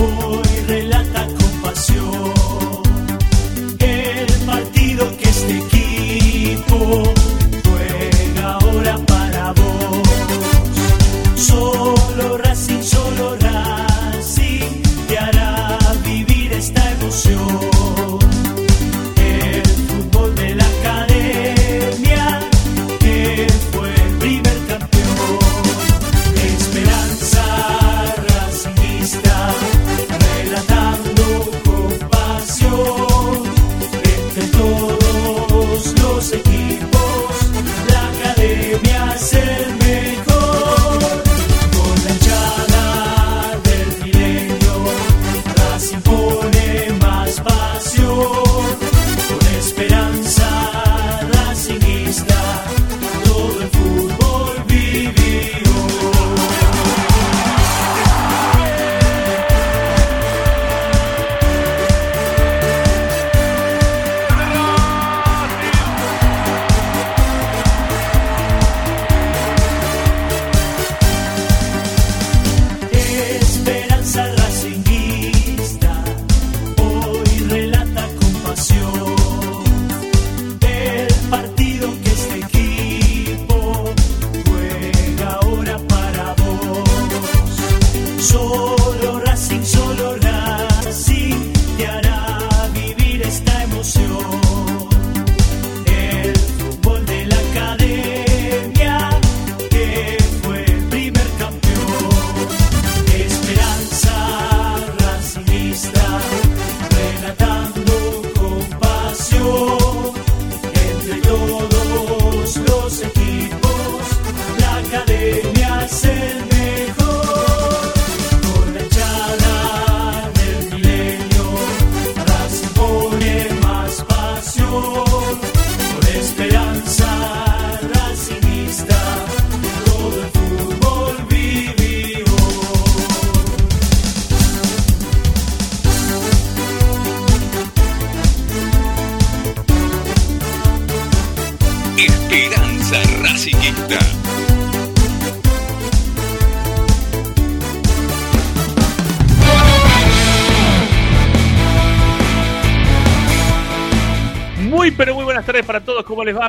hoy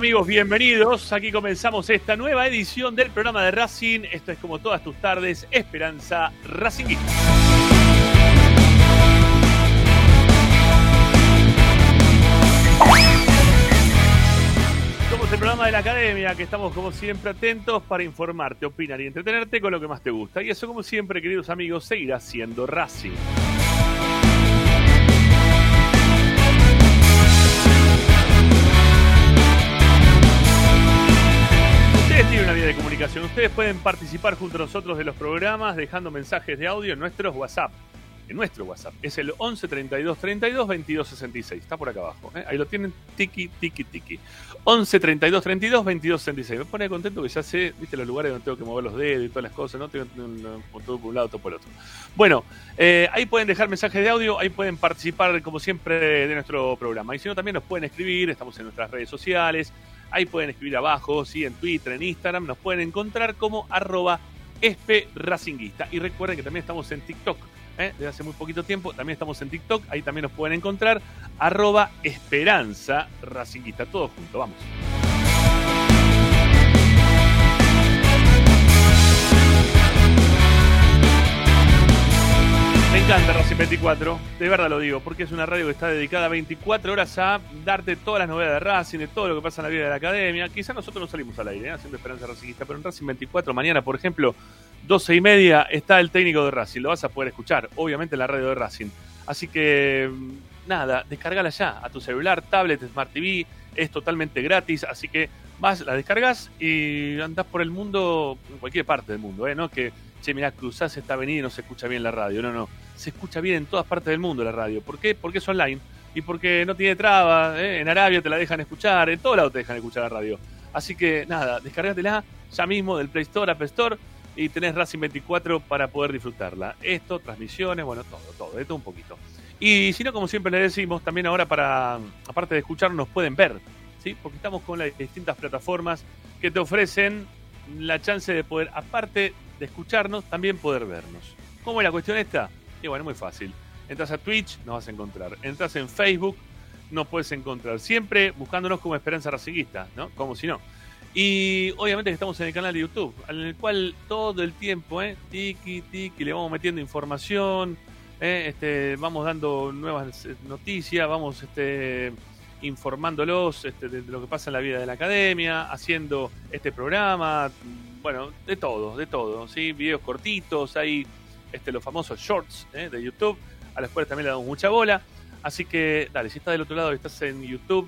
amigos? Bienvenidos, aquí comenzamos esta nueva edición del programa de Racing, esto es como todas tus tardes, Esperanza Racingista. Somos el programa de la academia, que estamos como siempre atentos para informarte, opinar y entretenerte con lo que más te gusta. Y eso como siempre, queridos amigos, seguirá siendo Racing. Ustedes pueden participar junto a nosotros de los programas dejando mensajes de audio en nuestros WhatsApp. En nuestro WhatsApp. Es el 11 32 32 22 66. Está por acá abajo. ¿eh? Ahí lo tienen. Tiki, tiki, tiki. 11 32 32 22 66. Me pone contento que ya sé, viste, los lugares donde tengo que mover los dedos y todas las cosas. No tengo todo por un lado, todo por otro. Bueno, eh, ahí pueden dejar mensajes de audio. Ahí pueden participar, como siempre, de nuestro programa. Y si no, también nos pueden escribir. Estamos en nuestras redes sociales. Ahí pueden escribir abajo, ¿sí? en Twitter, en Instagram, nos pueden encontrar como arroba. Y recuerden que también estamos en TikTok, ¿eh? desde hace muy poquito tiempo, también estamos en TikTok, ahí también nos pueden encontrar arroba esperanza racinguista, todo junto, vamos. Me encanta Racing 24, de verdad lo digo, porque es una radio que está dedicada 24 horas a darte todas las novedades de Racing, de todo lo que pasa en la vida de la academia. Quizás nosotros no salimos al aire, ¿eh? haciendo Esperanza Racingista, pero en Racing 24, mañana, por ejemplo, 12 y media, está el técnico de Racing. Lo vas a poder escuchar, obviamente, en la radio de Racing. Así que, mm, nada, descargala ya a tu celular, tablet, Smart TV, es totalmente gratis, así que vas, la descargas y andás por el mundo, en cualquier parte del mundo, ¿eh? No que, che, mirá, cruzás esta avenida y no se escucha bien la radio, no, no, se escucha bien en todas partes del mundo la radio. ¿Por qué? Porque es online y porque no tiene trabas, ¿eh? en Arabia te la dejan escuchar, en todos lados te dejan escuchar la radio. Así que nada, descargatela ya mismo del Play Store, App Store y tenés Racing 24 para poder disfrutarla. Esto, transmisiones, bueno, todo, todo, de todo un poquito. Y si no, como siempre le decimos, también ahora para, aparte de escucharnos, nos pueden ver, ¿sí? Porque estamos con las distintas plataformas que te ofrecen la chance de poder, aparte de escucharnos, también poder vernos. ¿Cómo es la cuestión esta? Y bueno, muy fácil. Entras a Twitch, nos vas a encontrar. Entras en Facebook, nos puedes encontrar. Siempre buscándonos como Esperanza Racinguista, ¿no? Como si no. Y obviamente que estamos en el canal de YouTube, en el cual todo el tiempo, ¿eh? Tiki, tiki, le vamos metiendo información, ¿eh? este, vamos dando nuevas eh, noticias, vamos este, informándolos este, de lo que pasa en la vida de la academia, haciendo este programa, bueno, de todo, de todo, ¿sí? Videos cortitos, hay este, los famosos shorts ¿eh? de YouTube, a los cuales también le damos mucha bola. Así que, dale, si estás del otro lado y estás en YouTube,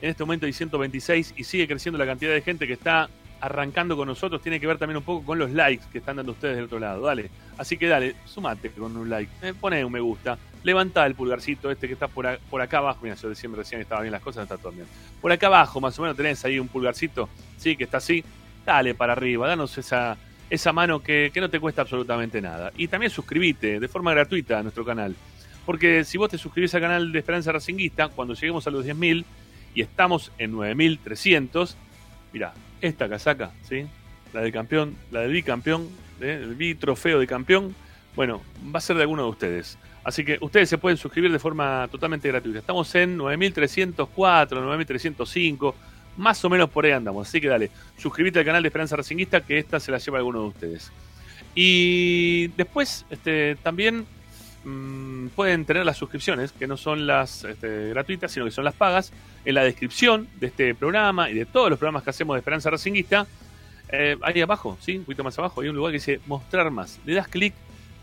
en este momento hay 126 y sigue creciendo la cantidad de gente que está arrancando con nosotros. Tiene que ver también un poco con los likes que están dando ustedes del otro lado. Dale. Así que dale, sumate con un like. Eh, pone un me gusta. Levanta el pulgarcito este que está por, por acá abajo. Mira, yo decía recién estaban bien las cosas, está todo bien. Por acá abajo, más o menos, tenés ahí un pulgarcito. Sí, que está así. Dale para arriba, danos esa, esa mano que, que no te cuesta absolutamente nada. Y también suscríbete de forma gratuita a nuestro canal. Porque si vos te suscribís al canal de Esperanza Racinguista, cuando lleguemos a los 10.000 y estamos en 9.300, mira, esta casaca, ¿sí? La del campeón, la del bicampeón, ¿eh? el bitrofeo de campeón, bueno, va a ser de alguno de ustedes. Así que ustedes se pueden suscribir de forma totalmente gratuita. Estamos en 9.304, 9.305, más o menos por ahí andamos. Así que dale, suscríbete al canal de Esperanza Racinguista que esta se la lleva alguno de ustedes. Y después, este, también mmm, pueden tener las suscripciones, que no son las este, gratuitas, sino que son las pagas, en la descripción de este programa y de todos los programas que hacemos de Esperanza Racinguista. Eh, ahí abajo, ¿sí? un poquito más abajo, hay un lugar que dice mostrar más. Le das clic,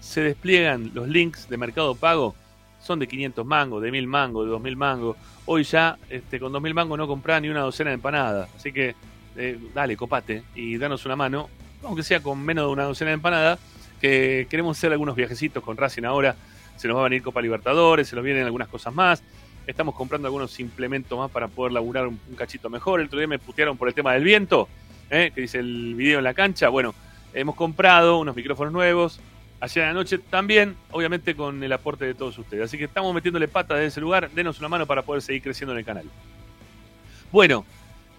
se despliegan los links de Mercado Pago. Son de 500 mangos, de 1000 mangos, de 2000 mangos. Hoy ya este, con 2000 mangos no comprás ni una docena de empanadas. Así que eh, dale, copate y danos una mano, aunque sea con menos de una docena de empanadas, que queremos hacer algunos viajecitos con Racing ahora. Se nos va a venir Copa Libertadores, se nos vienen algunas cosas más. Estamos comprando algunos implementos más para poder laburar un, un cachito mejor. El otro día me putearon por el tema del viento, ¿eh? que dice el video en la cancha. Bueno, hemos comprado unos micrófonos nuevos. Ayer a la noche también, obviamente con el aporte de todos ustedes. Así que estamos metiéndole pata de ese lugar. Denos una mano para poder seguir creciendo en el canal. Bueno,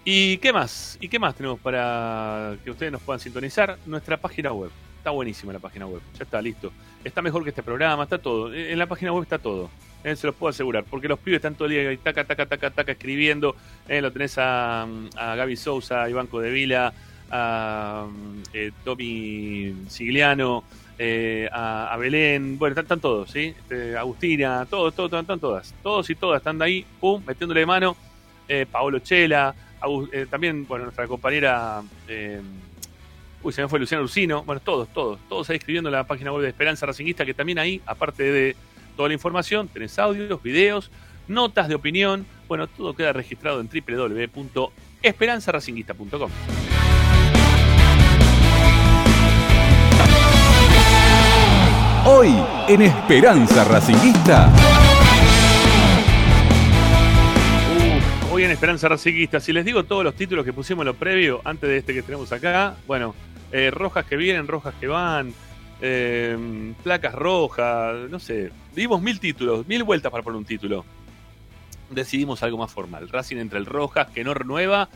¿y qué más? ¿Y qué más tenemos para que ustedes nos puedan sintonizar? Nuestra página web. Está buenísima la página web. Ya está, listo. Está mejor que este programa, está todo. En la página web está todo. Eh, se los puedo asegurar. Porque los pibes están todo el día taca, taca, taca, taca, escribiendo. Eh, lo tenés a, a Gaby Sousa, a Ivanco de Vila, a eh, Tommy Sigliano, eh, a, Belén. Bueno, están, todos, ¿sí? Este, Agustina, todos, todos, están todas. Todos y todas están de ahí, pum, metiéndole mano. Eh, Paolo Chela, eh, también, bueno, nuestra compañera. Uy, se me fue Luciano Ursino. Bueno, todos, todos, todos ahí escribiendo en la página web de Esperanza Racinguista, que también ahí, aparte de toda la información, tenés audios, videos, notas de opinión. Bueno, todo queda registrado en www.esperanzaracinguista.com. Hoy en Esperanza Racinguista. Hoy en Esperanza Racinguista, si les digo todos los títulos que pusimos en lo previo, antes de este que tenemos acá, bueno, eh, rojas que vienen, rojas que van, eh, placas rojas, no sé, dimos mil títulos, mil vueltas para poner un título. Decidimos algo más formal. Racing entre el Rojas que no renueva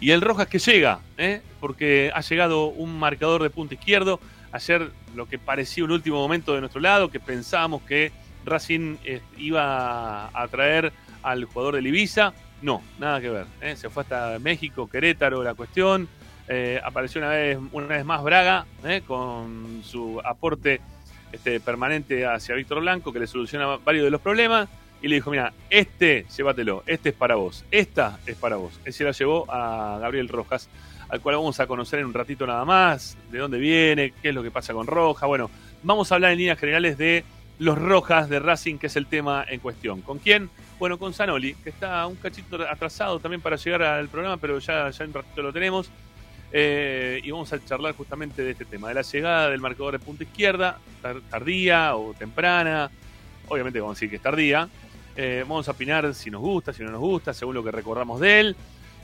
y el Rojas que llega, ¿eh? porque ha llegado un marcador de punto izquierdo. Ayer lo que parecía un último momento de nuestro lado, que pensábamos que Racing eh, iba a traer al jugador del Ibiza. No, nada que ver. ¿eh? Se fue hasta México, Querétaro la cuestión. Eh, apareció una vez, una vez más Braga con su aporte este, permanente hacia Víctor Blanco, que le soluciona varios de los problemas. Y le dijo, mira, este, llévatelo, este es para vos, esta es para vos. Él se la llevó a Gabriel Rojas, al cual vamos a conocer en un ratito nada más, de dónde viene, qué es lo que pasa con Rojas. Bueno, vamos a hablar en líneas generales de los Rojas de Racing, que es el tema en cuestión. ¿Con quién? Bueno, con Zanoli, que está un cachito atrasado también para llegar al programa, pero ya, ya en un ratito lo tenemos. Eh, y vamos a charlar justamente de este tema, de la llegada del marcador de punta izquierda, tardía o temprana. Obviamente vamos a decir que es tardía. Eh, vamos a opinar si nos gusta, si no nos gusta, según lo que recordamos de él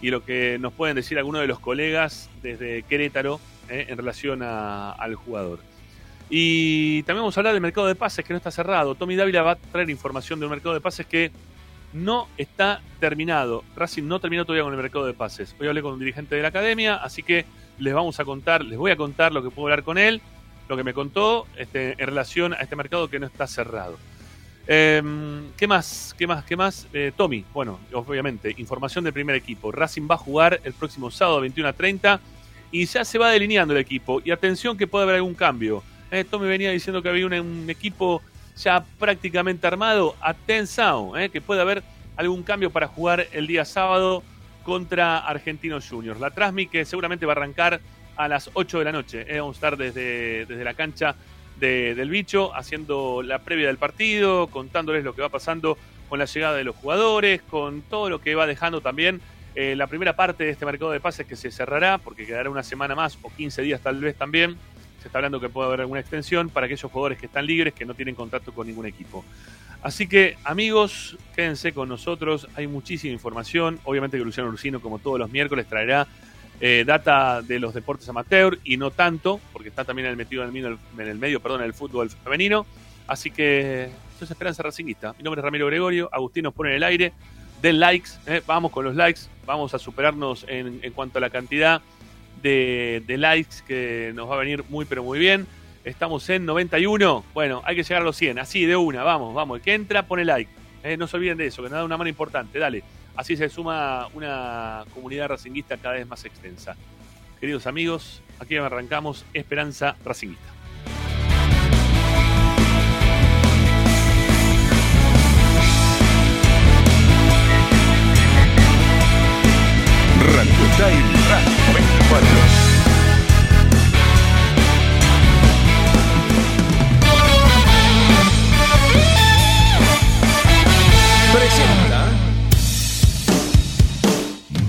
y lo que nos pueden decir algunos de los colegas desde Querétaro eh, en relación a, al jugador. Y también vamos a hablar del mercado de pases que no está cerrado. Tommy Dávila va a traer información del mercado de pases que no está terminado. Racing no terminó todavía con el mercado de pases. Hoy hablé con un dirigente de la academia, así que les vamos a contar, les voy a contar lo que puedo hablar con él. lo que me contó este, en relación a este mercado que no está cerrado. Eh, ¿Qué más? ¿Qué más? ¿Qué más? Eh, Tommy, bueno, obviamente, información del primer equipo. Racing va a jugar el próximo sábado 21 a 30 y ya se va delineando el equipo. Y atención que puede haber algún cambio. Eh, Tommy venía diciendo que había un, un equipo ya prácticamente armado. Atención, eh, que puede haber algún cambio para jugar el día sábado contra Argentinos Juniors. La Trasmi que seguramente va a arrancar a las 8 de la noche. Eh, vamos a estar desde, desde la cancha de- del bicho haciendo la previa del partido, contándoles lo que va pasando con la llegada de los jugadores, con todo lo que va dejando también eh, la primera parte de este mercado de pases que se cerrará, porque quedará una semana más o 15 días tal vez también. Se está hablando que puede haber alguna extensión para aquellos jugadores que están libres, que no tienen contacto con ningún equipo. Así que, amigos, quédense con nosotros. Hay muchísima información. Obviamente que Luciano Ursino, como todos los miércoles, traerá eh, data de los deportes amateur y no tanto, porque está también metido en el, medio- perdón, en el fútbol femenino. Así que, eso es Esperanza Racingista. Mi nombre es Ramiro Gregorio. Agustín nos pone en el aire. Den likes. eh, vamos con los likes. Vamos a superarnos en, en cuanto a la cantidad de, de likes que nos va a venir muy, pero muy bien. Estamos en 91. Bueno, hay que llegar a los 100. Así, de una. Vamos, vamos. El que entra, pone like. Eh, no se olviden de eso, que nos da una mano importante. Dale. Así se suma una comunidad racinguista cada vez más extensa. Queridos amigos, aquí arrancamos Esperanza Racinguista. Radio Time Radio 24. Presenta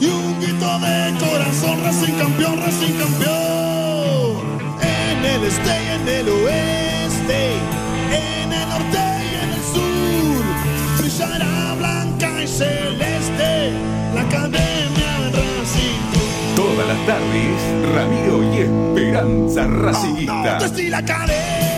y un grito de corazón, Racing campeón, Racing campeón. En el este y en el oeste, en el norte y en el sur, brillará blanca y celeste la academia Racing. Todas las tardes, Ramiro y Esperanza Racinguista. La academia,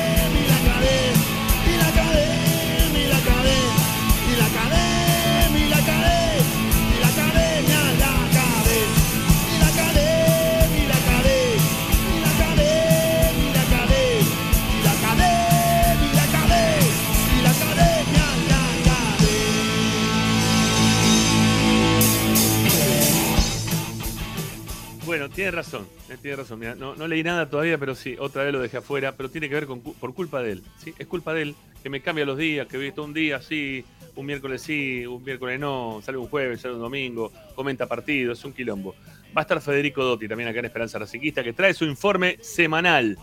eh, tiene razón. No, no leí nada todavía, pero sí, otra vez lo dejé afuera, pero tiene que ver con, por culpa de él. ¿sí? Es culpa de él que me cambia los días, que visto un día sí, un miércoles sí, un miércoles no, sale un jueves, sale un domingo, comenta partidos, es un quilombo. Va a estar Federico Dotti también acá en Esperanza Racinguista, que trae su informe semanal,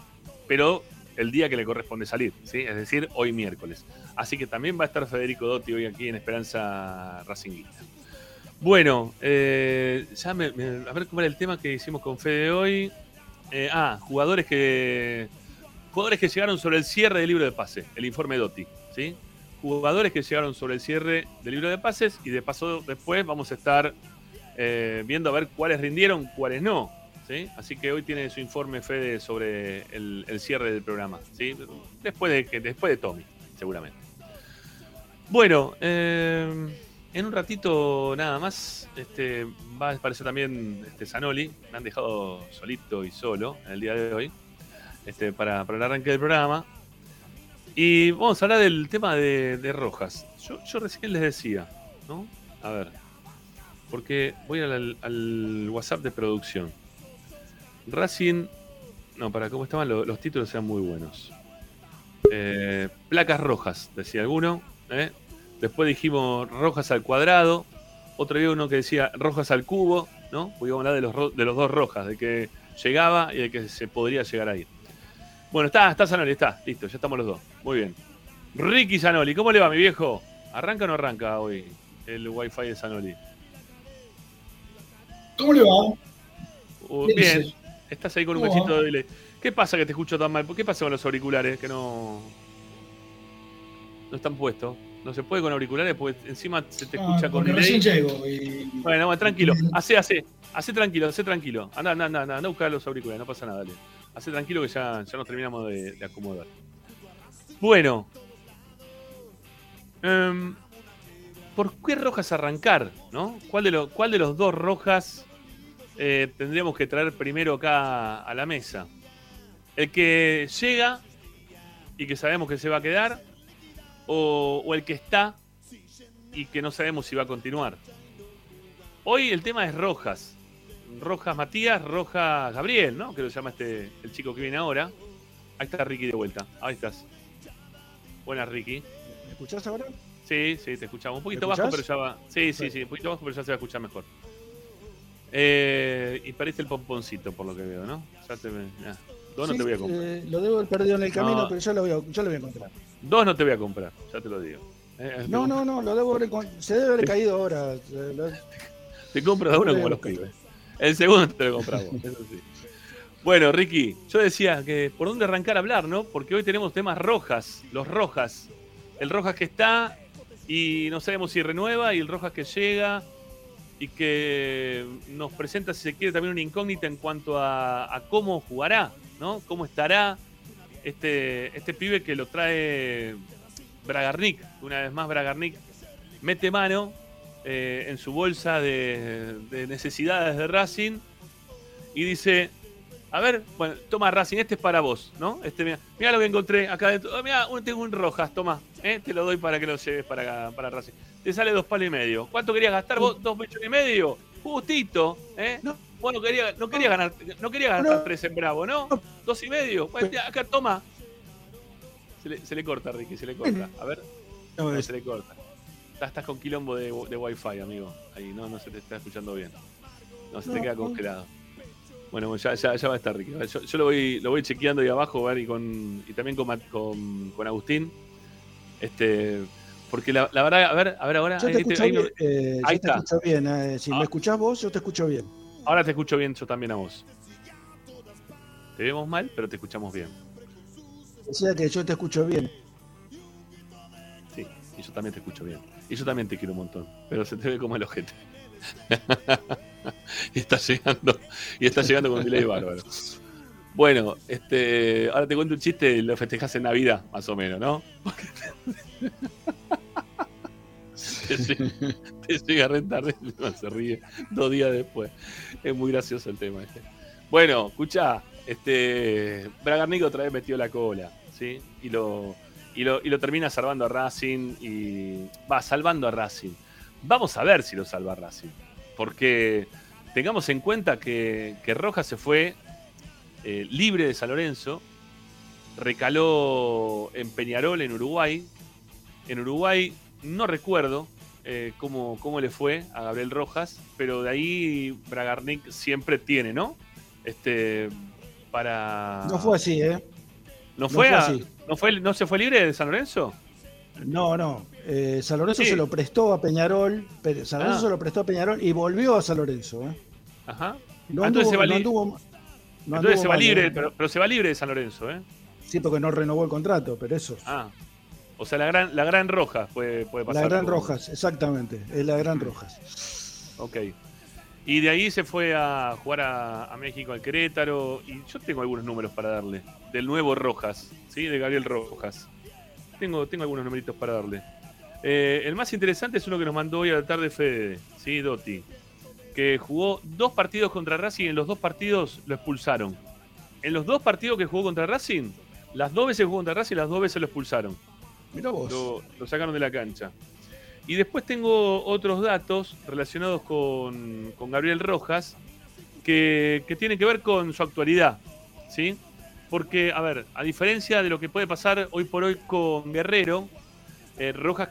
pero el día que le corresponde salir, ¿sí? es decir, hoy miércoles. Así que también va a estar Federico Dotti hoy aquí en Esperanza Racinguista. Bueno, eh, ya me- a ver cómo era el tema que hicimos con Fede hoy. Eh, ah, jugadores que jugadores que llegaron sobre el cierre del libro de pase, el informe Dotti, ¿sí? Jugadores que llegaron sobre el cierre del libro de pases y de paso después vamos a estar eh, viendo a ver cuáles rindieron, cuáles no, ¿sí? Así que hoy tiene su informe Fede sobre el, cierre del programa, ¿sí? Después de después de Tommy, seguramente. Bueno, en un ratito nada más este, va a aparecer también este Zanoli. Me han dejado solito y solo en el día de hoy este, para, para el arranque del programa. Y vamos a hablar del tema de, Rojas. Yo, recién les decía, ¿no? A ver, porque voy al, al WhatsApp de producción. Racing. No, para cómo estaban lo- los títulos sean muy buenos. Eh, placas rojas, decía alguno. ¿eh? Después dijimos rojas al cuadrado. Otro día uno que decía rojas al cubo, ¿no? Porque íbamos a hablar de los, de los dos rojas, de que llegaba y de que se podría llegar ahí. Bueno, está, está Zanoli, está, listo, ya estamos los dos. Muy bien. Ricky Zanoli, ¿cómo le va, mi viejo? ¿Arranca o no arranca hoy el wifi de Zanoli? ¿Cómo le va? Uh, ¿Qué bien, dices? estás ahí con un ¿Cómo cachito va? de delay. ¿Qué pasa que te escucho tan mal? ¿Qué pasa con los auriculares que no. no están puestos? No se puede con auriculares porque encima se te escucha Ah, con porque delay. llego y Bueno, bueno, tranquilo. Hace, hace. Hace tranquilo, hace tranquilo. Anda, anda, anda, anda, a buscar los auriculares, no pasa nada, dale. Hace tranquilo que ya, ya nos terminamos de, de acomodar. Bueno. Em, ¿Por qué rojas arrancar? ¿No? ¿Cuál de, lo- cuál de los dos rojas eh, tendríamos que traer primero acá a la mesa? ¿El que llega y que sabemos que se va a quedar? ¿O, o el que está y que no sabemos si va a continuar? Hoy el tema es Rojas. Rojas Matías, Rojas Gabriel, ¿no? Que lo llama este el chico que viene ahora. Ahí está Ricky de vuelta. Ahí estás. Buenas, Ricky. ¿Me escuchás ahora? Sí, sí, te escuchamos. Un poquito ¿Me bajo, pero ya va. Sí, sí, sí, un poquito bajo, pero ya se va a escuchar mejor. Eh, y parece el pomponcito, por lo que veo, ¿no? Ya te, ya. Sí, te voy a comprar. eh, lo debo haber perdido en el camino, No. pero yo lo, voy a, yo lo voy a encontrar. Dos no te voy a comprar, ya te lo digo. Eh, No, te- no, no, lo debo haber, se debe haber caído ahora. eh, lo- Te compro de uno como los pibes. El segundo te lo compramos, eso sí. Bueno, Ricky, yo decía que por dónde arrancar a hablar, ¿no? Porque hoy tenemos temas rojas, los rojas. El rojas que está y no sabemos si renueva y el rojas que llega y que nos presenta, si se quiere, también una incógnita en cuanto a, a cómo jugará, ¿no? Cómo estará este, este pibe que lo trae Bragarnik. Una vez más, Bragarnik mete mano eh, en su bolsa de, de necesidades de Racing y dice, a ver, bueno, toma Racing, este es para vos, ¿no? Este, mira, lo que encontré acá dentro. Ah, mira, tengo un Rojas, toma, ¿eh? te lo doy para que lo lleves para, para Racing. Te sale dos palos y medio. ¿Cuánto querías gastar vos? ¿Dos millones y medio? Justito, ¿eh? No. Vos no querías no quería ganar, no quería gastar No. tres en Bravo, ¿no? Dos y medio. Bueno, ya, acá toma. Se le, se le corta, Ricky, se le corta. A ver. no, se le corta. Estás, estás con quilombo de, de wifi, amigo. Ahí no, no se te está escuchando bien. No, se te queda congelado. Bueno, ya, ya, ya va a estar, Ricky. Yo, yo lo voy, lo voy chequeando ahí abajo, a ver, y con. Y también con, con, con Agustín. Este. Porque la, la verdad, a ver, a ver ahora. yo te escucho ahí eh, ahí yo te está. escucho bien. eh, si Ah. me escuchás vos, yo te escucho bien. Ahora te escucho bien yo también a vos. Te vemos mal, pero te escuchamos bien. Decía que yo te escucho bien. Sí, y yo también te escucho bien. Y yo también te quiero un montón. Pero se te ve como el ojete. y está llegando. Y está llegando con un delay bárbaro. Bueno, este. Ahora te cuento un chiste y lo festejás en Navidad, más o menos, ¿no? te, llega, te llega y encima se ríe dos días después. Es muy gracioso el tema este. Bueno, escuchá, este. Bragarnik otra vez metió la cola, ¿sí? Y lo, y lo, y lo termina salvando a Racing y va salvando a Racing. Vamos a ver si lo salva Racing, porque tengamos en cuenta que, que Rojas se fue eh, libre de San Lorenzo, recaló en Peñarol, en Uruguay. En Uruguay no recuerdo eh, cómo, cómo le fue a Gabriel Rojas, pero de ahí Bragarnik siempre tiene, ¿no? Este, para... No fue así, ¿eh? ¿No no fue, fue a- así. ¿no, fue, ¿No se fue libre de San Lorenzo? No, no. Eh, San Lorenzo Sí. se lo prestó a Peñarol. pero San Lorenzo Ah. se lo prestó a Peñarol y volvió a San Lorenzo. ¿eh? Ajá. No entonces se va no anduvo- no Entonces se va libre, ¿eh? pero, pero se va libre de San Lorenzo, ¿eh? Sí, porque no renovó el contrato, pero eso. Ah. O sea, la gran, la gran roja puede, puede pasar. la Gran como- Rojas, exactamente. Es la Gran Rojas. Ok. Y de ahí se fue a jugar a, a México, al Querétaro. Y yo tengo algunos números para darle. Del nuevo Rojas, ¿sí? De Gabriel Rojas. Tengo, tengo algunos numeritos para darle. Eh, el más interesante es uno que nos mandó hoy a la tarde Fede, ¿sí? Dotti. Que jugó dos partidos contra Racing y en los dos partidos lo expulsaron. En los dos partidos que jugó contra Racing, las dos veces jugó contra Racing, las dos veces lo expulsaron. Mira vos. Lo, sacaron de la cancha. Y después tengo otros datos relacionados con, con Gabriel Rojas que, que tienen que ver con su actualidad. ¿sí? Porque, a ver, a diferencia de lo que puede pasar hoy por hoy con Guerrero, eh, Rojas,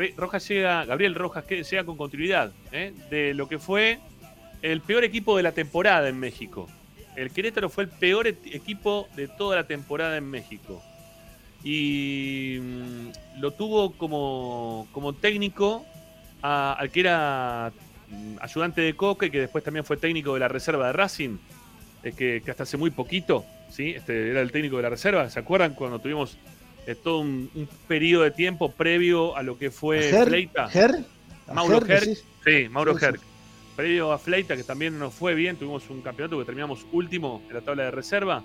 eh, Rojas llega, Gabriel Rojas que llega con continuidad ¿eh? de lo que fue el peor equipo de la temporada en México. El Querétaro fue el peor et- equipo de toda la temporada en México y mm, lo tuvo como, como técnico a- al que era mm, ayudante de Coca y que después también fue técnico de la reserva de Racing, eh, que, que hasta hace muy poquito ¿sí? Este era el técnico de la reserva. ¿Se acuerdan cuando tuvimos eh, todo un, un periodo de tiempo previo a lo que fue Ger, Fleita? Ger, ¿A Mauro Ger, Herc. Sí, Mauro. Herc. Previo a Fleita, que también nos fue bien, tuvimos un campeonato que terminamos último en la tabla de reserva.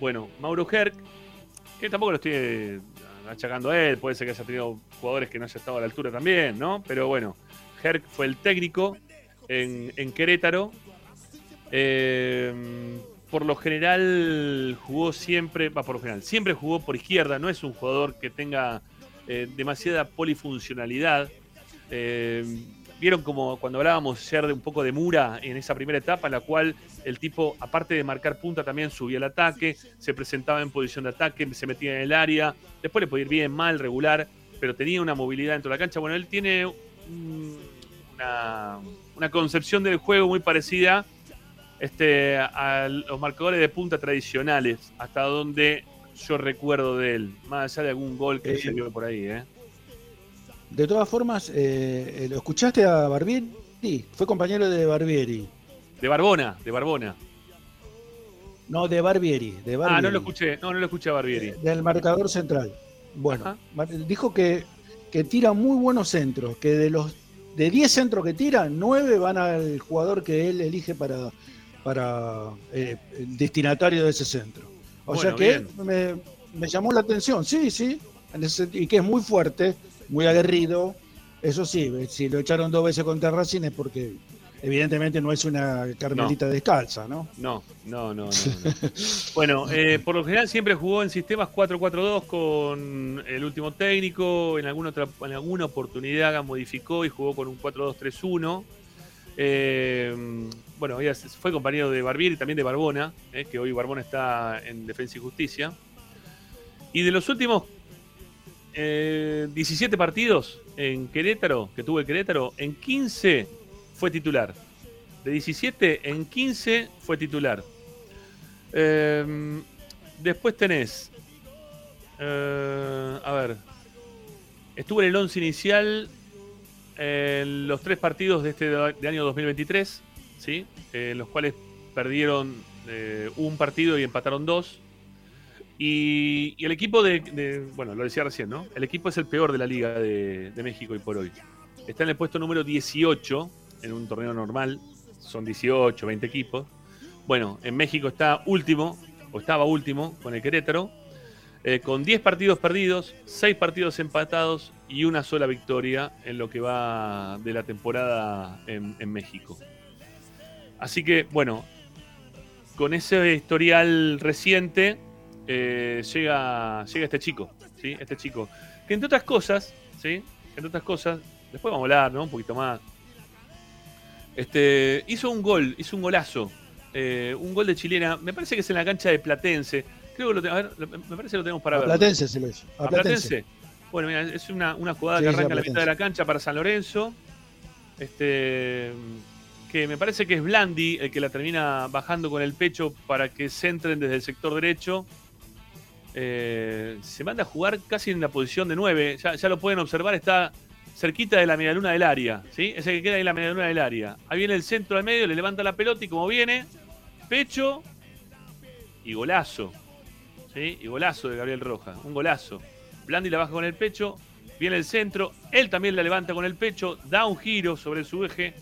Bueno, Mauro Herc, que tampoco lo estoy eh, achacando a él, puede ser que haya tenido jugadores que no haya estado a la altura también, ¿no? Pero bueno, Herc fue el técnico en, en Querétaro. Eh, por lo general jugó siempre, va por lo general, siempre jugó por izquierda, no es un jugador que tenga eh, demasiada polifuncionalidad. Vieron como cuando hablábamos ayer de un poco de Mura en esa primera etapa, en la cual el tipo, aparte de marcar punta, también subía el ataque, se presentaba en posición de ataque, se metía en el área, después le podía ir bien, mal, regular, pero tenía una movilidad dentro de la cancha. Bueno, él tiene una, una concepción del juego muy parecida este, a los marcadores de punta tradicionales, hasta donde yo recuerdo de él, más allá de algún gol que Eh, se vio por ahí. ¿eh? De todas formas, eh, ¿lo escuchaste a Barbieri? Sí, fue compañero de Barbieri. De Barbona, de Barbona. No, de Barbieri. De Barbieri. Ah, no lo escuché, no, no lo escuché a Barbieri. Del marcador central. Bueno, Ajá. Dijo que, que tira muy buenos centros, que de los de 10 centros que tira, 9 van al jugador que él elige para, para eh, el destinatario de ese centro. O Bueno, sea que me, me llamó la atención, sí, sí, en ese sentido, y que es muy fuerte, muy aguerrido. Eso sí, si lo echaron dos veces contra Racing es porque evidentemente no es una carmelita descalza, ¿no? No, no, no, no. no. bueno, eh, por lo general siempre jugó en sistemas 4-4-2 con el último técnico. En alguna, otra, en alguna oportunidad modificó y jugó con un 4-2-3-1. Eh, bueno, ella fue compañero de Barbieri y también de Barbona, eh, que hoy Barbona está en Defensa y Justicia. Y de los últimos eh, 17 partidos en Querétaro, que tuvo el Querétaro, en 15 fue titular. De 17 en 15 fue titular. Eh, después tenés. eh, a ver. Estuvo en el 11 inicial en los tres partidos de este año 2023, ¿sí? En los cuales perdieron eh, un partido y empataron dos. Y, y el equipo de, Bueno, lo decía recién, ¿no? El equipo es el peor de la Liga de, México hoy por hoy. Está en el puesto número 18 en un torneo normal. Son 18, 20 equipos. Bueno, en México está último, o estaba último, con el Querétaro, eh, con 10 partidos perdidos, 6 partidos empatados y una sola victoria en lo que va de la temporada en México. Así que, bueno, con ese historial reciente, eh, llega, llega este chico, ¿sí? Este chico. Que entre otras cosas, ¿sí? Entre otras cosas, después vamos a hablar, ¿no? Un poquito más. Este, hizo un gol, hizo un golazo. eh, un gol de chilena. Me parece que es en la cancha de Platense. Creo que lo te- a ver, lo- me parece que lo tenemos para A ver. Platense se lo hizo. ¿A Platense? Bueno, mira, es una, una jugada Sí, que arranca a la mitad de la cancha para San Lorenzo. Este. Que me parece que es Blandi el que la termina bajando con el pecho para que se entren desde el sector derecho. Eh, se manda a jugar casi en la posición de 9. Ya, lo pueden observar, está cerquita de la medialuna del área. ¿sí? Ese que queda ahí en la medialuna del área. Ahí viene el centro al medio, le levanta la pelota y como viene, pecho y golazo. ¿sí? Y golazo de Gabriel Rojas. Un golazo. Blandi la baja con el pecho, viene el centro, él también la levanta con el pecho, da un giro sobre su eje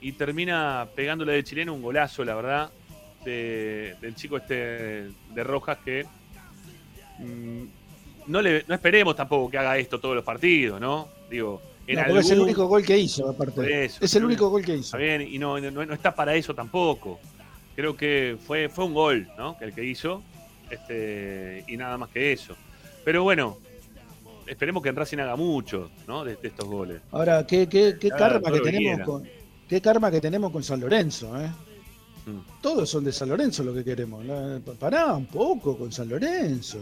y termina pegándole de chileno un golazo, la verdad, de- del chico este de Rojas que no, le, no esperemos tampoco que haga esto todos los partidos, ¿no? Digo, en No, porque es el algún- único gol que hizo, aparte. eso, es el único gol que hizo. Está bien, y no, no, no está para eso tampoco. Creo que fue, fue un gol, ¿no? El que hizo. Este, y nada más que eso. Pero bueno, esperemos que en Racing haga mucho, ¿no? De, de estos goles. Ahora, qué, qué, qué karma que tenemos con qué karma que tenemos con San Lorenzo, ¿eh? Mm. Todos son de San Lorenzo lo que queremos. ¿no? Pará un poco con San Lorenzo.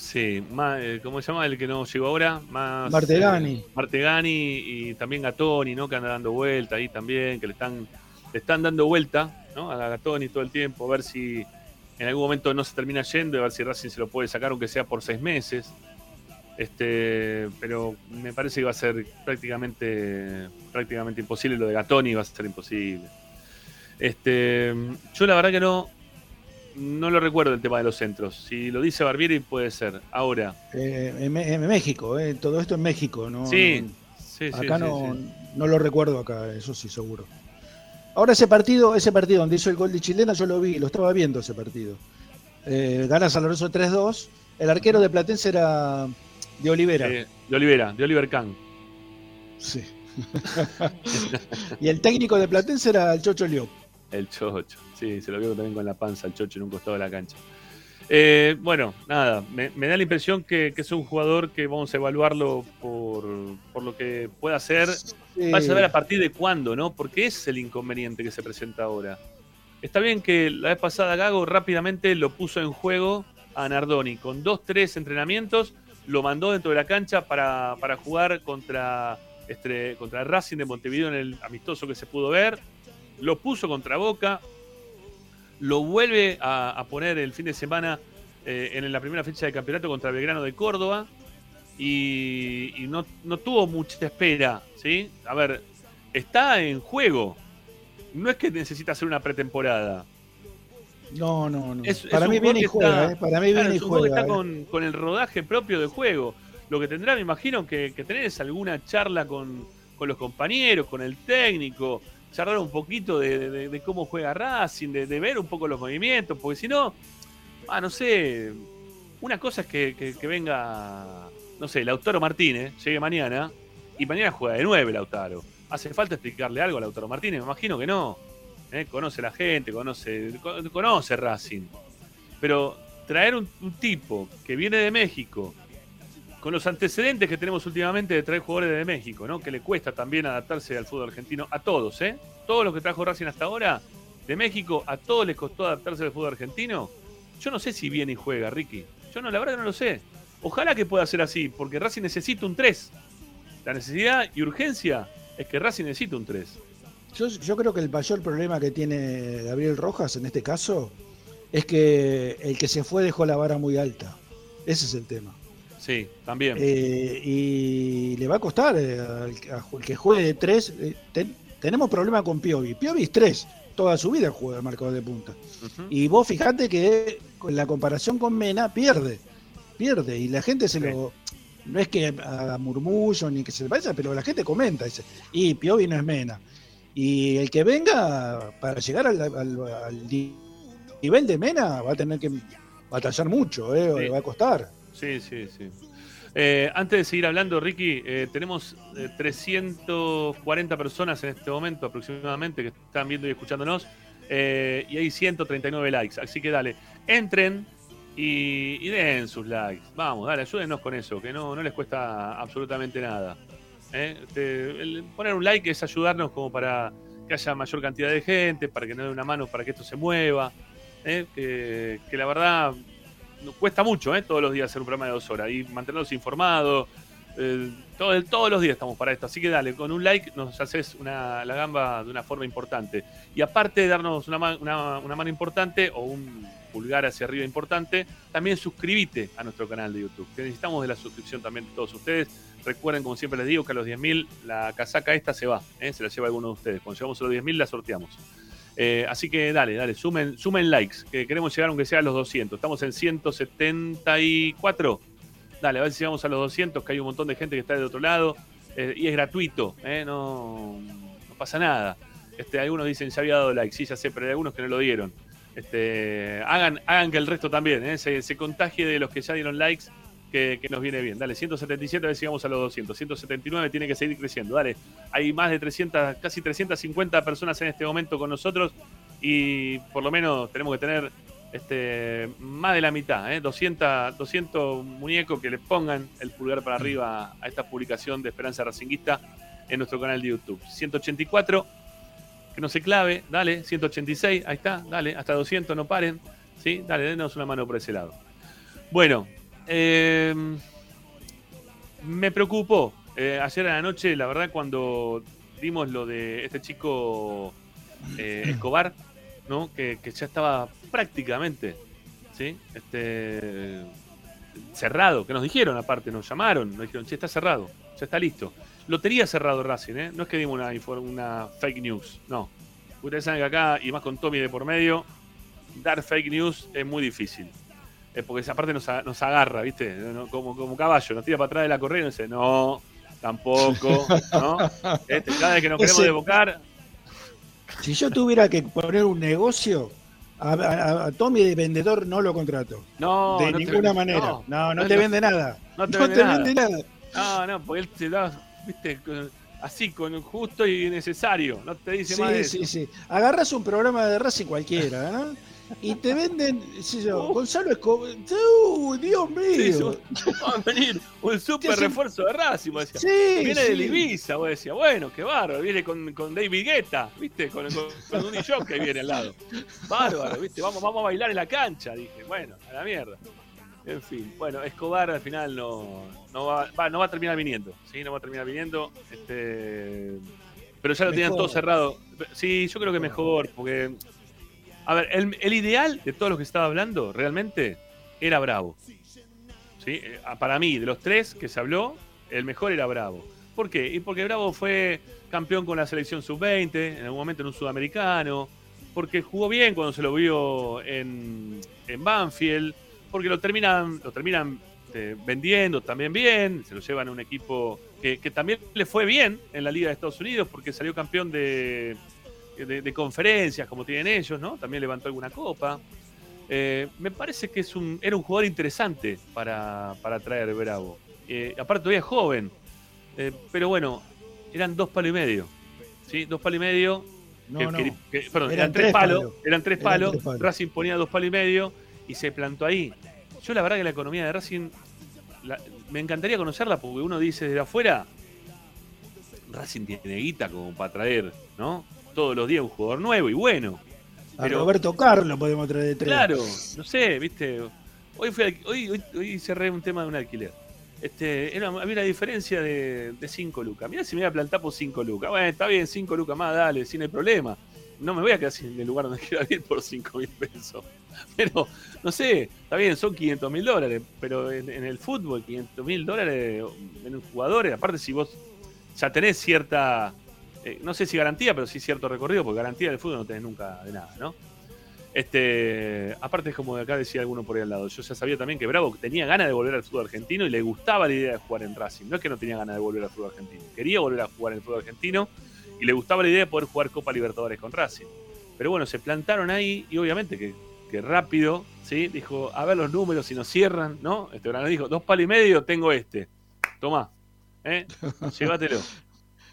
Sí, más, eh, ¿cómo se llama el que no llegó ahora? Más, Martegani. eh, Martegani y también Gatoni, ¿no? Que anda dando vuelta ahí también, que le están, le están dando vuelta, ¿no? A Gatoni todo el tiempo, a ver si en algún momento no se termina yendo, y a ver si Racing se lo puede sacar, aunque sea por seis meses. Este, pero me parece que va a ser prácticamente, prácticamente imposible. Lo de Gatoni va a ser imposible. Este, yo la verdad que no, No lo recuerdo el tema de los centros. Si lo dice Barbieri, puede ser. Ahora. Eh, en, México, eh, todo esto en México, ¿no? sí, no- sí, sí, acá sí, no, sí. no lo recuerdo acá, eso sí, seguro. Ahora ese partido, ese partido donde hizo el gol de Chilena, yo lo vi, lo estaba viendo ese partido. Eh, gana San Lorenzo 3-2. El arquero de Platense era de Olivera. Eh, de Olivera, de Oliver Kahn. Sí. y el técnico de Platense era el Chocho Liop. El Chocho. Sí, se lo vio también con la panza el Chocho en un costado de la cancha. Eh, bueno, nada, me, me da la impresión que, que es un jugador que vamos a evaluarlo por, por lo que pueda hacer. Sí. Vaya a ver a partir de cuándo, ¿no? Porque es el inconveniente que se presenta ahora. Está bien que la vez pasada Gago rápidamente lo puso en juego a Nardoni. Con dos, tres entrenamientos, lo mandó dentro de la cancha para, para jugar contra, este, contra el Racing de Montevideo en el amistoso que se pudo ver. Lo puso contra Boca. Lo vuelve a, a poner el fin de semana eh, en la primera fecha de campeonato contra Belgrano de Córdoba. Y, y no, no tuvo mucha espera, ¿sí? A ver, está en juego. No es que necesita hacer una pretemporada. No, no, no. Es- es Para mí viene y juega, está- eh. Para mí viene y juega. está eh. con, con el rodaje propio de juego. Lo que tendrá, me imagino, que, que tener es alguna charla con, con los compañeros, con el técnico, charlar un poquito de, cómo juega Racing, de, ver un poco los movimientos, porque si no, ah, no sé, una cosa es que, venga, no sé, Lautaro Martínez, llegue mañana, y mañana juega de nueve Lautaro. ¿Hace falta explicarle algo a Lautaro Martínez? Me imagino que no. ¿eh? Conoce la gente, conoce, co- conoce Racing. Pero traer un, un tipo que viene de México, con los antecedentes que tenemos últimamente de traer jugadores de México, ¿no? Que le cuesta también adaptarse al fútbol argentino, a todos, ¿eh? Todos los que trajo Racing hasta ahora, de México, a todos les costó adaptarse al fútbol argentino. Yo no sé si viene y juega, Ricky. Yo no, la verdad que no lo sé. Ojalá que pueda ser así, porque Racing necesita un 3. La necesidad y urgencia es que Racing necesita un 3. Yo, yo creo que el mayor problema que tiene Gabriel Rojas en este caso es que el que se fue dejó la vara muy alta. Ese es el tema. Sí, también. Eh, y le va a costar eh, al, al que juegue de tres. eh, ten- tenemos problema con Piovi. Piovi es tres. Toda su vida juega el marcador de punta. Y vos fijate que con la comparación con Mena pierde. Pierde. Y la gente se Sí. lo. No es que haga murmullo ni que se le vaya, pero la gente comenta. Dice, y Piovi no es Mena. Y el que venga para llegar al, al- al di- nivel de Mena va a tener que batallar mucho, ¿eh? Sí. le va a costar. Sí, sí, sí. Eh, antes de seguir hablando, Ricky, eh, tenemos eh, 340 personas en este momento aproximadamente que están viendo y escuchándonos eh, y hay 139 likes. Así que dale, entren y, den sus likes. Vamos, dale, ayúdenos con eso, que no, no les cuesta absolutamente nada. Este, poner un like es ayudarnos como para que haya mayor cantidad de gente, para que nos dé una mano para que esto se mueva. que la verdad cuesta mucho ¿eh? todos los días hacer un programa de dos horas y mantenernos informados. eh, todo, todos los días estamos para esto. Así que dale, con un like nos haces una, la gamba de una forma importante. Y aparte de darnos una, ma- una- una mano importante o un pulgar hacia arriba importante, también suscríbete a nuestro canal de YouTube. Que necesitamos de la suscripción también de todos ustedes. Recuerden, como siempre les digo, que a los 10.000 la casaca esta se va. ¿eh? Se la lleva alguno de ustedes. Cuando llegamos a los 10.000 la sorteamos. Eh, así que dale, dale, sumen, sumen likes, que queremos llegar aunque sea a los 200. Estamos en 174. Dale, a ver si llegamos a los 200, que hay un montón de gente que está del otro lado. eh, y es gratuito, ¿eh? no, pasa nada. Este, algunos dicen, ya había dado like, sí, ya sé, pero hay algunos que no lo dieron. Este, hagan, hagan que el resto también se contagie de los que ya dieron likes, que, nos viene bien. Dale, 177, a ver si llegamos a los 200. 179 tiene que seguir creciendo. Dale, hay más de 300, casi 350 personas en este momento con nosotros y por lo menos tenemos que tener este, más de la mitad, ¿eh? 200, 200 muñecos que le pongan el pulgar para arriba a esta publicación de Esperanza Racinguista en nuestro canal de YouTube. 184, que no se clave, dale, 186, ahí está, dale, hasta 200, no paren, ¿sí? Dale, denos una mano por ese lado. Bueno, eh, me preocupó eh, ayer a la noche, la verdad, cuando vimos lo de este chico eh, Escobar, ¿no? Que, que ya estaba prácticamente, ¿sí? Este, cerrado, que nos dijeron aparte, nos llamaron, nos dijeron, che, está cerrado, ya está listo. Lotería cerrado Racing, ¿eh? No es que dimos una, una fake news, no. Ustedes saben que acá, y más con Tommy de por medio, dar fake news es muy difícil. Es porque esa parte nos, nos agarra, ¿viste? No- Como, como caballo, nos tira para atrás de la correa y nos dice, no, tampoco, ¿no? Este, cada vez que nos queremos Ese- desbocar, Si yo tuviera que poner un negocio, a, a- a Tommy de vendedor no lo contrato. no. de no te- ninguna manera. no, No, te lo- vende nada. no te vende nada. vende nada. No, no, porque él te da, ¿viste? Así, con justo y necesario. No te dice más de Sí, eso. sí, sí. Agarras un programa de Racing cualquiera, ¿no? Y te venden, yo, Uh. Gonzalo Escobar. ¡Uh, Dios mío! Sí, va a venir un super refuerzo de Racing. Sí, Viene sí. de Ibiza, vos decías, bueno, qué bárbaro, viene con, con David Guetta, ¿viste? Con, con, con un que viene al lado. Bárbaro, ¿viste? Vamos, vamos a bailar en la cancha, dije, bueno, a la mierda. En fin, bueno, Escobar al final no, no, va, va- no va a terminar viniendo, ¿sí? No va a terminar viniendo, este, pero ya lo tenían Mejor. todo cerrado. Sí, yo creo que mejor, porque, a ver, el, ideal de todos los que estaba hablando, realmente, era Bravo. ¿sí? Eh, Para mí, de los tres que se habló, el mejor era Bravo. ¿Por qué? Y porque Bravo fue campeón con la selección sub-20, en algún momento en un sudamericano, porque jugó bien cuando se lo vio en, en Banfield, porque lo terminan, lo terminan eh, vendiendo también bien, se lo llevan a un equipo que, que también le fue bien en la Liga de Estados Unidos, porque salió campeón de, de, de conferencias, como tienen ellos, ¿no? También levantó alguna copa. Eh, me parece que es un, era un jugador interesante para, para traer Bravo. Eh, aparte todavía es joven. Eh, pero bueno, eran dos palos y medio. ¿sí? Dos palos y medio. No, que- no. que- que- perdón, Eran eran, tres palos. palos. Eran tres Eran palos. tres palos. Racing ponía dos palos y medio y se plantó ahí. Yo la verdad que la economía de Racing la- me encantaría conocerla porque uno dice desde afuera, Racing tiene guita como para traer, ¿no? Todos los días un jugador nuevo y bueno. A pero- Roberto Carlos podemos traer de tres. Claro, no sé, viste. Hoy, fui hoy, hoy, hoy cerré un tema de un alquiler. Este, era, había una diferencia de 5 lucas. Mirá si me voy a plantar por 5 lucas. Bueno, está bien, 5 lucas más, dale, sin el problema. No me voy a quedar sin el lugar donde quiera ir por 5 mil pesos. Pero, no sé, está bien, son 500 mil dólares. Pero en, en el fútbol, 500 mil dólares en un jugador, aparte si vos ya tenés cierta, eh, no sé si garantía, pero sí cierto recorrido, porque garantía del fútbol no tenés nunca de nada, ¿no? Este, aparte es como de acá decía alguno por ahí al lado. Yo ya sabía también que Bravo tenía ganas de volver al fútbol argentino y le gustaba la idea de jugar en Racing. No es que no tenía ganas de volver al fútbol argentino. Quería volver a jugar en el fútbol argentino y le gustaba la idea de poder jugar Copa Libertadores con Racing. Pero bueno, se plantaron ahí y obviamente que, que rápido, ¿sí? Dijo, a ver los números si nos cierran, ¿no? Este Granado dijo, dos palos y medio, tengo este. Tomá, ¿eh? Llévatelo.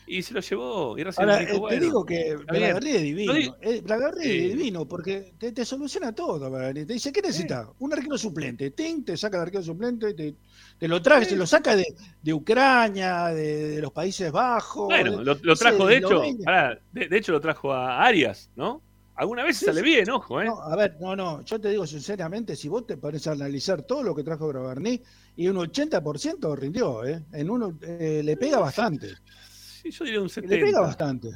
Y se lo llevó y Racing Ahora, dijo, eh, te bueno, digo que. Blagarí es divino. Eh, Blagarí Sí. es divino porque te, te soluciona todo. Te dice, ¿qué necesitas? Un arquero suplente. Ting, te saca el arquero suplente, te, te lo trae, Sí. te lo saca de, de Ucrania, de, de los Países Bajos. Bueno, de- lo, trajo, de hecho, pará, de, hecho lo trajo a Arias, ¿no? Alguna vez sale bien, ojo, ¿eh? No, a ver, no, no, yo te digo sinceramente, si vos te pones a analizar todo lo que trajo Bragarni, y un 80% rindió, ¿eh? En uno eh, le pega bastante, Sí, yo diría un 70. le pega bastante.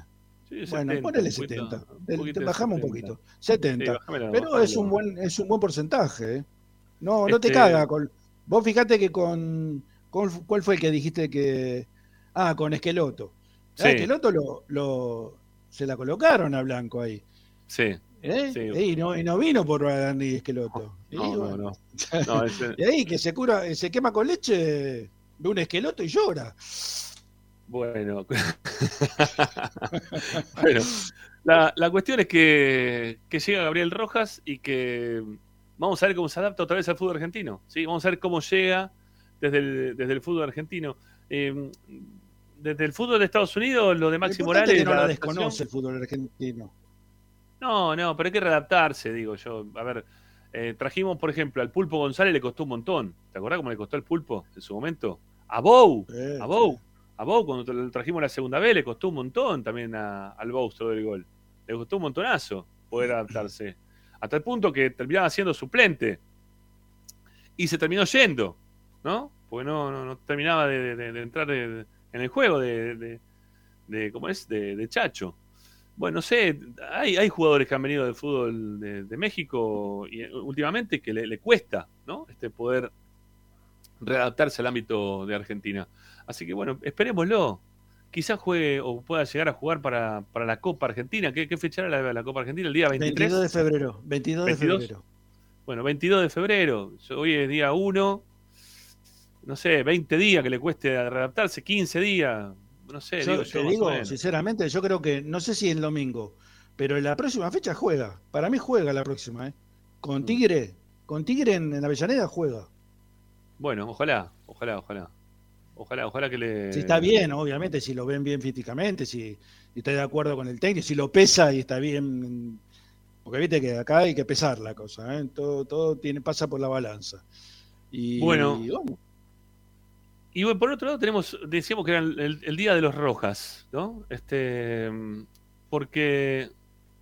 Bueno, 70, ponele un poquito- 70, un poquito bajamos un 70. poquito, 70. Sí, bájamelo, Pero es un buen es un buen porcentaje, ¿eh? No, no te Este- caga con vos fijate que con, con- ¿cuál fue el que dijiste que ah, con Esqueloto. Sí. Esqueloto lo, lo se la colocaron a Blanco ahí. Sí. ¿eh? Sí. Y, no, y no vino por Bragarni Esqueloto. Y No, no, no. No, ese- Y ahí que se cura, se quema con leche, ve un esqueloto y llora. Bueno. bueno. La, la cuestión es que, que llega Gabriel Rojas y que vamos a ver cómo se adapta otra vez al fútbol argentino. ¿sí? Vamos a ver cómo llega desde el, desde el fútbol argentino. Eh, desde el fútbol de Estados Unidos, lo de Maxi Morales. que no la desconoce el fútbol argentino. No, no, pero hay que readaptarse, digo yo. A ver, eh, trajimos, por ejemplo, al Pulpo González le costó un montón. ¿Te acordás cómo le costó al Pulpo en su momento? A Bou, Eh, a Bou, a Bou, cuando lo trajimos la segunda vez, le costó un montón también a- al Bouster del gol. Le costó un montonazo poder adaptarse. Hasta el punto que terminaba siendo suplente. Y se terminó yendo, ¿no? Porque no, no, no terminaba de, de- de entrar en el juego de, ¿cómo es? De, Chacho. Bueno, no sé, hay, hay jugadores que han venido del fútbol de, México y eh, últimamente que le, le cuesta, ¿no? Este poder readaptarse al ámbito de Argentina. Así que bueno, esperémoslo. quizás juegue o pueda llegar a jugar para, para la Copa Argentina. ¿Qué, qué fecha era la, la Copa Argentina? ¿El día 23? 22 de febrero. 22 de 22. febrero. Bueno, 22 de febrero. Hoy es día 1. No sé, 20 días que le cueste readaptarse, 15 días. No sé, Yo digo te yo, digo, sinceramente, yo creo que, no sé si el domingo, pero en la próxima fecha juega. Para mí juega la próxima, ¿eh? Mm. Con Tigre, con Tigre en, en Avellaneda juega. Bueno, ojalá, ojalá, ojalá. Ojalá, ojalá que le. Si está bien, obviamente, si lo ven bien físicamente, si, si está de acuerdo con el técnico, si lo pesa y está bien. Porque viste que acá hay que pesar la cosa, ¿eh? todo, todo tiene, pasa por la balanza. Y, Bueno. y bueno, por otro lado tenemos, decíamos que era el, el- día de los Rojas, ¿no? Este, porque,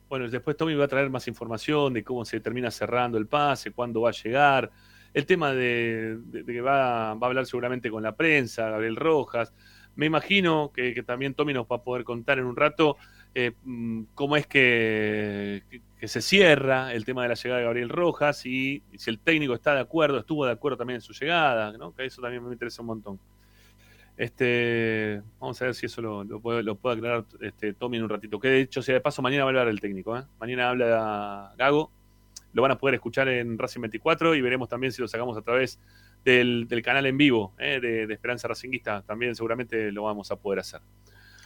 bueno, después Tommy va a traer más información de cómo se termina cerrando el pase, cuándo va a llegar, el tema de, que va, a hablar seguramente con la prensa, Gabriel Rojas. Me imagino que, también Tommy nos va a poder contar en un rato eh, mm, cómo es que, se cierra el tema de la llegada de Gabriel Rojas y, si el técnico está de acuerdo, estuvo de acuerdo también en su llegada, ¿no? que eso también me interesa un montón. Este, vamos a ver si eso lo, lo puede, lo puede aclarar este, Tommy en un ratito. Que de hecho, sea de paso, mañana va a hablar el técnico. ¿eh? Mañana habla Gago. Lo van a poder escuchar en Racing 24 y veremos también si lo sacamos a través del, del canal en vivo ¿eh? de, de Esperanza Racinguista. También seguramente lo vamos a poder hacer.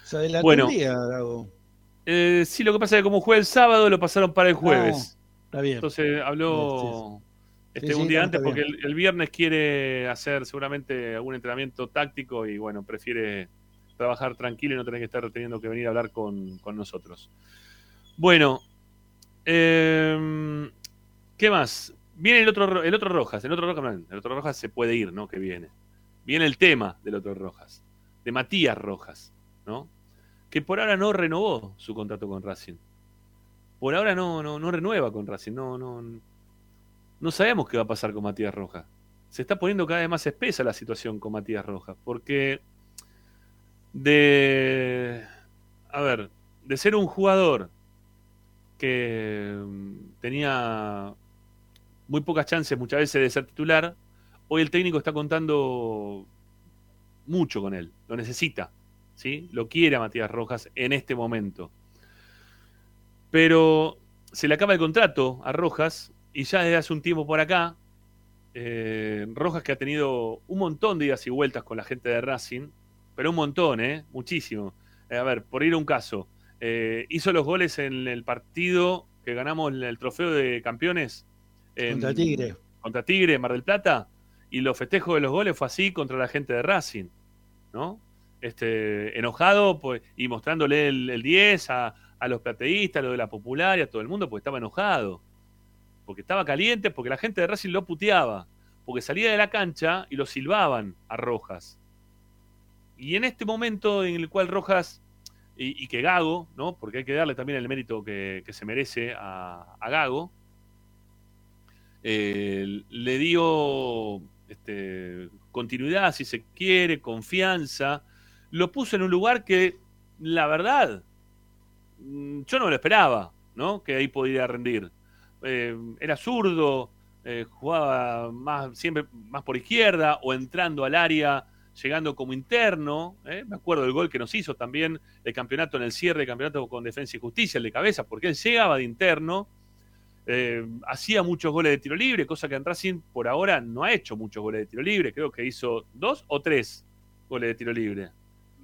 Se adelantó Bueno. el día, Gago. Eh, sí, lo que pasa es que como juega el sábado, lo pasaron para el jueves. Está bien. Entonces habló este, Sí, sí, un día antes porque el, el viernes quiere hacer seguramente algún entrenamiento táctico y bueno, prefiere trabajar tranquilo y no tener que estar teniendo que venir a hablar con, con nosotros. Bueno, eh, ¿qué más? Viene el otro, Ro- el otro Rojas, el otro Rojas, el otro Rojas se puede ir, ¿no? Que viene. Viene el tema del otro Rojas, de Matías Rojas, ¿no? Que por ahora no renovó su contrato con Racing. Por ahora no, no, no renueva con Racing, no, no, no sabemos qué va a pasar con Matías Rojas. Se está poniendo cada vez más espesa la situación con Matías Rojas, porque de, a ver, de ser un jugador que mm, tenía muy pocas chances muchas veces de ser titular, hoy el técnico está contando mucho con él, lo necesita, ¿sí? Lo quiere a Matías Rojas en este momento. Pero se le acaba el contrato a Rojas y ya desde hace un tiempo por acá, eh, Rojas que ha tenido un montón de idas y vueltas con la gente de Racing, pero un montón, ¿eh? Muchísimo. Eh, a ver, por ir a un caso, eh, hizo los goles en el partido que ganamos el, el trofeo de campeones en- Contra Tigre. contra Tigre Mar del Plata y los festejos de los goles fue así contra la gente de Racing, ¿no? Este, enojado pues, y mostrándole el, el 10 a, a los plateístas, a lo de la popular y a todo el mundo porque estaba enojado, porque estaba caliente, porque la gente de Racing lo puteaba, porque salía de la cancha y lo silbaban a Rojas. Y en este momento en el cual Rojas y, y que Gago, ¿no? Porque hay que darle también el mérito que, que se merece a, a Gago, eh, le dio este, continuidad, si se quiere, confianza, lo puso en un lugar que, la verdad, mm, yo no lo esperaba, ¿no? Que ahí podía rendir. Eh, era zurdo, eh, jugaba más, siempre más por izquierda o entrando al área, llegando como interno. Me acuerdo del gol que nos hizo también el campeonato en el cierre de campeonato con Defensa y Justicia, el de cabeza, porque él llegaba de interno. Eh, hacía muchos goles de tiro libre, cosa que en Racing por ahora no ha hecho muchos goles de tiro libre. Creo que hizo dos o tres goles de tiro libre.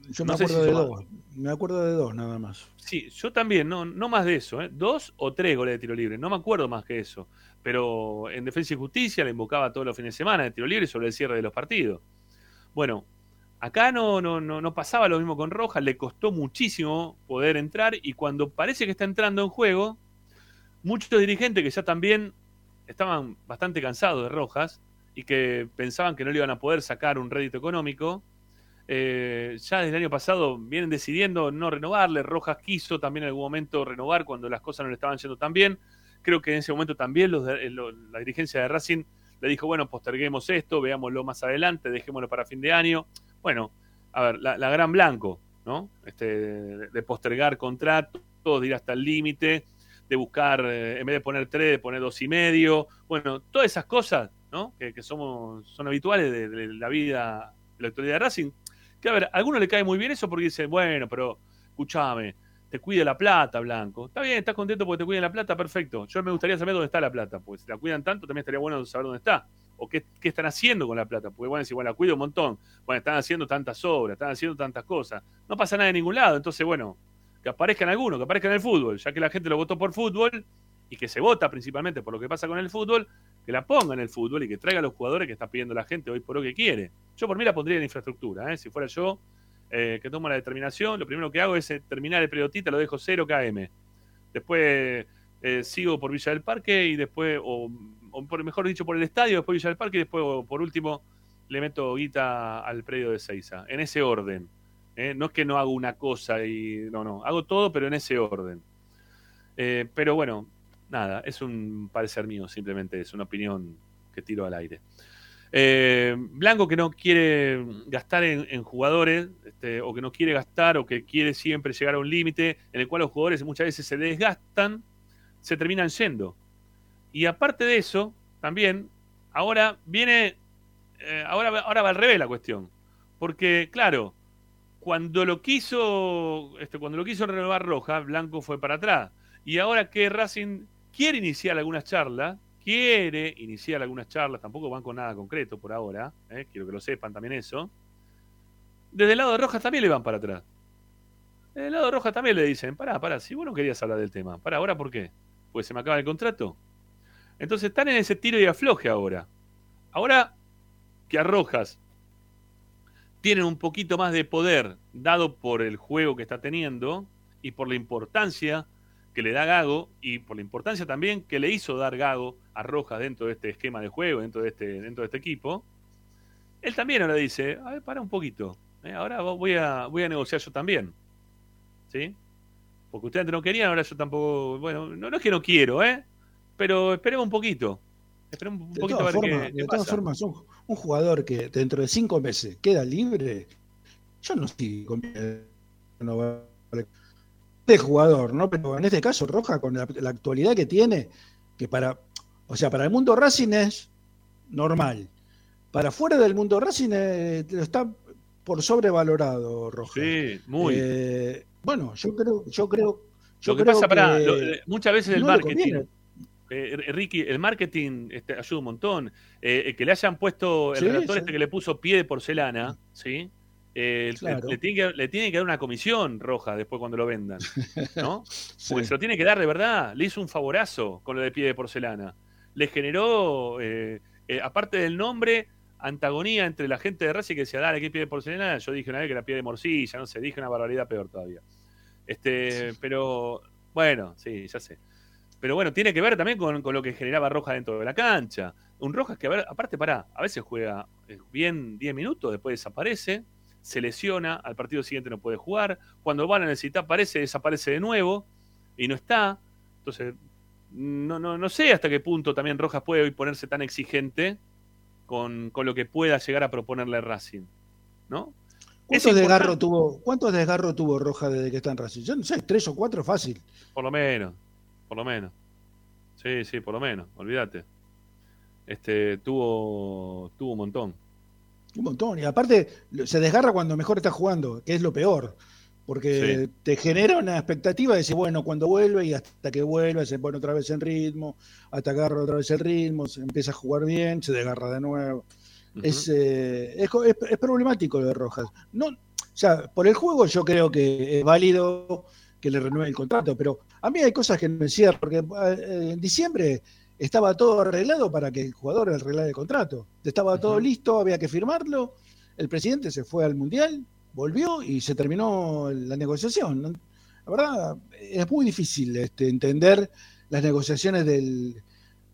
Yo me No sé acuerdo si de dos. Me acuerdo de dos nada más. Sí, yo también, no, no más de eso, ¿eh? dos o tres goles de tiro libre, no me acuerdo más que eso. Pero en Defensa y Justicia le invocaba todos los fines de semana de tiro libre sobre el cierre de los partidos. Bueno, acá no, no, no, no pasaba lo mismo con Rojas, le costó muchísimo poder entrar y cuando parece que está entrando en juego, muchos dirigentes que ya también estaban bastante cansados de Rojas y que pensaban que no le iban a poder sacar un rédito económico, eh, ya desde el año pasado vienen decidiendo no renovarle. Rojas quiso también en algún momento renovar cuando las cosas no le estaban yendo tan bien. Creo que en ese momento también los de- lo- la dirigencia de Racing le dijo, bueno, posterguemos esto, veámoslo más adelante, dejémoslo para fin de año. Bueno, a ver, la, gran blanco, ¿no? Este, de, de postergar contratos, de ir hasta el límite, de buscar, eh, en vez de poner tres, de poner dos y medio. Bueno, todas esas cosas, ¿no? Que, que somos, son habituales de, de la vida, de la actualidad de Racing Que a ver, a alguno le cae muy bien eso porque dice, bueno, pero escúchame, te cuida la plata, Blanco. Está bien, estás contento porque te cuiden la plata, perfecto. Yo me gustaría saber dónde está la plata, pues si la cuidan tanto, también estaría bueno saber dónde está. O qué, qué están haciendo con la plata. Porque bueno, decir, bueno, la cuido un montón. Bueno, están haciendo tantas obras, están haciendo tantas cosas. No pasa nada en ningún lado. Entonces, bueno, que aparezcan algunos, que aparezcan en el fútbol, ya que la gente lo votó por fútbol y que se vota principalmente por lo que pasa con el fútbol, que la ponga en el fútbol y que traiga a los jugadores que está pidiendo la gente hoy por hoy que quiere. Yo por mí la pondría en infraestructura, ¿eh? si fuera yo eh, que tomo la determinación, lo primero que hago es eh, terminar el periodista, lo dejo 0 KM. Después eh, sigo por Villa del Parque y después, o, o por, mejor dicho, por el estadio, después Villa del Parque y después, o, por último, le meto guita al predio de Seiza. En ese orden. ¿Eh? No es que no hago una cosa y. No, no. Hago todo, pero en ese orden. Eh, pero bueno, nada, es un parecer mío, simplemente es una opinión que tiro al aire. Eh, Blanco que no quiere gastar en, jugadores, este, o que no quiere gastar, o que quiere siempre llegar a un límite en el cual los jugadores muchas veces se desgastan, se terminan yendo. Y aparte de eso, también, ahora viene, ahora, ahora va al revés la cuestión. Porque, claro, cuando lo quiso, este, cuando lo quiso renovar Roja, Blanco fue para atrás. Y ahora que Racing quiere iniciar algunas charlas, quiere iniciar algunas charlas, tampoco van con nada concreto por ahora, eh, quiero que lo sepan también eso. Desde el lado de Rojas también le van para atrás. Desde el lado de Rojas también le dicen, pará, pará, si vos no querías hablar del tema, pará, ¿ahora por qué? Pues se me acaba el contrato. Entonces están en ese tiro y afloje ahora. Ahora que a Rojas tienen un poquito más de poder dado por el juego que está teniendo y por la importancia que le da Gago y por la importancia también que le hizo dar Gago a Rojas dentro de este esquema de juego, dentro de este, dentro de este equipo, él también ahora dice, a ver, para un poquito, ¿eh? ahora voy a, voy a negociar yo también. ¿Sí? Porque ustedes no querían, ahora yo tampoco, bueno, no, no es que no quiero, ¿eh? Pero esperemos un poquito. Esperemos un De poquito a todas ver formas, qué, qué de todas pasa. formas, un, un jugador que dentro de cinco meses queda libre, yo no estoy con no de jugador, ¿no? Pero en este caso, Roja, con la, la actualidad que tiene, que para, o sea, para el mundo Racing es normal. Para fuera del mundo Racing eh, está por sobrevalorado, Roja. Sí, muy. Eh, bueno, yo creo, yo creo, yo Lo que creo pasa, lo- eh, muchas veces el no marketing. Eh, Ricky, el marketing este, ayuda un montón. Eh, eh, que le hayan puesto, el Sí, redactor sí. este que le puso pie de porcelana, ¿sí? Eh, Claro. le, tiene que, le tiene que dar una comisión roja después cuando lo vendan, ¿no? Sí. Porque se lo tiene que dar de verdad. Le hizo un favorazo con lo de pie de porcelana. Le generó, aparte del nombre, antagonía entre la gente de Racing que decía, dale, ¿qué pie de porcelana? Yo dije una vez que era pie de morcilla, no sé, dije una barbaridad peor todavía. Este, pero, bueno, sí, ya sé. Pero bueno, tiene que ver también con, con lo que generaba Rojas dentro de la cancha. Un Rojas que, a ver, aparte, pará, a veces juega eh, bien 10 minutos, después desaparece, se lesiona, al partido siguiente no puede jugar. Cuando van a necesitar, aparece, desaparece de nuevo y no está. Entonces, no, no, no sé hasta qué punto también Rojas puede hoy ponerse tan exigente con, con lo que pueda llegar a proponerle Racing. ¿No? ¿Cuántos desgarros tuvo, ¿Cuántos desgarros tuvo Roja desde que está en Racing? Yo no sé, tres o cuatro fácil. Por lo menos, por lo menos. Sí, sí, por lo menos, olvídate. Este, tuvo, tuvo un montón. Un montón. Y aparte, se desgarra cuando mejor está jugando, que es lo peor. Porque Sí. te genera una expectativa de decir, bueno, cuando vuelve y hasta que vuelva se pone otra vez en ritmo, hasta agarra otra vez el ritmo, se empieza a jugar bien, se desgarra de nuevo. Es, eh, es- es problemático lo de Rojas. No, o sea, por el juego yo creo que es válido que le renueve el contrato, pero a mí hay cosas que no me cierran, porque eh, en diciembre estaba todo arreglado para que el jugador arreglara el contrato. Estaba todo listo, había que firmarlo, el presidente se fue al Mundial, volvió y se terminó la negociación. La verdad, es muy difícil este, entender las negociaciones del,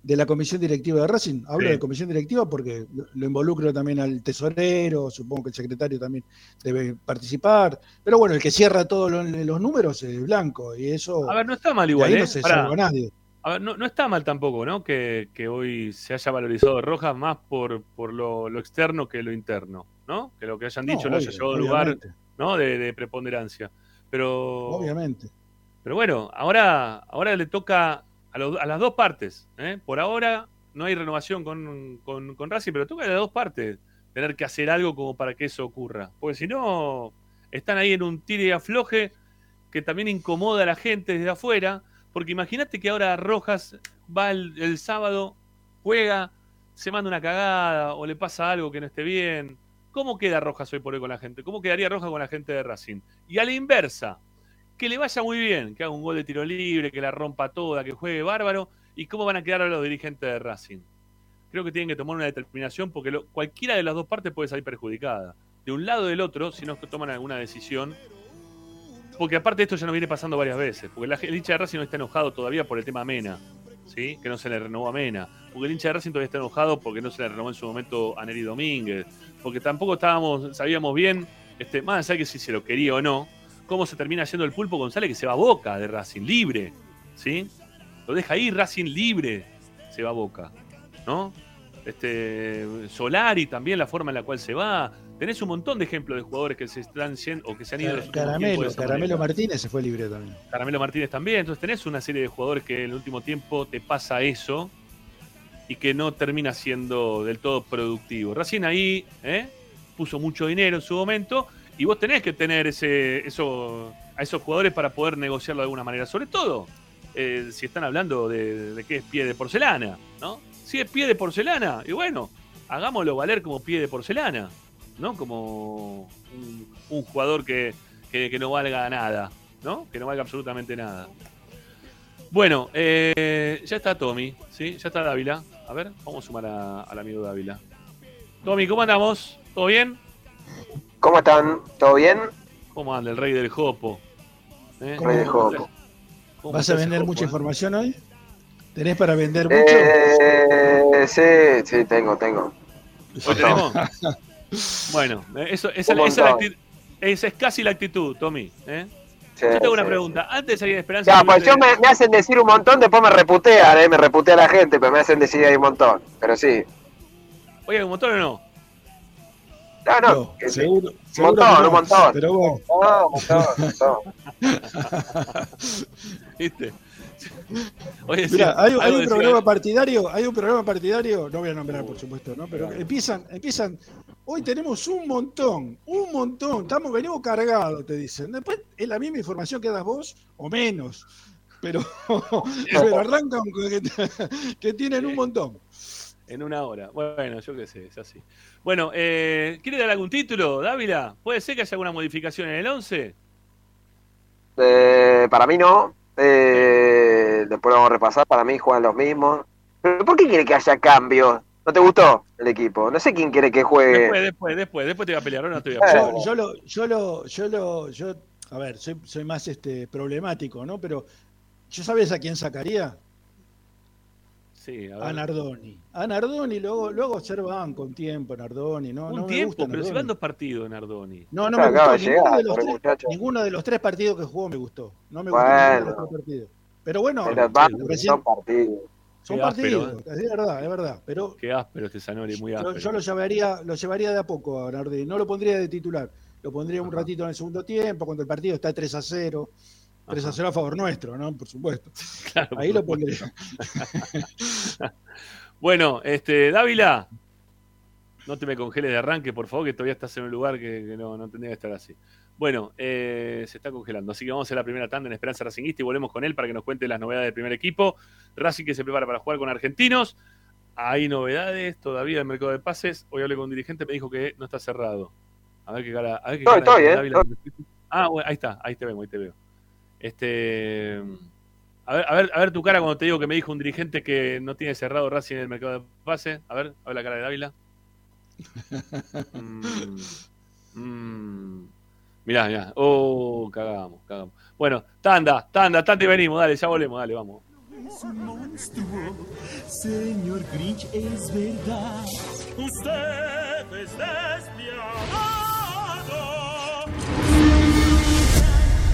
de la comisión directiva de Racing. Hablo Sí. de comisión directiva porque lo, involucro también al tesorero, supongo que el secretario también debe participar. Pero bueno, el que cierra todos lo- los números es Blanco y eso A ver, no está mal igual, ahí ¿eh? no se Pará. salva nadie. A ver, no, no está mal tampoco, ¿no? Que, que hoy se haya valorizado Rojas más por, por lo, lo externo que lo interno, ¿no? Que lo que hayan dicho No, lo haya llevado a lugar, ¿no? De, de preponderancia. Pero, obviamente. pero bueno, ahora, ahora le toca a, a las dos partes. ¿eh? Por ahora no hay renovación con, con, con Racing, pero toca a las dos partes. tener que hacer algo como para que eso ocurra. Porque si no, están ahí en un tire y afloje que también incomoda a la gente desde afuera. Porque imagínate que ahora Rojas va el, el sábado, juega, se manda una cagada o le pasa algo que no esté bien. ¿Cómo queda Rojas hoy por hoy con la gente? ¿Cómo quedaría Rojas con la gente de Racing? Y a la inversa, que le vaya muy bien, que haga un gol de tiro libre, que la rompa toda, que juegue bárbaro. ¿Y cómo van a quedar los dirigentes de Racing? Creo que tienen que tomar una determinación porque lo- cualquiera de las dos partes puede salir perjudicada. De un lado o del otro, si no toman alguna decisión. Porque aparte esto ya nos viene pasando varias veces. Porque la, el hincha de Racing no está enojado todavía por el tema Mena. ¿sí? Que no se le renovó a Mena. Porque el hincha de Racing todavía está enojado porque no se le renovó en su momento a Neri Domínguez. Porque tampoco estábamos, sabíamos bien, este, más allá que si se lo quería o no, cómo se termina yendo el pulpo González que se va a boca de Racing, libre. ¿Sí? Lo deja ahí, Racing libre. Se va a boca. ¿No? Este, Solari también, la forma en la cual se va. Tenés un montón de ejemplos de jugadores que se están yendo o que se han ido los Caramelo, Caramelo manera. Martínez se fue libre también. Caramelo Martínez también. Entonces tenés una serie de jugadores que en el último tiempo te pasa eso y que no termina siendo del todo productivo. Recién ahí ¿eh? puso mucho dinero en su momento y vos tenés que tener ese, eso, a esos jugadores para poder negociarlo de alguna manera. Sobre todo eh, si están hablando de, de que es pie de porcelana, ¿no? Si es pie de porcelana, y bueno, hagámoslo valer como pie de porcelana, ¿no? Como un, jugador que, que- que no valga nada, ¿no? Que no valga absolutamente nada. Bueno, eh, ya está Tommy, ¿sí? Ya está Dávila. A ver, vamos a sumar a- al amigo Dávila. Tommy, ¿cómo andamos? ¿Todo bien? ¿Cómo están? ¿Todo bien? ¿Cómo anda el rey del Jopo? ¿Eh? ¿Cómo- Rey de Jopo. ¿Cómo ¿Vas a vender Jopo, mucha eh? información hoy? ¿Tenés para vender mucho? Eh, sí, sí, tengo, tengo. ¿Hoy tenemos? bueno, eh, eso, esa, esa es la montón. acti- esa es casi la actitud, Tommy. ¿eh? Sí, Yo tengo una sí. pregunta. Antes de salir de Esperanza. Ya, pues yo me, me hacen decir un montón, después me reputean, ¿eh? Me reputea la gente, pero me hacen decir ahí un montón. Pero sí. Oye, ¿un montón o no? No, no. No, que seguro, Un montón, no, un montón. Pero No, un montón, un montón. ¿Viste? Oye, sí, Mira, hay, un programa partidario, hay un programa partidario, no voy a nombrar por supuesto, ¿no? Pero empiezan, empiezan, hoy tenemos un montón, un montón, estamos, venimos cargados, te dicen. Después es la misma información que das vos, o menos. Pero, pero arrancan que, que tienen un montón. En una hora. Bueno, yo qué sé, es así. Bueno, eh, ¿quiere dar algún título, Dávila? ¿Puede ser que haya alguna modificación en el 11? Eh, para mí no. Eh, después lo vamos a repasar. Para mí juegan los mismos. ¿Pero por qué quiere que haya cambios? ¿No te gustó el equipo? No sé quién quiere que juegue. Después, después, después, después te voy a pelear, ahora no te voy a Eh, pelear. Yo, yo lo, yo lo, yo lo, yo, a ver, soy, soy más este problemático, ¿no? Pero, ¿yo sabes a quién sacaría? Sí, a. Nardoni. A Nardoni, luego, luego observan con tiempo Nardoni, ¿no? Un no me tiempo, gusta pero si Nardoni. van dos partidos, Nardoni. No, no me gustó. de Ninguno, llegar, de los tres, muchacho. ninguno de los tres partidos que jugó me gustó. No me gustó ninguno de los tres partidos. Pero bueno, Pero recién- son partidos. son Qué áspero, partidos, es verdad, es verdad. Pero Qué áspero este muy yo, áspero. yo lo llevaría, lo llevaría de a poco a Nardoni. No lo pondría de titular. Lo pondría un ratito en el segundo tiempo, cuando el partido está 3 a 0. 3 a Ajá. 0 a favor nuestro, ¿no? Por supuesto. Claro, Ahí por lo pondría. Bueno, este, Dávila, no te me congeles de arranque, por favor, que todavía estás en un lugar que, que no, no tendría que estar así. Bueno, eh, se está congelando, así que vamos a hacer la primera tanda en Esperanza Racingista y volvemos con él para que nos cuente las novedades del primer equipo. Racing que se prepara para jugar con argentinos. Hay novedades todavía del mercado de pases. Hoy hablé con un dirigente, me dijo que no está cerrado. A ver qué cara. A ver qué Estoy, cara estoy, tiene eh, Dávila. Ah, bueno, ahí está, ahí te veo, ahí te veo. Este. A ver, a ver, a ver tu cara cuando te digo que me dijo un dirigente que no tiene cerrado Racing en el mercado de pase. A ver, a ver la cara de Dávila. Mm, mm. Mirá, mirá. Oh, cagamos, cagamos. Bueno, tanda, tanda, tanda y venimos, dale, ya volvemos, dale, vamos. Es un monstruo, señor Grinch, es verdad. Usted es despiadado.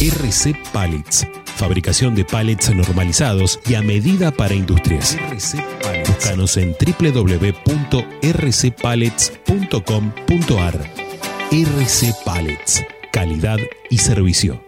RC Pallets. Fabricación de pallets normalizados y a medida para industrias. Búscanos en www.rcpallets.com.ar. RC Pallets. Calidad y servicio.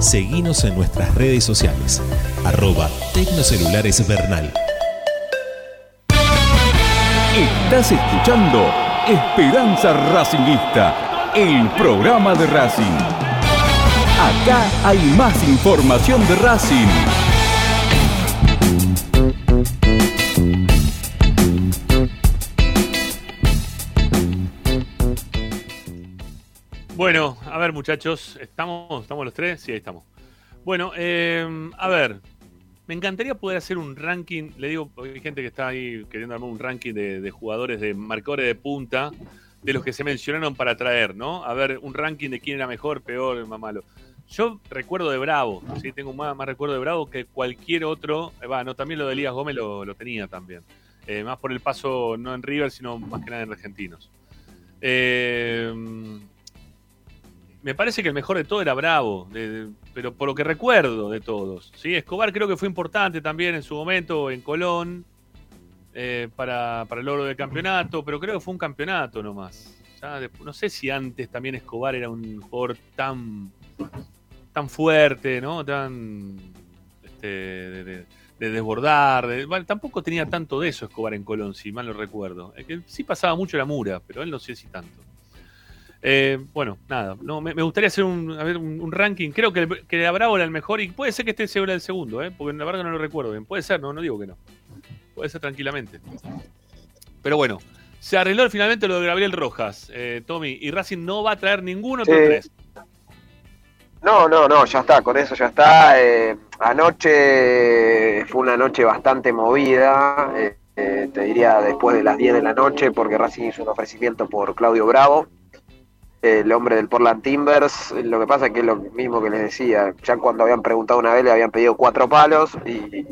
Seguinos en nuestras redes sociales. Arroba Tecnocelulares. Estás escuchando Esperanza Racingista, el programa de Racing. Acá hay más información de Racing. Bueno, a ver muchachos, ¿estamos, ¿estamos los tres? Sí, ahí estamos. Bueno, eh, a ver, me encantaría poder hacer un ranking, le digo, hay gente que está ahí queriendo armar un ranking de, jugadores de marcadores de punta, de los que se mencionaron para traer, ¿no? A ver, un ranking de quién era mejor, peor, más malo. Yo recuerdo de Bravo, ¿sí? tengo más, más recuerdo de Bravo que cualquier otro. Eh, Va, no, también lo de Elías Gómez lo, lo tenía también. Eh, más por el paso no en River, sino más que nada en Argentinos. Eh, me parece que el mejor de todo era Bravo, de- pero por lo que recuerdo de todos. ¿sí? Escobar creo que fue importante también en su momento en Colón eh, para, para el logro del campeonato, pero creo que fue un campeonato nomás. Ya de- no sé si antes también Escobar era un jugador tan, tan fuerte, ¿no? Tan este, de, de- de desbordar. tampoco tenía tanto de eso Escobar en Colón, si mal lo recuerdo. Es que sí pasaba mucho la mura, pero él no sé si tanto. Eh, bueno, nada, no, me, me gustaría hacer un, a ver, un, un ranking. Creo que, el- que Bravo era el mejor y puede ser que este sea el segundo, ¿eh? porque la verdad no lo recuerdo bien. Puede ser, no, no digo que no. Puede ser tranquilamente. Pero bueno, se arregló finalmente lo de Gabriel Rojas, eh, Tommy, y Racing no va a traer ninguno otro Sí. tres. No, no, no, ya está, con eso ya está. Eh, anoche fue una noche bastante movida. eh, eh, te diría después de las 10 de la noche, porque Racing hizo un ofrecimiento por Claudio Bravo, el hombre del Portland Timbers. Lo que pasa es que es lo mismo que les decía, ya cuando habían preguntado una vez le habían pedido cuatro palos y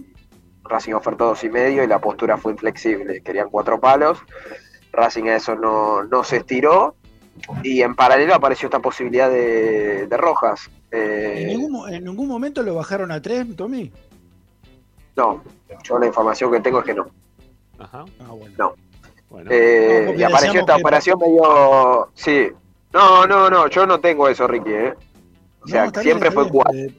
Racing ofertó dos y medio y la postura fue inflexible, querían cuatro palos. Racing a eso no, no se estiró y en paralelo apareció esta posibilidad de, de Rojas. Eh, ¿En, ningún, mo- en ningún momento lo bajaron a tres, Tommy? no, yo la información que tengo es que no. Ajá. Ah, bueno. No. Bueno. Eh, No, y apareció esta que- operación medio. Sí. No, no, no, yo no tengo eso, Ricky, ¿eh? O sea, No, siempre bien, fue cuatro. Eh,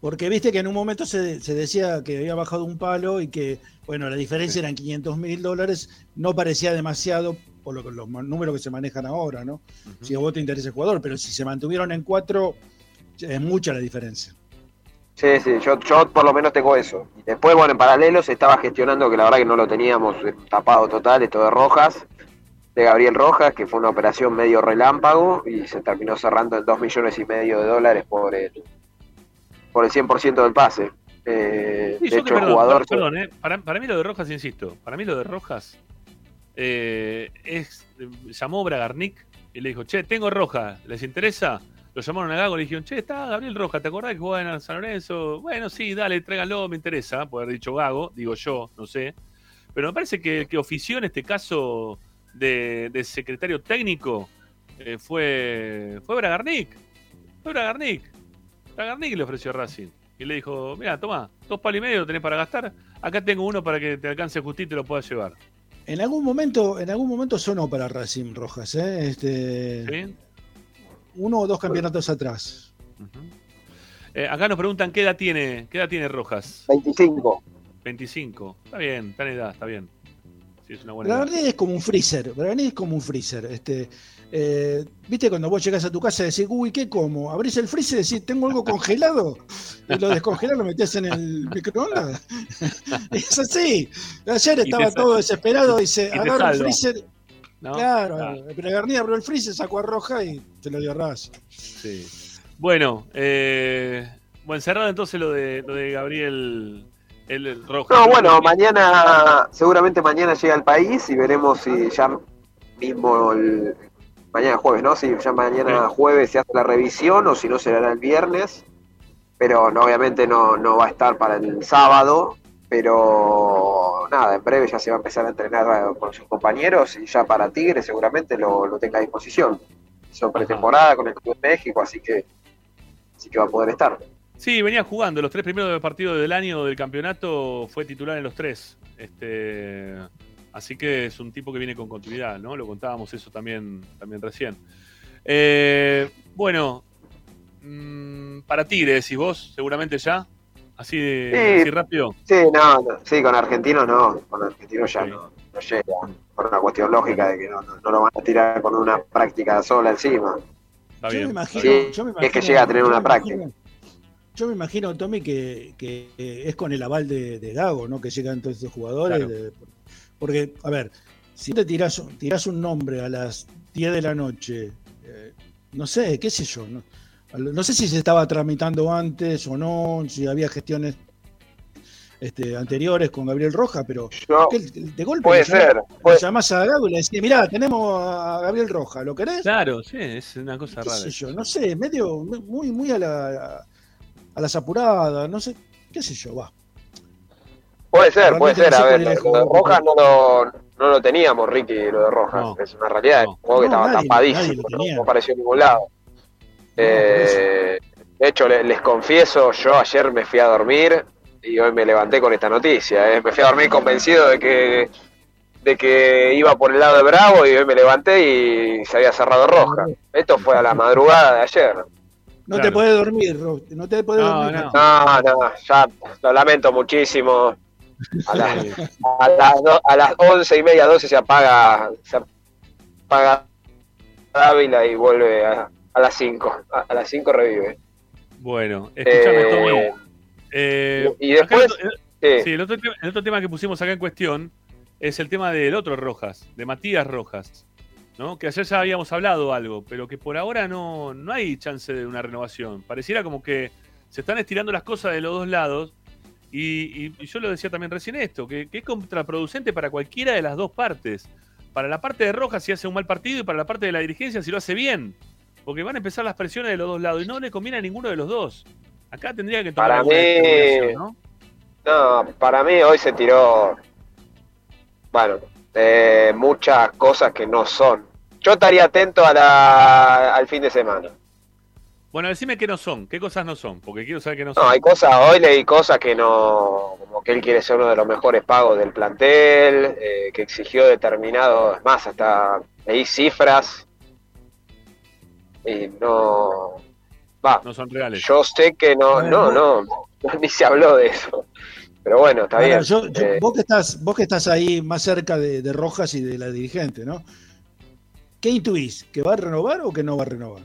porque viste que en un momento se, se decía que había bajado un palo y que, bueno, la diferencia eran 500 mil dólares, no parecía demasiado por lo que- los números que se manejan ahora, ¿no? Si a vos te interesa el jugador, pero si se mantuvieron en cuatro, es mucha la diferencia. Sí, sí, yo, yo por lo menos tengo eso. Y después, bueno, en paralelo se estaba gestionando, que la verdad que no lo teníamos eh, tapado total, esto de Rojas, de Gabriel Rojas, que fue una operación medio relámpago y se terminó cerrando en 2 millones y medio de dólares por el, por el 100% del pase. Eh, Sí, de que hecho, el perdón, jugador... perdón, eh, para, para mí lo de Rojas, insisto, para mí lo de Rojas eh, es llamó Bragarnik y le dijo, che, tengo Roja, ¿les interesa? Lo llamaron a Gago y le dijeron, che, está Gabriel Roja, ¿te acordás que jugaba en San Lorenzo? Bueno, sí, dale, tráiganlo, me interesa, puede haber dicho Gago, digo yo, no sé. Pero me parece que el que ofició en este caso de, de secretario técnico eh, fue, fue Bragarnik. Fue Bragarnik. Bragarnik le ofreció a Racing. Y le dijo, mira, toma, dos palos y medio lo tenés para gastar. Acá tengo uno para que te alcance justito y te lo puedas llevar. En algún momento, en algún momento sonó para Racing Rojas, ¿eh? Este, ¿Sí? uno o dos campeonatos atrás. Eh, acá nos preguntan qué edad tiene, qué edad tiene Rojas. 25. 25. Está bien, está en edad, está bien. Sí, es una buena es como un freezer, Bragarnik es como un freezer. Este, eh, ¿Viste cuando vos llegás a tu casa y decís, uy, ¿qué como? Abrís el freezer y decís, ¿tengo algo congelado? Y lo descongelás, lo metés en el microondas. es así. Ayer estaba te todo desesperado y se y te agarra el freezer. ¿no? Claro, Claro, Bragarnik abrió el freezer, sacó a Roja y se lo dio a Raz. sí. Bueno, eh, bueno, cerrado entonces lo de, lo de Gabriel el, el Rojas. No, bueno, mañana, seguramente mañana llega al país y veremos si ya mismo el, mañana jueves, ¿no? Si ya mañana jueves se hace la revisión o si no será el viernes, pero no, obviamente no, no va a estar para el sábado, pero nada, en breve ya se va a empezar a entrenar eh, con sus compañeros y ya para Tigre seguramente lo, lo tenga a disposición. Hizo pretemporada con el Club de México, así que, así que va a poder estar. Sí, venía jugando los tres primeros partidos del año del campeonato, fue titular en los tres. Este, así que es un tipo que viene con continuidad, ¿no? Lo contábamos eso también, también recién. Eh, bueno, mm, para Tigre, decís vos, seguramente ya, así, de, Sí. así rápido. Sí, no, no, sí, con argentinos no, con argentinos ya no, no llega, por una cuestión lógica de que no, no, no lo van a tirar con una práctica sola encima. Está Yo me bien. imagino, Sí, yo me es que llega a tener una práctica. Yo me imagino, Tommy, que, que, eh, es con el aval de, de Gago, ¿no? Que llegan todos estos jugadores. Claro. de- porque, a ver, si te tirás, tirás un nombre a las 10 de la noche, eh, no sé, qué sé yo, ¿no? No sé si se estaba tramitando antes o no, si había gestiones este, anteriores con Gabriel Roja, pero Yo- que de golpe puede llamás- ser, puede- llamás a Gago y le decís, mirá, tenemos a Gabriel Roja, ¿lo querés? Claro, sí, es una cosa qué rara. sé yo, no sé, medio muy, muy a la a las apuradas, no sé, qué sé yo, va. Puede ser, puede ser, no a ver, lo el de Rojas no lo, no lo teníamos, Ricky, lo de Rojas, No. es una realidad, es un juego que No, estaba nadie- tapadísimo, nadie no apareció en ningún lado. Eh, de hecho, le- les confieso, yo ayer me fui a dormir y hoy me levanté con esta noticia, eh. me fui a dormir convencido de que de que iba por el lado de Bravo y hoy me levanté y se había cerrado Roja. Esto fue a la madrugada de ayer. No Claro. te podés dormir, Ro- no te podés No, dormir. no. No, no, ya lo lamento muchísimo. A las, a las, do- a las once y media, doce se apaga, se apaga Dávila y vuelve a, a las cinco. A, a las cinco revive. Bueno, escúchame, Eh, Tommy. Eh, y después- acá sí. sí, el otro, tema, el otro tema que pusimos acá en cuestión es el tema del otro Rojas, de Matías Rojas, ¿no? Que ayer ya habíamos hablado algo, pero que por ahora no, no hay chance de una renovación. Pareciera como que se están estirando las cosas de los dos lados Y, y- y yo lo decía también recién esto, que, que es contraproducente para cualquiera de las dos partes. Para la parte de Rojas si hace un mal partido y para la parte de la dirigencia si lo hace bien. Porque van a empezar las presiones de los dos lados y no le conviene a ninguno de los dos. Acá tendría que tomar Para mí- ¿no? No, para mí hoy se tiró, bueno, eh, muchas cosas que no son. Yo estaría atento a la, al fin de semana. Bueno, decime qué no son, qué cosas no son, porque quiero saber qué no son. No, hay cosas, hoy leí cosas que no, como que él quiere ser uno de los mejores pagos del plantel, eh, que exigió determinado, es más, hasta leí cifras y no, va, No son reales. yo sé que no, no, no, ni se habló de eso, pero bueno, está bien. yo- yo- Eh, vos, que estás, vos que estás ahí más cerca de, de Rojas y de la dirigente, ¿no? ¿Qué intuís? ¿Que va a renovar o que no va a renovar?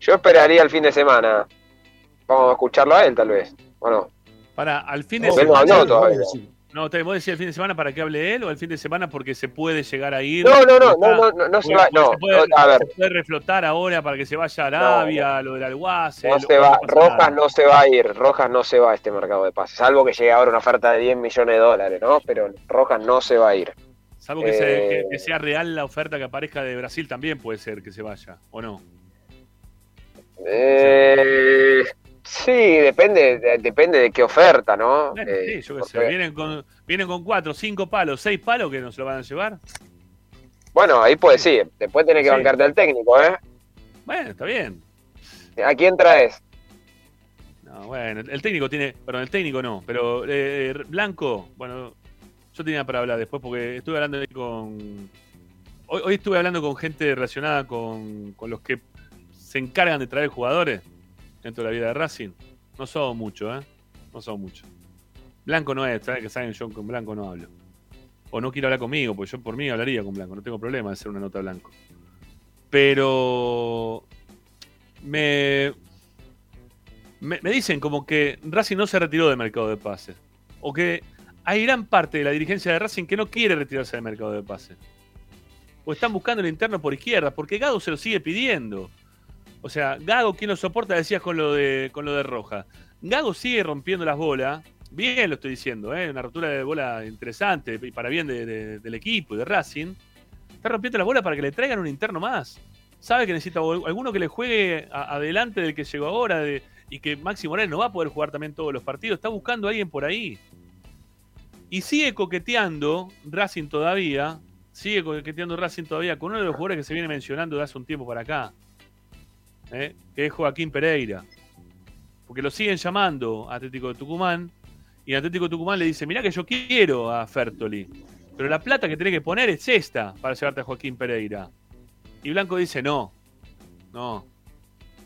Yo esperaría el fin de semana. Vamos a escucharlo a él, tal vez. ¿O no? Para, al fin de No, no semana. habló todavía. No, te, ¿vos decís el fin de semana para que hable él o el fin de semana porque se puede llegar a ir? No, no, no, no, no, no, no se va. No, se puede, a ver, se puede reflotar ahora para que se vaya a Arabia, lo del Alguace. no se va. Rojas nada. no se va a ir. Rojas no se va a este mercado de pases. Salvo que llegue ahora una oferta de 10 millones de dólares, ¿no? Pero Rojas no se va a ir. Salvo que, Eh, que sea real la oferta que aparezca de Brasil, también puede ser que se vaya, ¿o no? Eh, sí, depende, de- depende de qué oferta, ¿no? Bueno, Eh, sí, yo qué sé. Vienen con, vienen con cuatro, cinco palos, seis palos que nos lo van a llevar. Bueno, ahí puede sí. Después tenés que Sí. bancarte al técnico, ¿eh? Bueno, está bien. ¿A quién traes? No, bueno, el técnico tiene, perdón, el técnico no, pero eh, Blanco, bueno, yo tenía para hablar después porque estuve hablando con, hoy, estuve hablando con gente relacionada con, con los que se encargan de traer jugadores dentro de la vida de Racing. No son muchos, ¿eh? No son muchos. Blanco no es, ¿sabes? Que saben, yo con Blanco no hablo. O no quiero hablar conmigo, porque yo por mí hablaría con Blanco, no tengo problema de hacer una nota Blanco. Pero me, me, me dicen como que Racing no se retiró del mercado de pases. O que hay gran parte de la dirigencia de Racing que no quiere retirarse del mercado de pases. O están buscando el interno por izquierda, porque Gago se lo sigue pidiendo. O sea, Gago, ¿quién lo soporta? Decías con lo de, con lo de Roja. Gago sigue rompiendo las bolas. Bien lo estoy diciendo, ¿eh? una rotura de bola interesante y para bien de- de- del equipo y de Racing. Está rompiendo las bolas para que le traigan un interno más. Sabe que necesita alguno que le juegue a- adelante del que llegó ahora de- y que Maxi Morales no va a poder jugar también todos los partidos. Está buscando a alguien por ahí. Y sigue coqueteando Racing todavía. Sigue coqueteando Racing todavía con uno de los jugadores que se viene mencionando de hace un tiempo para acá. ¿eh? Que es Joaquín Pereira. Porque lo siguen llamando Atlético de Tucumán. Y Atlético de Tucumán le dice: Mirá que yo quiero a Fertoli. Pero la plata que tenés que poner es esta para llevarte a Joaquín Pereira. Y Blanco dice: No, no,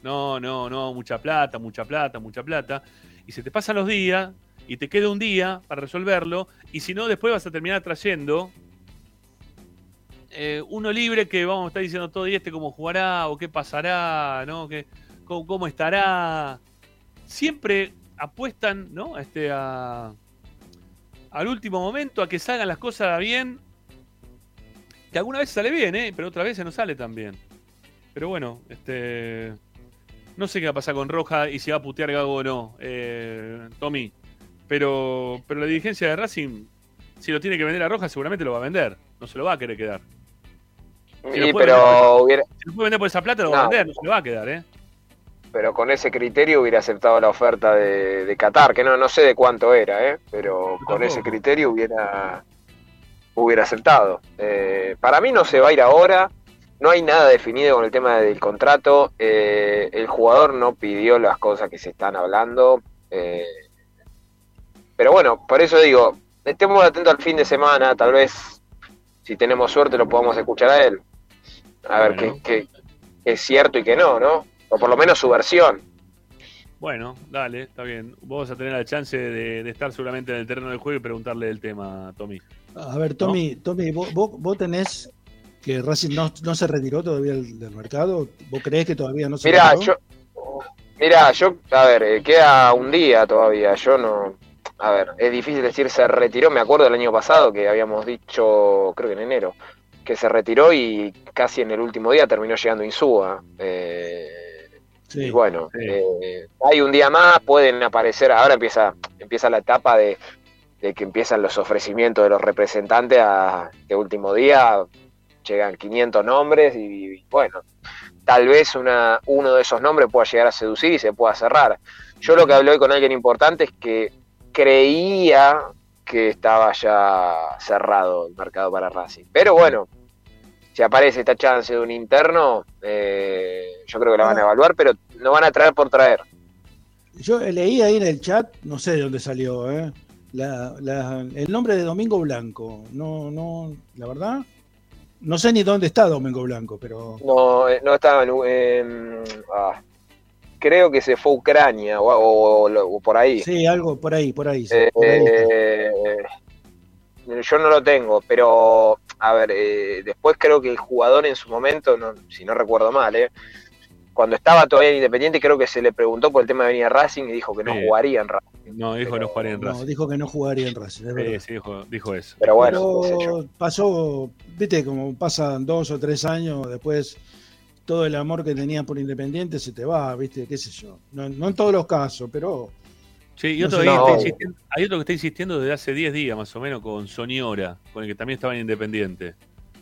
no, no, no, mucha plata, mucha plata, mucha plata. Y se te pasan los días y te queda un día para resolverlo. Y si no, después vas a terminar trayendo eh, uno libre que vamos a estar diciendo todo y este cómo jugará o qué pasará, ¿no? Que, cómo, estará. Siempre apuestan, ¿no? Este, a, al último momento a que salgan las cosas bien. Que alguna vez sale bien, ¿eh? Pero otras veces no sale tan bien. Pero bueno, este. No sé qué va a pasar con Roja y si va a putear Gago o no, eh, Tommy. Pero, pero la dirigencia de Racing, si lo tiene que vender a Roja, seguramente lo va a vender. No se lo va a querer quedar. Si lo Y, puede pero vender- hubiera, Si lo puede vender por esa plata, lo va a vender, no se lo va a quedar, ¿eh? pero con ese criterio hubiera aceptado la oferta de, de Qatar, que no, no sé de cuánto era, ¿eh? pero con tampoco. ese criterio hubiera, hubiera aceptado. Eh, para mí no se va a ir ahora, no hay nada definido con el tema del contrato, eh, el jugador no pidió las cosas que se están hablando, eh, pero bueno, por eso digo, estemos atentos al fin de semana, tal vez si tenemos suerte lo podamos escuchar a él, a ver Bueno. qué, es cierto y qué no, ¿no? O por lo menos su versión. Bueno, dale, está bien. Vos vas a tener la chance de, de estar seguramente en el terreno del juego y preguntarle el tema, Tommy. A ver, Tommy, Tommy vos, vos, vos tenés que Racing no, no se retiró todavía del, del mercado. ¿Vos creés que todavía no se Mira, retiró? yo, mira, yo, a ver, eh, queda un día todavía. Yo no, a ver, es difícil decir se retiró. Me acuerdo del año pasado que habíamos dicho, creo que en enero, que se retiró y casi en el último día terminó llegando Insúa. Eh, Y bueno, eh, hay un día más, pueden aparecer, ahora empieza, empieza la etapa de, de que empiezan los ofrecimientos de los representantes a este último día, llegan 500 nombres y, bueno, tal vez una, uno de esos nombres pueda llegar a seducir y se pueda cerrar. Yo lo que hablé hoy con alguien importante es que creía que estaba ya cerrado el mercado para Racing. Pero bueno, si aparece esta chance de un interno, eh, yo creo que la van a evaluar, pero no van a traer por traer. Yo leí ahí en el chat, no sé de dónde salió, ¿eh? el nombre de Domingo Blanco. No, no, la verdad, no sé ni dónde está Domingo Blanco, pero. No, eh, no estaba en. Ah, creo que se fue a Ucrania o, por ahí. Sí, algo por ahí, por ahí. Eh, yo no lo tengo, pero a ver, eh, después creo que el jugador en su momento, si no recuerdo mal, eh, cuando estaba todavía en Independiente, creo que se le preguntó por el tema de venir a Racing y dijo que no jugaría en Racing. No, dijo que no jugaría en Racing. No, dijo que no jugaría en Racing. sí, sí, dijo, eso. Pero bueno, pasó, viste, como pasan dos o tres años después, todo el amor que tenía por Independiente se te va, viste, qué sé yo. No, en todos los casos, pero. Sí, y otro hay otro que está insistiendo desde hace 10 días más o menos con Soñora, con el que también estaba en Independiente.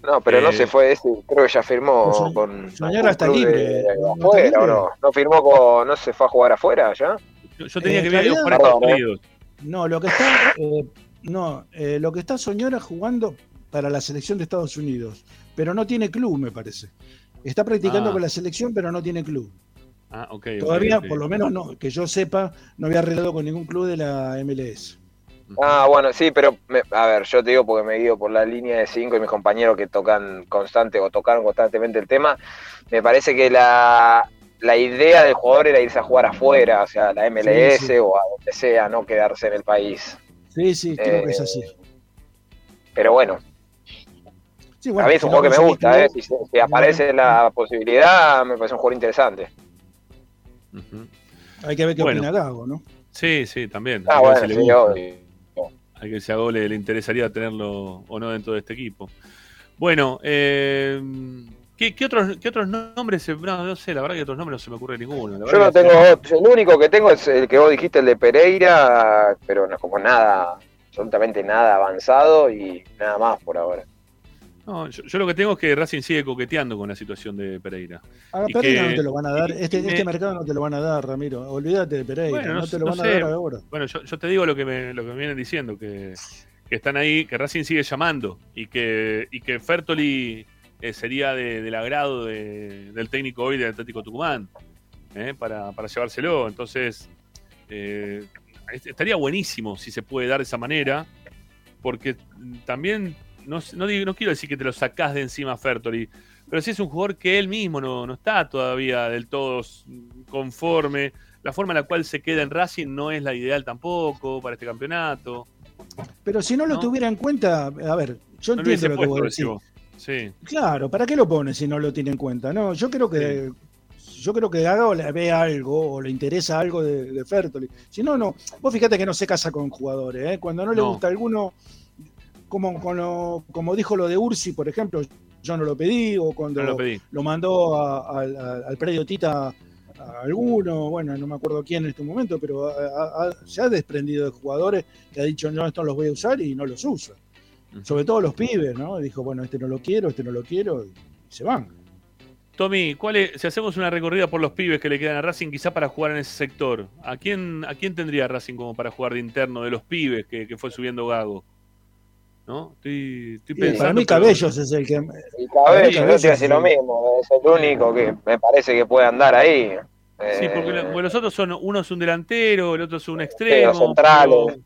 No, pero no eh, se fue ese, creo que ya firmó con. Soñora está libre. afuera, ¿o no? ¿No firmó con. ¿No se fue a jugar afuera ya? Yo, tenía que ver para Estados Unidos. No, lo que está. Eh, no, eh, lo que está Soñora jugando para la selección de Estados Unidos, pero no tiene club, me parece. Está practicando ah. con la selección, pero no tiene club. Ah, ok. Todavía, por lo menos, no, que yo sepa, no había arreglado con ningún club de la MLS. Ah, bueno, sí, pero a ver, yo te digo porque me guío por la línea de 5 y mis compañeros que tocan constante o tocaron constantemente el tema, me parece que la, idea del jugador era irse a jugar afuera, o sea, la MLS o a donde sea, no quedarse en el país. Sí, sí, creo que es así. Eh, pero bueno. A mí es un juego que me gusta, ¿eh? si, aparece la posibilidad, me parece un juego interesante. Hay que ver qué opina Gago, ¿no? Sí, sí, también. Ah, bueno, sí, a que se hago le, interesaría tenerlo o no dentro de este equipo. Bueno, eh, ¿qué, otros, ¿qué otros nombres? No, no sé, la verdad que otros nombres no se me ocurre ninguno. Yo no tengo el único que tengo es el que vos dijiste, el de Pereira, pero no como nada, absolutamente nada avanzado y nada más por ahora. No, yo, lo que tengo es que Racing sigue coqueteando con la situación de Pereira. A Pereira no te lo van a dar. Este, este mercado no te lo van a dar, Ramiro. Olvídate de Pereira. no, te lo van a dar ahora. Bueno, yo, te digo lo que me, lo que me vienen diciendo, que, están ahí, que Racing sigue llamando y que, y que Fertoli eh, sería del agrado del técnico hoy del Atlético Tucumán eh, para, llevárselo. Entonces, eh, estaría buenísimo si se puede dar de esa manera, porque también no, no, quiero decir que te lo sacás de encima Fertoli, pero sí es un jugador que él mismo no, está todavía del todo conforme. La forma en la cual se queda en Racing no es la ideal tampoco para este campeonato. Pero si no lo tuviera en cuenta, a ver, yo entiendo lo que vos decís. Sí. Claro, ¿para qué lo pone si no lo tiene en cuenta? No, yo creo que yo creo que Gago le ve algo o le interesa algo de, Fertoli. Si no, no. Vos fíjate que no se casa con jugadores, ¿eh? Cuando no le gusta alguno, como, como dijo lo de Ursi, por ejemplo, yo no lo pedí, o cuando lo, mandó al predio Tita a alguno, bueno, no me acuerdo quién en este momento, pero se ha desprendido de jugadores que ha dicho, no, estos los voy a usar y no los usa. Sobre todo los pibes, ¿no? Dijo, bueno, este no lo quiero, este no lo quiero, y se van. Tommy, ¿cuál es, si hacemos una recorrida por los pibes que le quedan a Racing, quizá para jugar en ese sector, ¿a quién, a quién tendría Racing como para jugar de interno de los pibes que, que fue subiendo Gago? ¿No? Estoy, pensando. para mí, Cabellos es el que. Y Cabellos, yo te lo mismo, es el único que me parece que puede andar ahí. Sí, porque, los otros son, uno es un delantero, el otro es un extremo. centrales.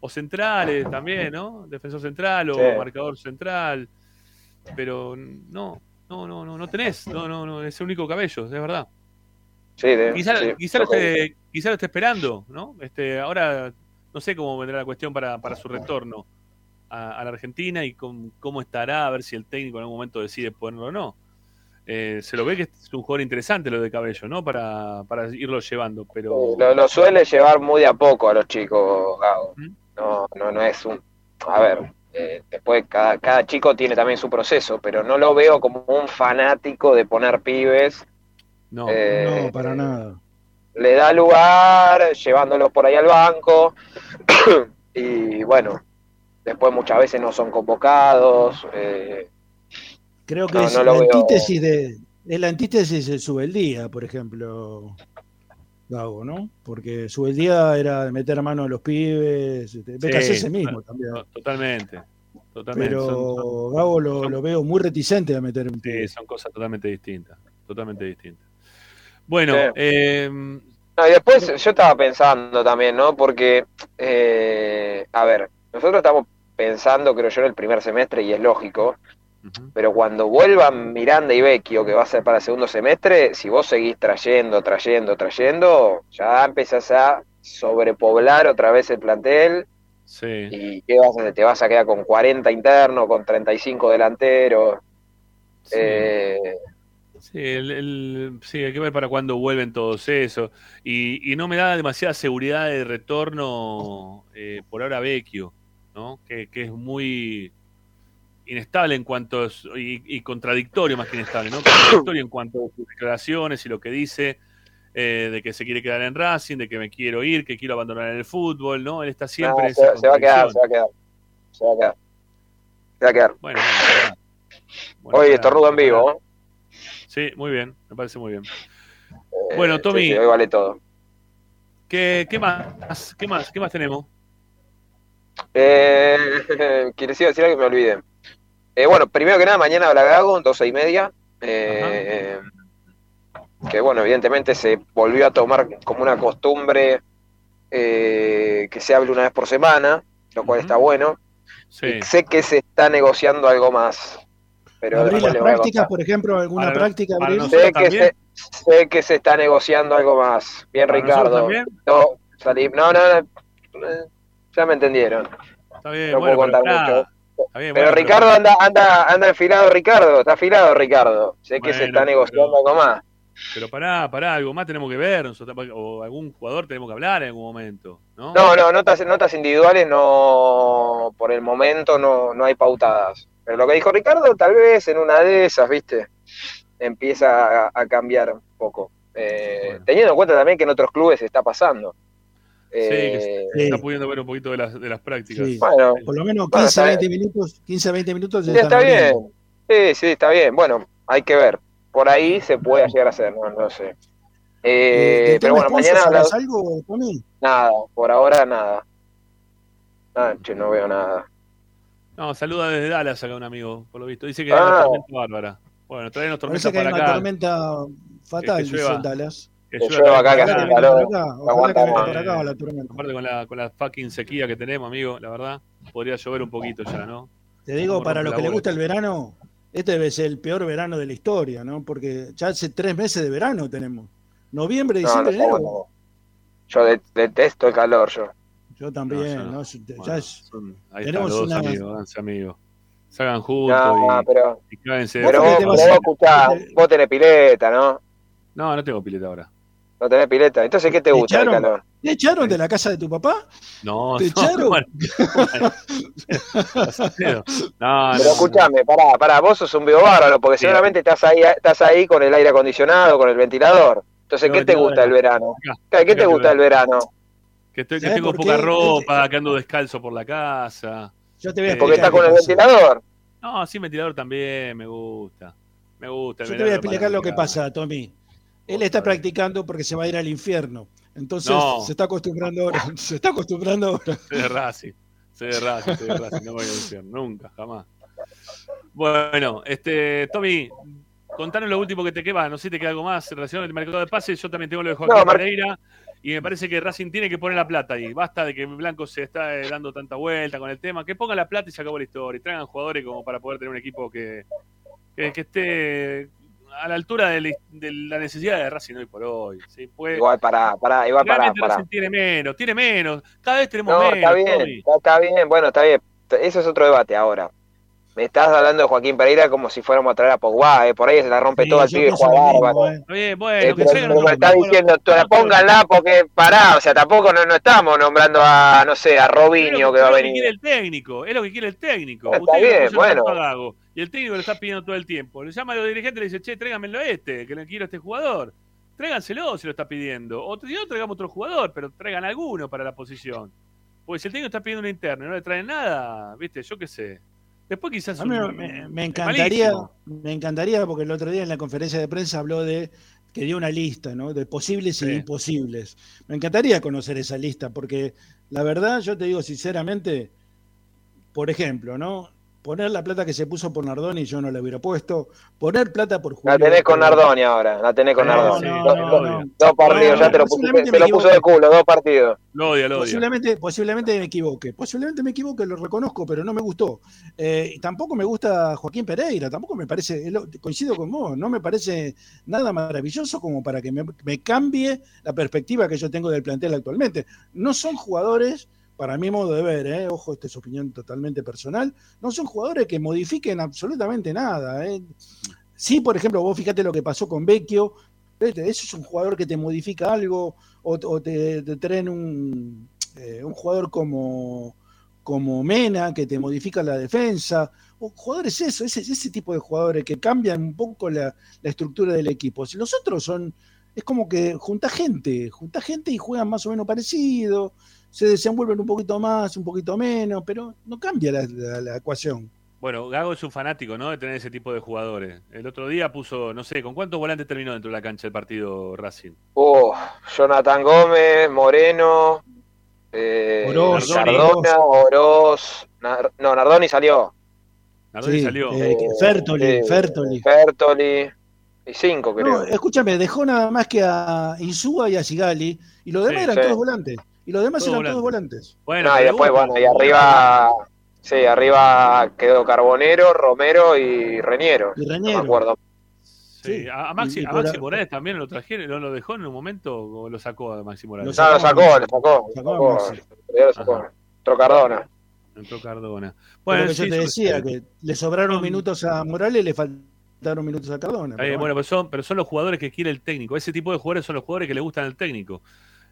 O, centrales también, ¿no? Defensor central o marcador central. Pero no, no, no, no, no tenés, no, no, no, es el único Cabellos, es verdad. Sí, quizá, quizá, lo esté, quizá lo esté esperando, ¿no? Este, ahora no sé cómo vendrá la cuestión para, para su retorno a, la Argentina y con, cómo estará, a ver si el técnico en algún momento decide ponerlo o no. Eh, se lo ve que es un jugador interesante lo de Cabello, ¿no? Para, para irlo llevando, pero... Lo, suele llevar muy de a poco a los chicos, Gago. No, no, no es un... A ver, eh, después cada, cada chico tiene también su proceso, pero no lo veo como un fanático de poner pibes No, Eh, No, para nada. le da lugar, llevándolos por ahí al banco. y bueno, después muchas veces no son convocados. eh, Creo que No, es no la antítesis de es la antítesis de Subeldía, por ejemplo, Gago, ¿no? Porque Subeldía era meter mano a los pibes, este, BKC Sí, ese mismo to- también. Totalmente. Totalmente. Pero Son- son- Gago lo, son- lo veo muy reticente a meter un sí, son cosas totalmente distintas. Totalmente distintas. Bueno, Sí. eh, No, y después yo estaba pensando también, ¿no? Porque, eh, a ver, nosotros estamos pensando, creo yo, en el primer semestre y es lógico, pero cuando vuelvan Miranda y Vecchio, que va a ser para el segundo semestre, si vos seguís trayendo, trayendo, trayendo, ya empezás a sobrepoblar otra vez el plantel sí. y ¿qué vas a hacer? te vas a quedar con 40 internos, con 35 delanteros. sí. Eh, Sí, el, el- sí, hay que ver para cuándo vuelven todos esos. Y, y no me da demasiada seguridad de retorno eh, por ahora Vecchio, ¿no? Que, que es muy inestable en cuanto y, y contradictorio más que inestable, ¿no? Contradictorio en cuanto a sus declaraciones y lo que dice eh, de que se quiere quedar en Racing, de que me quiero ir, que quiero abandonar el fútbol, ¿no? Él está siempre no, en se, esa se va a quedar, se va a quedar. Se va a quedar. Se va a quedar. Bueno, bueno, ojalá, estornudo en vivo. ¿eh? Sí, muy bien, me parece muy bien. Eh, Bueno, sí, Tommy. sí, hoy vale todo. ¿Qué, qué más? ¿Qué más? ¿Qué más tenemos? Eh, quiero decir, decir algo que me olvidé. Eh, bueno, primero que nada, mañana habla Gago, 12 y media. Eh, que bueno, evidentemente se volvió a tomar como una costumbre eh, que se hable una vez por semana, lo cual está bueno. Sí. Sé que se está negociando algo más, pero Abrir las prácticas, por ejemplo, alguna Para práctica, para Sé que, se, sé que se está negociando algo más. Bien, ¿Para nosotros Ricardo. No, salí, no, no, no, ya me entendieron. Está bien, No bueno, puedo pero contar nada. mucho. Está bien, Pero bueno, Ricardo anda, anda, anda enfilado, Ricardo, está afilado Ricardo. Sé que se está negociando pero- algo más. Pero pará, pará, algo más tenemos que ver, nosotros, o algún jugador tenemos que hablar en algún momento, ¿no? No, no, notas, notas individuales no, por el momento no, no hay pautadas. Pero lo que dijo Ricardo, tal vez en una de esas, viste, empieza a, a cambiar un poco. Eh, Bueno. Teniendo en cuenta también que en otros clubes está pasando. Sí, que Eh, se está pudiendo ver un poquito de las, de las prácticas. Sí. bueno, Por lo menos Bueno, 15, está 20 minutos, 15, 20 minutos sí, está bien. Sí, sí, está bien. Bueno, hay que ver. Por ahí se puede llegar a hacer, no, no sé. Eh, Eh, ¿del pero bueno, mañana sabes algo, Tommy? Nada, por ahora nada. Ah, che, no veo nada. No, saluda desde Dallas acá un amigo, por lo visto. Dice que Ah. hay una tormenta bárbara. Bueno, traenos tormenta Parece que hay una acá. tormenta fatal, Que dice llueva. en Dallas. Que llueva acá, que hace calor. la tormenta. Aparte con la, con la fucking sequía que tenemos, amigo, la verdad, podría llover un poquito ya, ¿no? Te digo, para los que les gusta el verano, este debe ser el peor verano de la historia, ¿no? Porque ya hace tres meses de verano tenemos. Noviembre, No, no diciembre, enero. Yo de- detesto el calor, yo. Yo también, No, yo no. ¿no? Ya Bueno, es- son- ahí tenemos están los dos una- amigos, amigos. Salgan juntos No, y, pero, y pero ¿Vos vos, qué te frío. vas vos a- escuchá, te- vos tenés pileta, ¿no? No, no tengo pileta ahora. No tenés pileta. Entonces, ¿qué te ¿Te gusta el calor? ¿Te echaron de la casa de tu papá? No, ¿Te no, echaron? bueno, bueno. no, Pero no, escuchame, pará, pará, vos sos un vivo bárbaro, porque Sí. seguramente estás ahí, estás ahí con el aire acondicionado, con el ventilador. Entonces, ¿qué te gusta el verano? ¿Qué te gusta el verano? Que, estoy, que ¿Sabés tengo poca qué? ropa, que ando descalzo por la casa. Yo te voy a Eh, Porque estás con el ventilador. No, sí, ventilador también, me gusta. Me gusta. el Yo te voy a explicar lo que pasa, Tommy. Él está practicando porque se va a ir al infierno. Entonces No. se está acostumbrando ahora. Se está acostumbrando ahora. Soy de Racing. Soy de Racing, soy de Racing. No voy a decir nunca, jamás. Bueno, este, Tommy, contanos lo último que te queda. No sé si te queda algo más en relación al mercado de pases. Yo también tengo lo de Joaquín No, Pereira. Y me parece que Racing tiene que poner la plata ahí. Basta de que Blanco se está eh, dando tanta vuelta con el tema. Que ponga la plata y se acabó la historia. Y traigan jugadores como para poder tener un equipo que, que, que esté a la altura de la, de la necesidad de Racing hoy por hoy. ¿sí? Puede- Igual, pará, pará, igual, pará. Racing tiene menos, tiene menos. Cada vez tenemos No, menos. está bien, está, está bien, bueno, está bien. Eso es otro debate ahora. Me estás hablando de Joaquín Pereira como si fuéramos a traer a Pogba, eh, por ahí se la rompe Sí, todo el pibe, bárbaro. eh. Está bien, bueno, Eh, que pero, me estás bueno, diciendo, tú, no, pónganla porque pará, o sea, tampoco no, no estamos nombrando a, no sé, a Robinho que va a es lo que quiere venir. el técnico, es lo que quiere el técnico. Está bien, bueno. Y el técnico lo está pidiendo todo el tiempo. Le llama a los dirigentes y le dice, che, tráigamelo a este, que le quiero a este jugador. Tráiganselo si lo está pidiendo. O si no, traigamos otro jugador, pero traigan alguno para la posición. Porque si el técnico está pidiendo un interno y no le traen nada, viste, yo qué sé. Después quizás... Un- me, me encantaría, me encantaría porque el otro día en la conferencia de prensa habló de que dio una lista, ¿no? De posibles y Sí. imposibles. Me encantaría conocer esa lista porque la verdad, yo te digo sinceramente, por ejemplo, ¿no? Poner la plata que se puso por Nardoni yo no la hubiera puesto. Poner plata por Julio. La tenés con Nardoni ahora, la tenés con No, Nardoni. no, Dos- no, dos- no. Dos partidos, Bueno, ya te lo, puse- posiblemente te lo puso de culo, dos partidos. Lo odia, lo odia. Posiblemente, posiblemente me equivoque, posiblemente me equivoque, lo reconozco, pero no me gustó. Eh, y tampoco me gusta Joaquín Pereira, tampoco me parece, coincido con vos, no me parece nada maravilloso como para que me, me cambie la perspectiva que yo tengo del plantel actualmente. No son jugadores, para mi modo de ver, eh, ojo, esta es opinión totalmente personal, no son jugadores que modifiquen absolutamente nada. eh. Sí, por ejemplo, vos fíjate lo que pasó con Vecchio, Eso es un jugador que te modifica algo o, te, traen un, eh, un jugador como, como Mena que te modifica la defensa. O jugadores eso, ese, ese tipo de jugadores que cambian un poco la, la estructura del equipo. Si los otros son, es como que junta gente, junta gente y juegan más o menos parecido, se desenvuelven un poquito más, un poquito menos, pero no cambia la, la- la ecuación. Bueno, Gago es un fanático, ¿no? De tener ese tipo de jugadores. El otro día puso, no sé, ¿con cuántos volantes terminó dentro de la cancha el partido Racing? Oh, Jonathan Gómez, Moreno, eh, Oroz, Cardona, Oroz. Nar- no, Nardoni salió. Nardoni Sí, salió. eh, Fertoli, Eh, Fertoli. Fertoli. Y cinco, creo. No, escúchame, dejó nada más que a Insúa y a Sigali, y los demás Sí, eran sí. todos volantes. Y los demás eran todos volantes. Bueno, no, y después, bueno, y arriba. Sí, arriba quedó Carbonero, Romero y Reñero. Y No Reñero. me acuerdo. Sí, Sí. a, Maxi, Y- y a Maxi Morales también lo trajeron, lo, lo dejó en un momento o lo sacó a Maxi Morales. Lo No, lo sacó, lo sacó. Lo Sacó. Lo sacó. Ajá. Entró Cardona. Entró Cardona. Bueno, Bueno, que yo sí, te decía, que le sobraron minutos a Morales y le faltaron minutos a Cardona. Bien, pero bueno, pero son, pero son los jugadores que quiere el técnico. Ese tipo de jugadores son los jugadores que le gustan al técnico.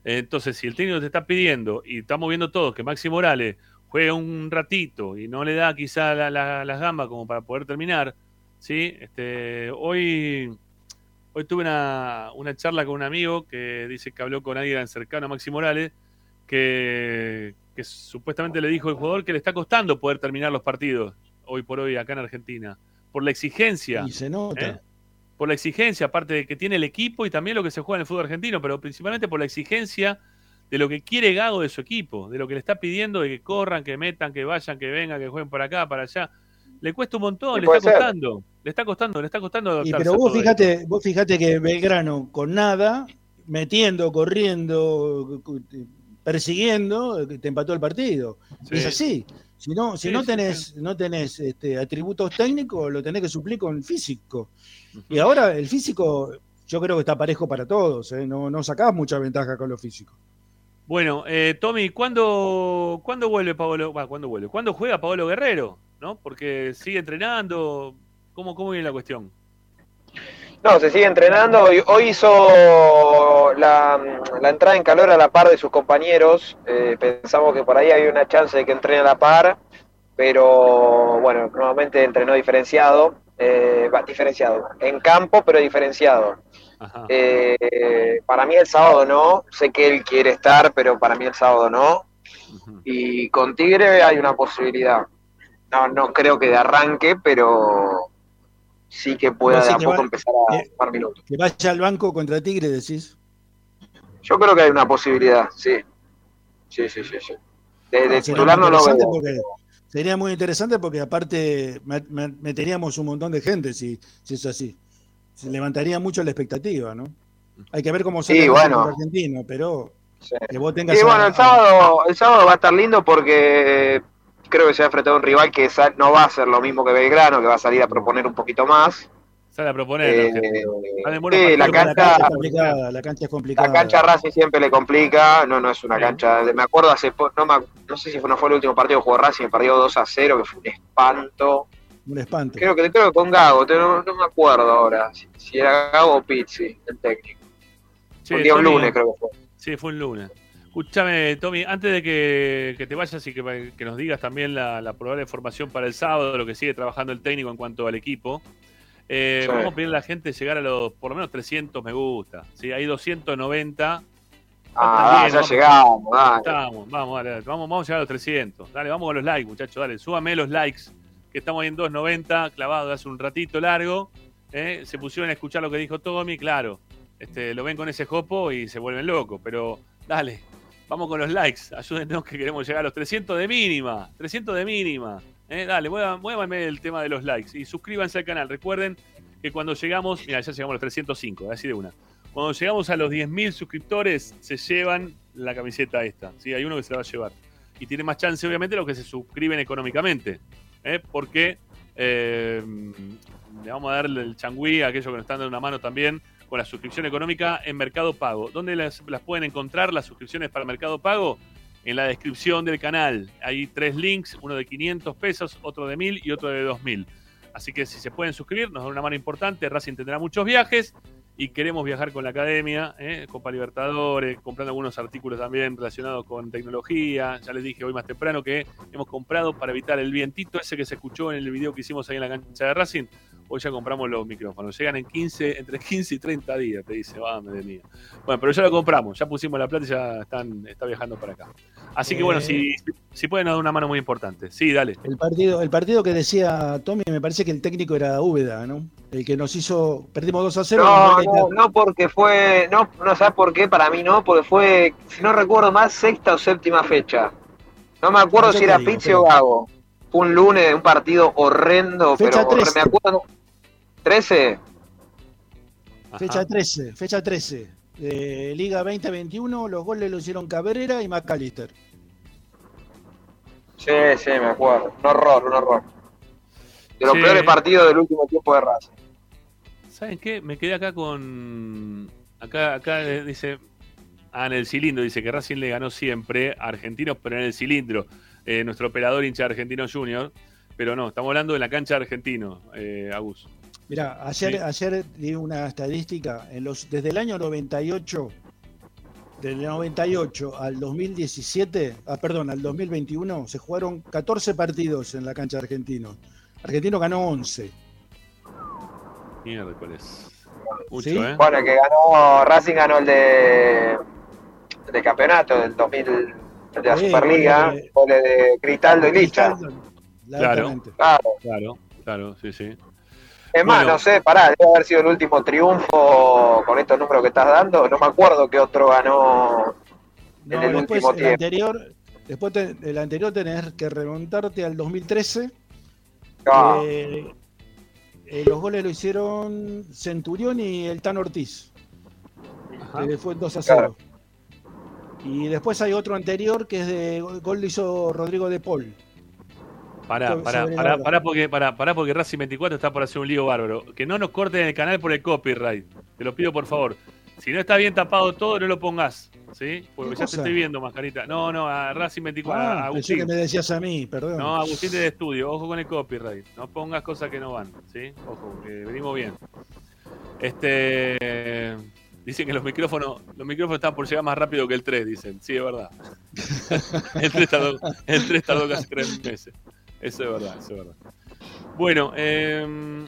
Entonces, si el técnico te está pidiendo, y estamos viendo todos que Maxi Morales juega un ratito y no le da quizá la- la- las gambas como para poder terminar, ¿sí? Este, hoy, hoy tuve una, una charla con un amigo que dice que habló con alguien cercano a Maxi Morales, que, que supuestamente le dijo al jugador que le está costando poder terminar los partidos hoy por hoy acá en Argentina, por la exigencia. Y se nota. ¿Eh? Por la exigencia, aparte de que tiene el equipo y también lo que se juega en el fútbol argentino, pero principalmente por la exigencia de lo que quiere Gago de su equipo, de lo que le está pidiendo de que corran, que metan, que vayan, que vengan, que jueguen para acá, para allá. Le cuesta un montón, le está ser. costando, le está costando, le está costando Y, pero vos fíjate, vos fíjate que Belgrano con nada, metiendo, corriendo, persiguiendo, te empató el partido. esto. Es Sí. así. Si no, si Sí, no sí, tenés, no tenés este, atributos técnicos, lo tenés que suplir con físico. Y ahora el físico, yo creo que está parejo para todos, ¿eh? no, no sacás mucha ventaja con lo físico. Bueno, eh, Tommy, ¿cuándo, ¿cuándo vuelve Paolo? va, ¿Cuándo vuelve? ¿Cuándo juega Paolo Guerrero? ¿No? Porque sigue entrenando. ¿Cómo, cómo viene la cuestión? No, se sigue entrenando. Hoy, hoy hizo la, la entrada en calor a la par de sus compañeros. Eh, pensamos que por ahí había una chance de que entrene a la par, pero bueno, nuevamente entrenó diferenciado. eh, va, diferenciado. En campo, pero diferenciado. Eh, para mí el sábado no. Sé que él quiere estar, pero para mí el sábado no. Y con Tigre hay una posibilidad. No, no creo que de arranque, pero sí que pueda de a poco va- empezar a eh, sumar minutos. Que vaya al banco contra Tigre, decís. Yo creo que hay una posibilidad, sí. Sí, sí, sí, sí. De, de Sería titular muy no lo veo. sería muy interesante porque aparte me- me- meteríamos un montón de gente si, si es así. Se levantaría mucho la expectativa, ¿no? Hay que ver cómo sale Sí, el bueno. argentino, pero Sí. que vos tengas Y a- bueno, el sábado, el sábado va a estar lindo porque creo que se va a enfrentar a un rival que no va a ser lo mismo que Belgrano, que va a salir a proponer un poquito más. Sale a proponer. Eh, sí, la cancha es cancha, complicada, la cancha es complicada. la cancha Racing siempre le complica, no, no es una Sí. cancha, me acuerdo hace no, me- no sé si fue, no fue el último partido que jugó Racing, perdió 2 a 0, que fue un espanto. Un espanto. Creo que, creo que con Gago, no, no me acuerdo ahora, si, si era Gago o Pizzi, el técnico. Che, un día un lunes creo que fue. Sí, fue un lunes. Escúchame, Tommy, antes de que, que te vayas y que, que nos digas también la, la probable formación para el sábado, lo que sigue trabajando el técnico en cuanto al equipo, eh, Sí. vamos a pedirle a la gente llegar a los por lo menos 300 me gusta. ¿sí? Hay 290. Ah, Bien, ya vamos. llegamos, dale. Estamos, vamos, dale, vamos, vamos a llegar a los 300. Dale, vamos con los likes, muchachos, dale, súbame los likes, que estamos ahí en 290, clavado hace un ratito largo. ¿eh? Se pusieron a escuchar lo que dijo Tommy, claro. Este, lo ven con ese jopo y se vuelven locos, pero dale, vamos con los likes, ayúdennos que queremos llegar a los 300 de mínima, 300 de mínima. ¿Eh? Dale, muévanme el tema de los likes y suscríbanse al canal. Recuerden que cuando llegamos, mira, ya llegamos a los 305, así de una. Cuando llegamos a los 10.000 suscriptores, se llevan la camiseta esta. ¿sí? Hay uno que se la va a llevar. Y tiene más chance, obviamente, los que se suscriben económicamente. ¿eh? Porque eh, le vamos a dar el changüí a aquellos que nos están dando una mano también con la suscripción económica en Mercado Pago. ¿Dónde las pueden encontrar las suscripciones para Mercado Pago? En la descripción del canal. Hay tres links, uno de 500 pesos, otro de 1000 y otro de 2000. Así que si se pueden suscribir, nos dan una mano importante. Racing tendrá muchos viajes y queremos viajar con la academia, ¿eh? Copa Libertadores, comprando algunos artículos también relacionados con tecnología. Ya les dije hoy más temprano que hemos comprado para evitar el vientito ese que se escuchó en el video que hicimos ahí en la cancha de Racing. Hoy ya compramos los micrófonos. Llegan en 15, entre 15 y 30 días, te dice, va, madre mía. Bueno, pero ya lo compramos, ya pusimos la plata y ya están, está viajando para acá. Así que bueno, Eh. si, si pueden nos dar una mano muy importante. Sí, dale. El partido, el partido que decía Tommy, me parece que el técnico era Úbeda, ¿no? El que nos hizo, perdimos 2 a 0. No, de no, no porque fue, no, no sabes por qué, para mí no, porque fue, si no recuerdo más, sexta o séptima fecha. No me acuerdo No, si era Pizzi pero- o Gago. Fue un lunes, un partido horrendo, Fecha pero 13. me acuerdo. ¿13? Fecha 13, fecha 13. De Liga 2021, los goles lo hicieron Cabrera y McAllister. Sí, sí, me acuerdo. Un horror, un horror. De los Sí. peores partidos del último tiempo de Racing. ¿Saben qué? Me quedé acá con. Acá, acá eh, dice. Ah, en el cilindro. Dice que Racing le ganó siempre a Argentinos, pero en el cilindro. Eh, nuestro operador hincha Argentino Junior. Pero no, estamos hablando de la cancha de Argentino, eh, Agus. Mira, ayer, Sí. ayer di una estadística. En los, desde el año 98, del 98 al 2017, ah, perdón, al 2021, se jugaron 14 partidos en la cancha de Argentino. Argentino ganó 11. Mierda, ¿cuál es? Mucho, Sí. ¿eh? Bueno, el que ganó, Racing ganó el de, el de campeonato del 2000, el de la Sí, Superliga, de- goles de Cristaldo y Licha. Claro. claro, claro, sí, sí. Es más, Bueno. no sé, pará, debe haber sido el último triunfo con estos números que estás dando. No me acuerdo qué otro ganó en No, el después último el tiempo. anterior, después te- el anterior tenés que remontarte al 2013. Ah. Eh, eh, los goles lo hicieron Centurión y el Tan Ortiz. Ajá. que fue 2 a 0. Y después hay otro anterior que es de gol lo hizo Rodrigo de Paul. Pará, pará, pará, pará porque, pará, pará porque Racing 24 está por hacer un lío bárbaro. Que no nos corten el canal por el copyright. Te lo pido por favor. Si no está bien tapado todo, no lo pongas. ¿Sí? Porque ¿Qué ya te cosa? estoy viendo, mascarita. No, no, a Racing 24, a Ah, pensé que me decías a mí, perdón. No, Agustín de estudio, ojo con el copyright. No pongas cosas que no van, ¿sí? Ojo, que venimos bien. Este. Dicen que los micrófonos, los micrófonos están por llegar más rápido que el 3, dicen. Sí, es verdad. el 3 tardó, el 3 tardó casi 3 meses. Eso es verdad, eso es verdad. Bueno, eh,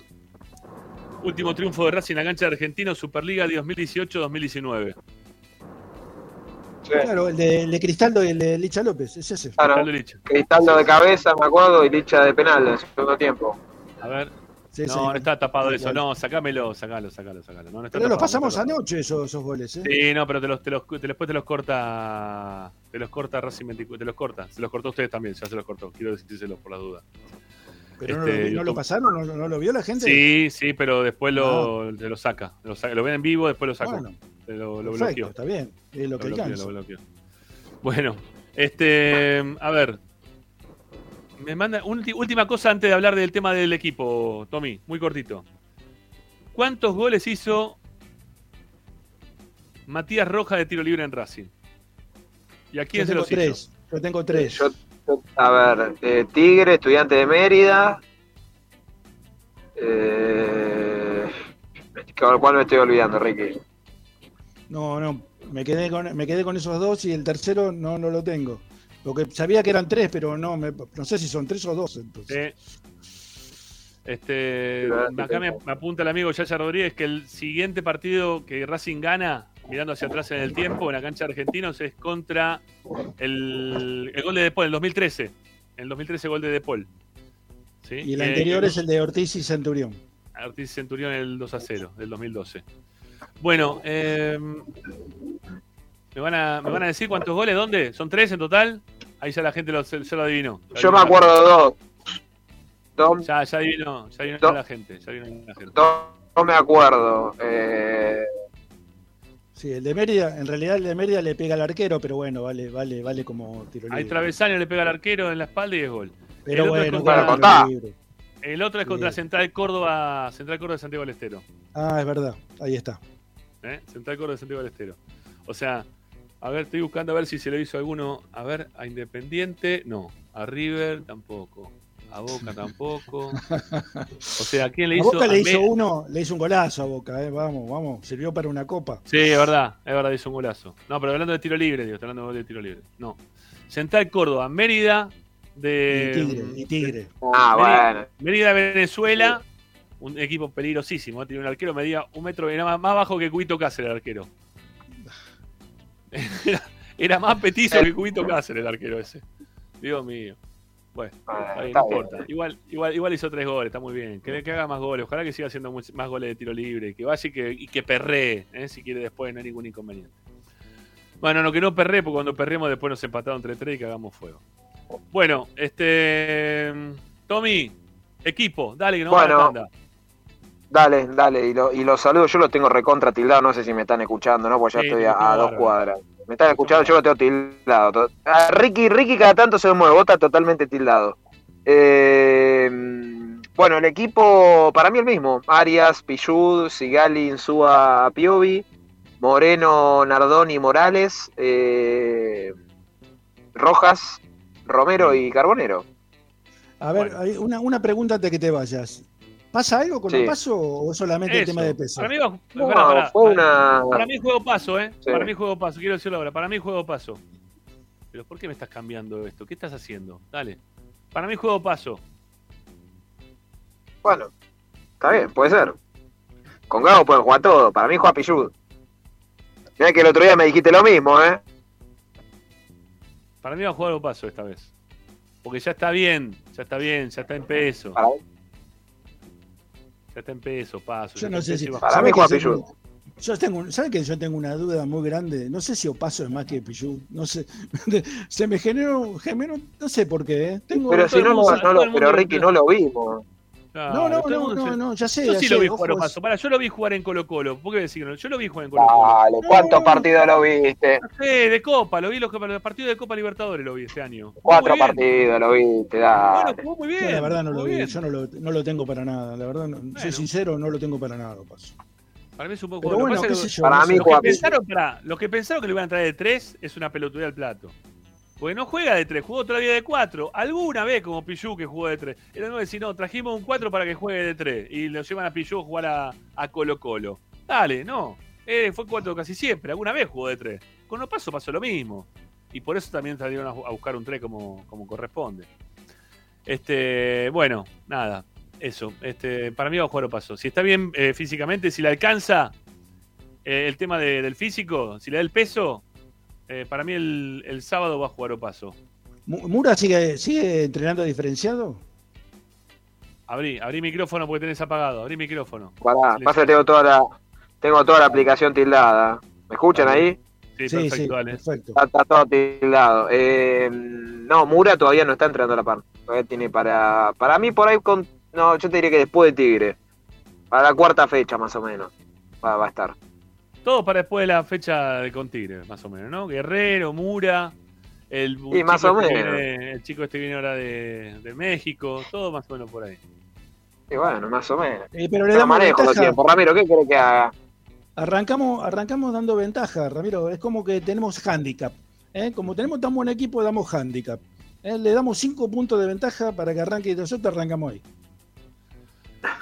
último triunfo de Racing en la cancha de Argentino, Superliga 2018-2019. Claro, el de, el de Cristaldo y el de Licha López, es ese. Claro. Cristaldo Licha. Cristaldo de cabeza, me acuerdo, y Licha de penal en segundo tiempo. A ver. Sí, no, sí. no está tapado Sí, eso. No, sacámelo, sacalo, sacalo, sacalo. No, no está Pero los tapado, pasamos anoche esos, esos goles, ¿eh? Sí, no, pero te los, te los, te- después te los corta. Te los corta Racing 24. Te los corta. Se los cortó a ustedes también, ya se los cortó. Quiero decírselo por las dudas. Pero no, Este, lo, ¿no YouTube. lo pasaron, ¿No, no lo vio la gente. Sí, sí, pero después lo, te lo saca. Lo, saca- lo ven en vivo, después lo saca. Bueno, lo, bloqueó. está bien, es lo que bloqueó. Bueno, este. A ver. Me manda. última cosa antes de hablar del tema del equipo, Tommy. Muy cortito. ¿Cuántos goles hizo Matías Roja de tiro libre en Racing? ¿Y a quién Yo se tengo los hizo? tres, yo tengo tres. Yo, yo- a ver, eh, Tigre, estudiante de Mérida. Eh, ¿Cuál me estoy olvidando, Ricky? No, no, me quedé con, me quedé con esos dos y el tercero no, no lo tengo. Porque sabía que eran tres, pero no, me- no sé si son tres o dos. Entonces. Este, acá me, me apunta el amigo Yaya Rodríguez que el siguiente partido que Racing gana, mirando hacia atrás en el tiempo, en la cancha de Argentinos, es contra el, el gol de Depol, el 2013. El 2013 gol de Depol. ¿Sí? Y el Eh, anterior es el de Ortiz y Centurión. Ortiz Centurión el 2 a 0 del 2012. Bueno, eh, ¿me, van a, ¿me van a decir cuántos goles? ¿Dónde? ¿Son tres en total? Ahí ya la gente lo, se- se lo adivinó. Yo me acuerdo de dos. Dos, Ya, ya adivinó, ya adivinó Dos. la gente. Ya adivinó la gente. dos no me acuerdo. Eh, Sí, el de Mérida, en realidad el de Mérida le pega al arquero, pero bueno, vale, vale, vale como tiro libre. Ahí Travesaño le pega al arquero en la espalda y es gol. Pero el, otro es bueno, contra, bueno, el otro es contra. Central Córdoba, Central Córdoba de Santiago del Estero. Ah, es verdad, ahí está. ¿eh? Central Córdoba de Santiago del Estero. O sea, a ver, estoy buscando a ver si se lo hizo alguno. A ver, a Independiente, no. A River tampoco. A Boca tampoco. O sea, ¿a quién le a hizo? Boca a le hizo uno, le hizo un golazo a Boca, eh, vamos, vamos, sirvió para una copa. Sí, es verdad, es verdad, hizo un golazo. No, pero hablando de tiro libre, digo, hablando de tiro libre. No. Central Córdoba, Mérida de. y Tigre, y Tigre. ah, Mérida, bueno. Mérida, Venezuela, un equipo peligrosísimo. Tiene un arquero, medía un metro, era más, más bajo que Cubito Cáceres el arquero. Era, era más petizo que Cubito Cáceres el arquero ese. Dios mío. Bueno, Ah, no bien. importa. Igual, igual, igual hizo tres goles, está muy bien. Que, que haga más goles. Ojalá que siga haciendo más goles de tiro libre. Que vaya y que, y que perree, ¿eh? si quiere después, no hay ningún inconveniente. Bueno, no que no perree, porque cuando perremos después nos empatamos entre tres y que hagamos fuego. Bueno, este. Tommy, equipo, dale que no Bueno. va a la tanda. Dale, dale, y, lo, y los saludos, yo los tengo recontra tildado, no sé si me están escuchando, ¿no? Porque ya Sí, estoy a, dos cuadras. Me están escuchando, yo lo tengo tildado. A Ricky, Ricky cada tanto se mueve, vos estás totalmente tildado. Eh, bueno, el equipo, para mí el mismo, Arias, Pichud, Sigali, Insúa, Piovi, Moreno, Nardoni, Morales, eh, Rojas, Romero y Carbonero. A ver, una, una pregunta antes que te vayas. ¿Pasa algo con Sí. el paso o solamente el tema de peso? Para mí, va- No, fue una... Para mí juego paso, ¿eh? Sí. Para mí juego paso, quiero decirlo ahora. Para mí juego paso. Pero ¿por qué me estás cambiando esto? ¿Qué estás haciendo? Dale. Para mí juego paso. Bueno, está bien, puede ser. Con Gago pueden jugar todo. Para mí juega Pichud. Mirá que el otro día me dijiste lo mismo, ¿eh? Para mí va a jugar paso esta vez. Porque ya está bien, ya está bien, ya está en peso. Para, Ya está en peso, paso. Yo ya no sé si. Para mí ¿sabe juega que yo- tengo, ¿sabe que yo tengo una duda muy grande? No sé si Opaso es más que Pichud. No sé. Se me generó, generó no sé por qué. ¿eh? Tengo, Pero si no, no lo, mundo- pero Ricky no lo vimos. No, no, no, no, no, ya sé. Yo ya sí sé, lo vi ojo, jugar a es- paso. Para, yo lo vi jugar en Colo Colo. ¿Por qué no? Yo lo vi jugar en Colo Colo. Dale, ¿cuántos partidos lo viste? Sí, de Copa, lo vi los, los partidos de Copa Libertadores lo vi este año. Cuatro partidos lo viste, Bueno, dale. jugó muy Yo bien. la verdad no lo vi, bien. yo no lo, no lo tengo para nada. La verdad, no- soy Bueno. sincero, no lo tengo para nada, Opaso. Para mí es un poco Pero lo que bueno, pasa qué es que sé yo. Para no mí sé. los, que pensaron, los que pensaron que le iban a traer de 3 es una pelotudez al plato. Porque no juega de 3, jugó todavía de 4. Alguna vez como Pichu que jugó de 3. Era no decir, no, trajimos un 4 para que juegue de 3. Y lo llevan a Pichu a jugar a, a Colo Colo. Dale, no. Eh, fue 4 casi siempre. Alguna vez jugó de 3. Con Opaso pasó lo mismo. Y por eso también salieron a, buscar un 3 como, como corresponde. Este, bueno, nada. Eso. Este, para mí va a jugar Opaso. Si está bien eh, físicamente, si le alcanza eh, el tema de- del físico, si le da el peso, eh, para mí el, el sábado va a jugar Opaso. Mu- ¿Mura sigue, sigue entrenando diferenciado? Abrí, abrí micrófono porque tenés apagado. Abrí micrófono. Pará, pasa que tengo toda la, tengo toda la aplicación tildada. ¿Me escuchan ahí? Sí, Sí, perfecto, sí, dale. perfecto. Está, está todo tildado. Eh, no, Mura todavía no está entrenando a la par. Todavía tiene para. Para mí, por ahí con. No, yo te diría que después de Tigre. Para la cuarta fecha, más o menos. Va, va a estar. Todo para después de la fecha de con Tigre, más o menos, ¿no? Guerrero, Mura, el, Sí, más o este menos. viene- el chico este viene ahora de, de México, todo más o menos por ahí. Y bueno, más o menos. Eh, pero le no damos manejo los ventaja. tiempos. Ramiro, ¿qué querés que haga? Arrancamos, arrancamos dando ventaja, Ramiro. Es como que tenemos handicap. ¿eh? Como tenemos tan buen equipo, damos handicap. ¿eh? Le damos cinco puntos de ventaja para que arranque y nosotros arrancamos ahí.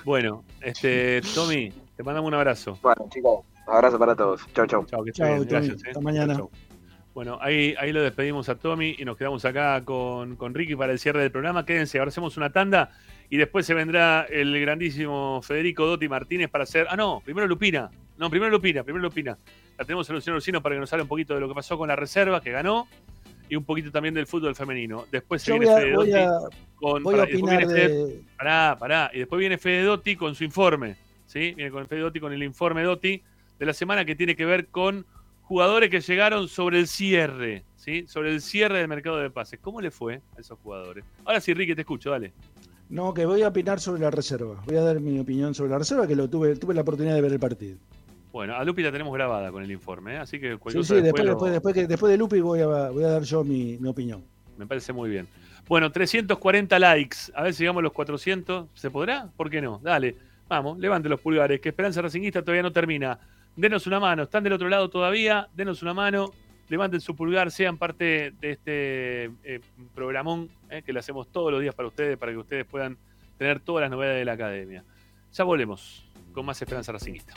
Bueno, este, Tommy, te mandamos un abrazo. Bueno, chicos, Abrazo para todos. Chau, chau. Chao, que. Tommy. Gracias. eh. Hasta mañana. Chau, chau. Bueno, ahí, ahí lo despedimos a Tommy y nos quedamos acá con, con Ricky para el cierre del programa. Quédense, ahora hacemos una tanda y después se vendrá el grandísimo Federico Dotti Martínez para hacer. Ah, no, primero Lupina. No, primero Lupina, primero Lupina. La tenemos en Luciano Lucino para que nos hable un poquito de lo que pasó con la reserva, que ganó, y un poquito también del fútbol femenino. Después se Yo viene a, Fede voy Dotti a, con. voy a pará, y después opinar viene Fede- de. Pará, pará. Y después viene Fede Dotti con su informe. ¿sí? Viene con Fede Dotti con el informe Dotti de la semana que tiene que ver con jugadores que llegaron sobre el cierre. ¿sí? Sobre el cierre del mercado de pases. ¿Cómo le fue a esos jugadores? Ahora sí, Ricky, te escucho, dale. No, que voy a opinar sobre la reserva. Voy a dar mi opinión sobre la reserva, que lo tuve, tuve la oportunidad de ver el partido. Bueno, a Lupi la tenemos grabada con el informe, ¿eh? así que Sí, cualquier sí, cosa después, lo- después, después, que, después de Lupi voy a, voy a dar yo mi, mi opinión. Me parece muy bien. Bueno, 340 likes. A ver si llegamos a los 400. ¿Se podrá? ¿Por qué no? Dale. Vamos, levante los pulgares, que Esperanza Racinguista todavía no termina. Denos una mano. ¿Están del otro lado todavía? Denos una mano. Levanten su pulgar, sean parte de este eh, programón eh, que le hacemos todos los días para ustedes, para que ustedes puedan tener todas las novedades de la academia. Ya volvemos con más Esperanza Racinguista.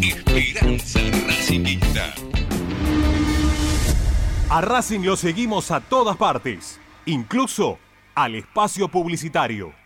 Esperanza Racingista. A Racing lo seguimos a todas partes, incluso al espacio publicitario.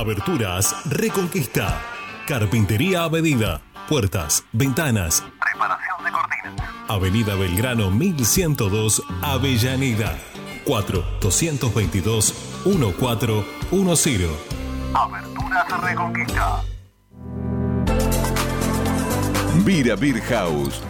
Aberturas Reconquista. Carpintería a medida. Puertas, ventanas. Reparación de cortinas. Avenida Belgrano 1102, Avellaneda. 4 222 1410. Aberturas Reconquista. Vira Beer House.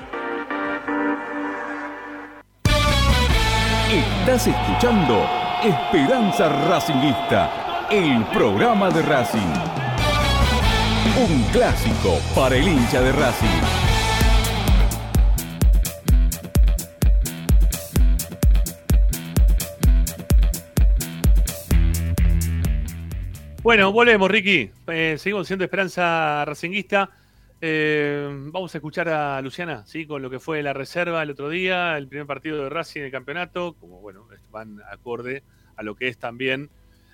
Estás escuchando Esperanza Racingista, el programa de Racing. Un clásico para el hincha de Racing. Bueno, volvemos, Ricky. Eh, seguimos siendo Esperanza Racinguista. Eh, vamos a escuchar a Luciana, ¿sí? Con lo que fue la reserva el otro día, el primer partido de Racing en el campeonato, como bueno, van acorde a lo que es también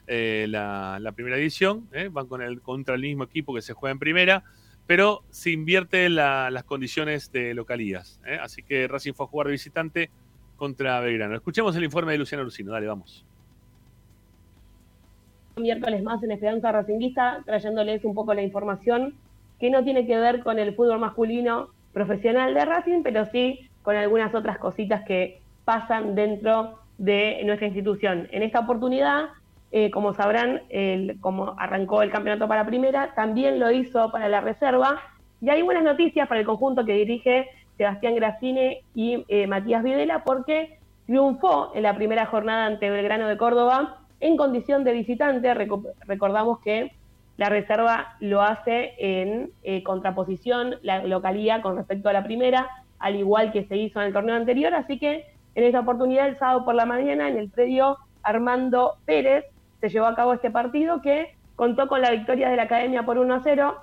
eh, la, primera edición, ¿eh? van con el, contra el mismo equipo que se juega en primera, pero se invierte la, las condiciones de localías. ¿eh? Así que Racing fue a jugar de visitante contra Belgrano. Escuchemos el informe de Luciano Lucino, dale, vamos miércoles más en Esperanza Racinguista, trayéndoles un poco la información que no tiene que ver con el fútbol masculino profesional de Racing, pero sí con algunas otras cositas que pasan dentro de nuestra institución. En esta oportunidad, eh, como sabrán, como arrancó el campeonato para primera, también lo hizo para la reserva. Y hay buenas noticias para el conjunto que dirige Sebastián Gracine y eh, Matías Videla, porque triunfó en la primera jornada ante Belgrano de Córdoba en condición de visitante. recordamos que la reserva lo hace en eh, contraposición, la localía con respecto a la primera, al igual que se hizo en el torneo anterior. Así que en esta oportunidad, el sábado por la mañana, en el predio Armando Pérez, se llevó a cabo este partido que contó con la victoria de la Academia por 1 a 0,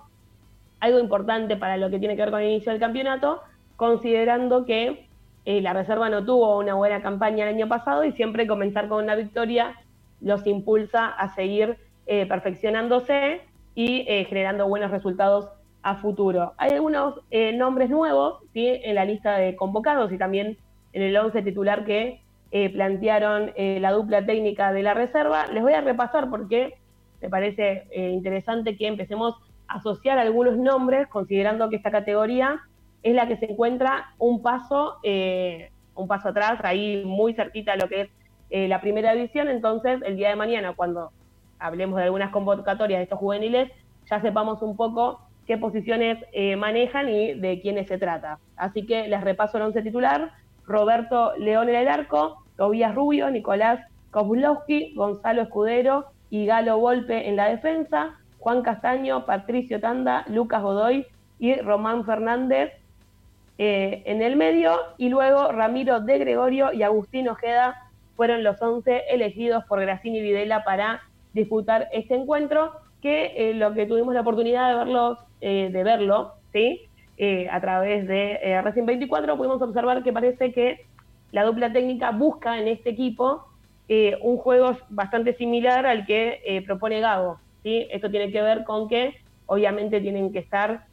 algo importante para lo que tiene que ver con el inicio del campeonato, considerando que eh, la reserva no tuvo una buena campaña el año pasado y siempre comenzar con una victoria los impulsa a seguir eh, perfeccionándose y eh, generando buenos resultados a futuro. Hay algunos eh, nombres nuevos ¿sí? en la lista de convocados y también en el 11 titular que plantearon la dupla técnica de la reserva. Les voy a repasar porque me parece interesante que empecemos a asociar algunos nombres considerando que esta categoría es la que se encuentra un paso, un paso atrás, ahí muy cerquita a lo que es la primera división, entonces el día de mañana, cuando hablemos de algunas convocatorias de estos juveniles, ya sepamos un poco qué posiciones eh, manejan y de quiénes se trata. Así que les repaso el once titular, Roberto León en el arco, Tobías Rubio, Nicolás Kozlowski, Gonzalo Escudero y Galo Volpe en la defensa, Juan Castaño, Patricio Tanda, Lucas Godoy y Román Fernández eh, en el medio, y luego Ramiro de Gregorio y Agustín Ojeda fueron los 11 elegidos por Gracini Videla para disputar este encuentro, que eh, lo que tuvimos la oportunidad de verlo, eh, de verlo ¿sí? Eh, a través de Racing 24, pudimos observar que parece que la dupla técnica busca en este equipo un juego bastante similar al que propone Gago. ¿sí? Esto tiene que ver con que obviamente tienen que estar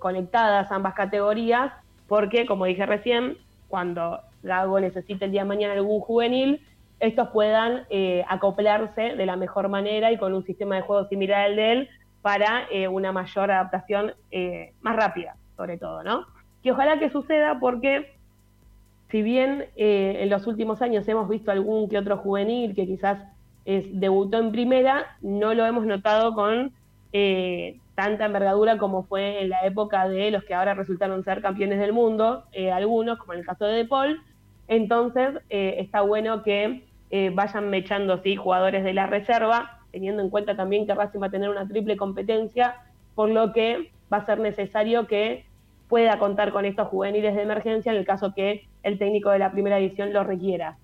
conectadas ambas categorías, porque como dije recién, cuando Gago necesite el día de mañana algún juvenil, estos puedan eh, acoplarse de la mejor manera y con un sistema de juego similar al de él para eh, una mayor adaptación eh, más rápida, sobre todo, ¿no? Que ojalá que suceda porque si bien en los últimos años hemos visto algún que otro juvenil que quizás debutó en primera, no lo hemos notado con tanta envergadura como fue en la época de los que ahora resultaron ser campeones del mundo, algunos, como en el caso de De Paul, entonces, eh, está bueno que eh, vayan mechando ¿sí? jugadores de la reserva, teniendo en cuenta también que Racing va a tener una triple competencia, por lo que va a ser necesario que pueda contar con estos juveniles de emergencia en el caso que el técnico de la primera edición lo requiera.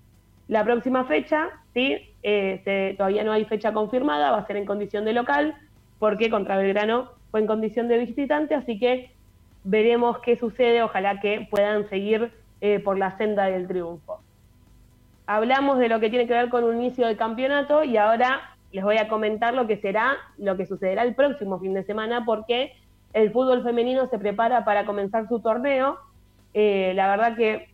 La próxima fecha, ¿sí? Eh, todavía no hay fecha confirmada, va a ser en condición de local, porque contra Belgrano fue en condición de visitante, así que veremos qué sucede, ojalá que puedan seguir eh, por la senda del triunfo. Hablamos de lo que tiene que ver con un inicio de campeonato y ahora les voy a comentar lo que será, lo que sucederá el próximo fin de semana, porque el fútbol femenino se prepara para comenzar su torneo. Eh, la verdad que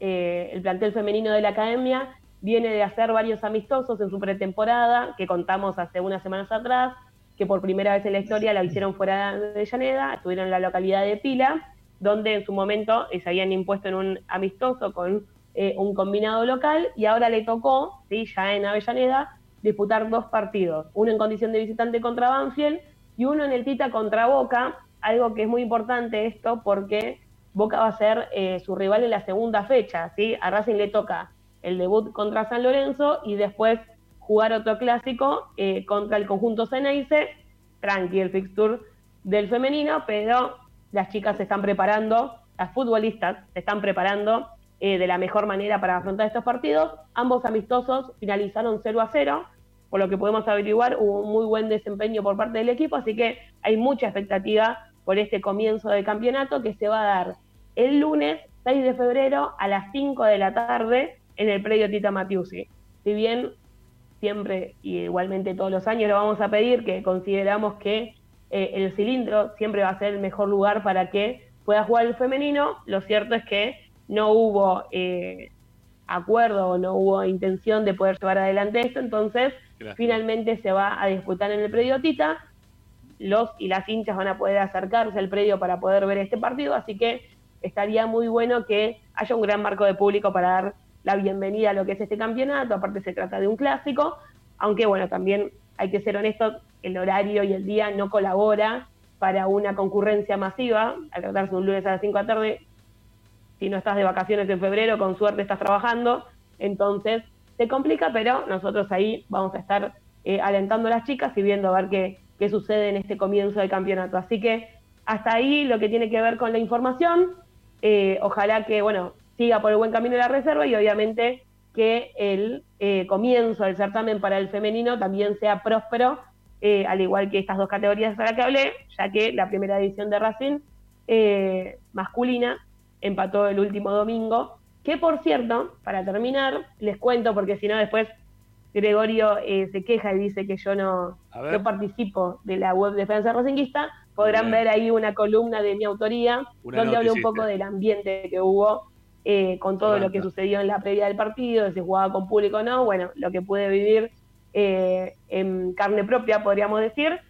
eh, el plantel femenino de la academia viene de hacer varios amistosos en su pretemporada, que contamos hace unas semanas atrás, que por primera vez en la historia la hicieron fuera de Avellaneda, estuvieron en la localidad de Pila, donde en su momento eh, se habían impuesto en un amistoso con eh, un combinado local y ahora le tocó, ¿sí? ya en Avellaneda, disputar dos partidos, uno en condición de visitante contra Banfield y uno en el Tita contra Boca, algo que es muy importante esto porque Boca va a ser eh, su rival en la segunda fecha, ¿sí? A Racing le toca el debut contra San Lorenzo y después jugar otro clásico contra el conjunto Ceneice, tranqui el fixture del femenino, pero las chicas se están preparando, las futbolistas se están preparando eh, de la mejor manera para afrontar estos partidos. Ambos amistosos finalizaron 0 a 0, por lo que podemos averiguar, hubo un muy buen desempeño por parte del equipo, así que hay mucha expectativa por este comienzo de campeonato que se va a dar el lunes 6 de febrero a las 5 de la tarde en el predio Tita Matiusi. Si bien siempre y igualmente todos los años lo vamos a pedir, que consideramos que eh, el cilindro siempre va a ser el mejor lugar para que pueda jugar el femenino, lo cierto es que no hubo eh, acuerdo, no hubo intención de poder llevar adelante esto, entonces finalmente se va a disputar en el predio Tita, los y las hinchas van a poder acercarse al predio para poder ver este partido, así que estaría muy bueno que haya un gran marco de público para dar la bienvenida a lo que es este campeonato, aparte se trata de un clásico, aunque bueno, también hay que ser honestos, el horario y el día no colabora para una concurrencia masiva, al tratarse un lunes a las 5 de la tarde, si no estás de vacaciones en febrero, con suerte estás trabajando, entonces se complica, pero nosotros ahí vamos a estar eh, alentando a las chicas y viendo a ver qué, qué sucede en este comienzo del campeonato. Así que hasta ahí lo que tiene que ver con la información. Eh, ojalá que, bueno, siga por el buen camino de la reserva y obviamente que el eh, comienzo del certamen para el femenino también sea próspero, eh, al igual que estas dos categorías a las que hablé, ya que la primera edición de Racing masculina empató el último domingo, que por cierto, para terminar, les cuento, porque si no después Gregorio eh, se queja y dice que yo no, participo de la web de Defensa Racinguista, podrán ver ahí una columna de mi autoría donde hablo un poco del ambiente que hubo eh, con todo lo que sucedió en la previa del partido, si se jugaba con público o no, bueno, lo que pude vivir eh, en carne propia, podríamos decir,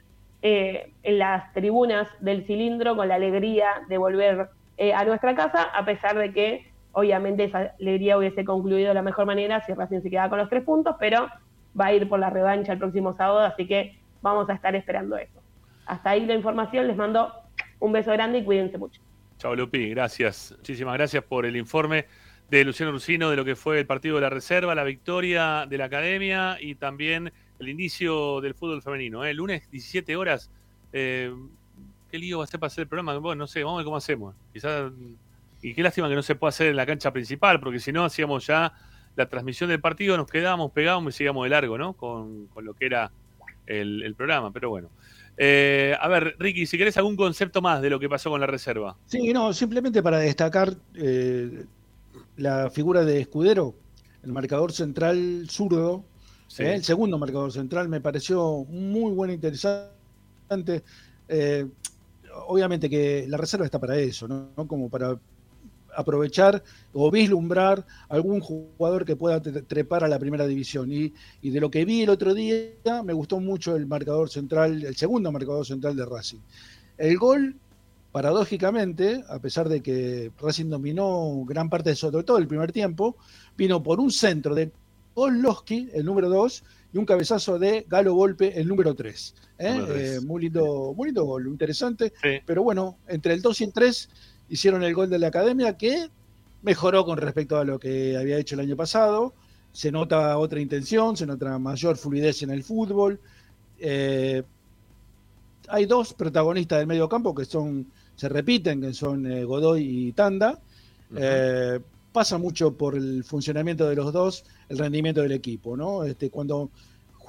en las tribunas del cilindro con la alegría de volver a nuestra casa, a pesar de que Obviamente esa alegría hubiese concluido de la mejor manera si Racing se quedaba con los tres puntos, pero va a ir por la revancha el próximo sábado, así que vamos a estar esperando eso. Hasta ahí la información, les mando un beso grande y cuídense mucho. Chao Lupi, gracias. Muchísimas gracias por el informe de Luciano Rusino de lo que fue el partido de la reserva, la victoria de la academia y también el inicio del fútbol femenino. ¿eh? Lunes, 17 horas. Eh, ¿Qué lío va a ser para hacer el programa? Bueno, no sé, vamos a ver cómo hacemos. Quizás y qué lástima que no se pueda hacer en la cancha principal, porque si no hacíamos ya la transmisión del partido, nos quedábamos, pegábamos y seguíamos de largo, ¿no? Con, lo que era el, programa, pero bueno. Eh, a ver, Ricky, si querés algún concepto más de lo que pasó con la reserva. Sí, no, simplemente para destacar eh, la figura de Escudero, el marcador central zurdo, eh, el segundo marcador central, me pareció muy bueno, interesante. obviamente que la reserva está para eso, ¿no? Como para aprovechar o vislumbrar algún jugador que pueda trepar a la primera división. Y, y, de lo que vi el otro día, me gustó mucho el marcador central, el segundo marcador central de Racing. El gol, paradójicamente, a pesar de que Racing dominó gran parte de sobre todo el primer tiempo, vino por un centro de Oloski, el número 2, y un cabezazo de Galo Golpe, el número 3. ¿eh? Eh, muy, lindo, muy lindo gol, interesante. Pero bueno, entre el 2 y el 3 hicieron el gol de la academia que mejoró con respecto a lo que había hecho el año pasado. Se nota otra intención, se nota mayor fluidez en el fútbol. Eh, hay dos protagonistas del medio campo que son, se repiten, que son eh, Godoy y Tanda. Eh, pasa mucho por el funcionamiento de los dos, el rendimiento del equipo, ¿no? Este, cuando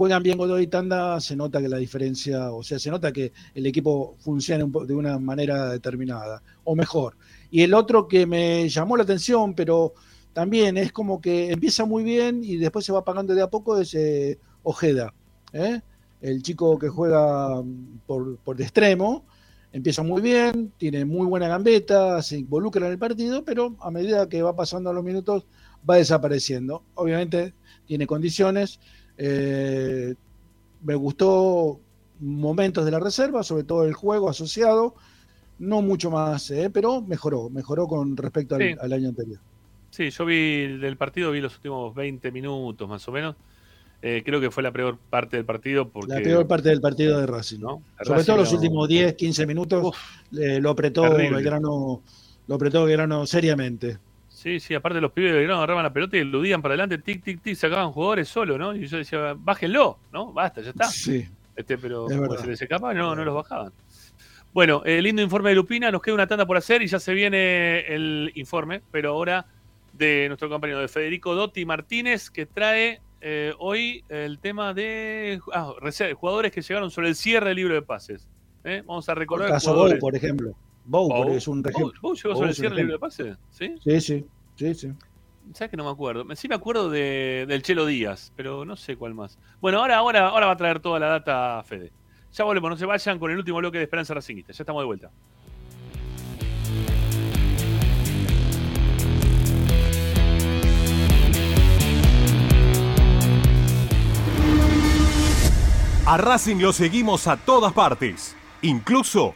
juegan bien Godoy y Tanda, se nota que la diferencia, o sea, se nota que el equipo funciona de una manera determinada, o mejor. Y el otro que me llamó la atención, pero también es como que empieza muy bien y después se va apagando de a poco, es eh, Ojeda, ¿eh? el chico que juega por, por de extremo, empieza muy bien, tiene muy buena gambeta, se involucra en el partido, pero a medida que va pasando los minutos va desapareciendo. Obviamente tiene condiciones, eh, me gustó momentos de la reserva, sobre todo el juego asociado, no mucho más, ¿eh? pero mejoró, mejoró con respecto al, Sí. al año anterior. Sí, yo vi del partido, vi los últimos 20 minutos más o menos. Eh, creo que fue la peor parte del partido porque... La peor parte del partido de Racing. ¿no? Sobre Racing todo los no- últimos 10, 15 minutos eh, lo apretó terrible. Belgrano, lo apretó Belgrano seriamente. Sí, sí, aparte los pibes de Belgrano agarraban la pelota y eludían para adelante, tic, tic, tic, sacaban jugadores solo, ¿no? Y yo decía, bájenlo, ¿no? Basta, ya está. Sí. Este, pero Es como verdad. se les escapa, no, no los bajaban. Bueno, eh, lindo informe de Lupina, nos queda una tanda por hacer y ya se viene el informe, pero ahora de nuestro compañero de Federico Dotti Martínez, que trae eh, hoy el tema de ah, jugadores que llegaron sobre el cierre del libro de pases. ¿eh? Vamos a recordar caso. Bow, por ejemplo. Bow, Bow. es un ejemplo. Bow- Bow llegó Bow sobre el cierre libro de ¿sí? Sí, sí, sí, sí. ¿Sabes que no me acuerdo? Sí me acuerdo de, del Chelo Díaz, pero no sé cuál más. Bueno, ahora, ahora, ahora va a traer toda la data Fede. Ya volvemos, no se vayan con el último bloque de Esperanza Racingista. Ya estamos de vuelta. A Racing lo seguimos a todas partes, incluso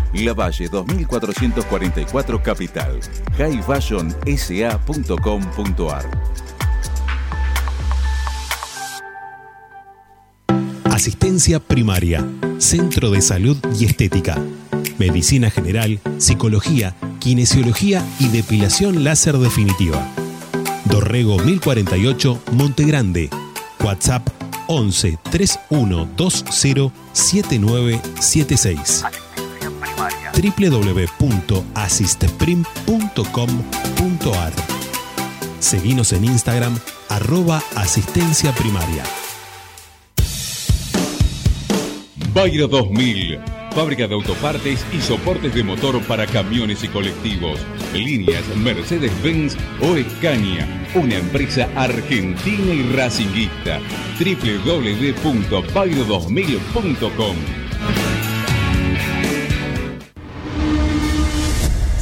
La Valle 2444 Capital. highfashionsa.com.ar Asistencia primaria, Centro de Salud y Estética. Medicina general, psicología, kinesiología y depilación láser definitiva. Dorrego 1048, Monte Grande. WhatsApp 11 3120 7976. www.asisteprim.com.ar Seguinos en Instagram arroba asistencia primaria. Bayro 2000, fábrica de autopartes y soportes de motor para camiones y colectivos. Líneas Mercedes-Benz o Escaña, una empresa argentina y racinguista. www.bayro2000.com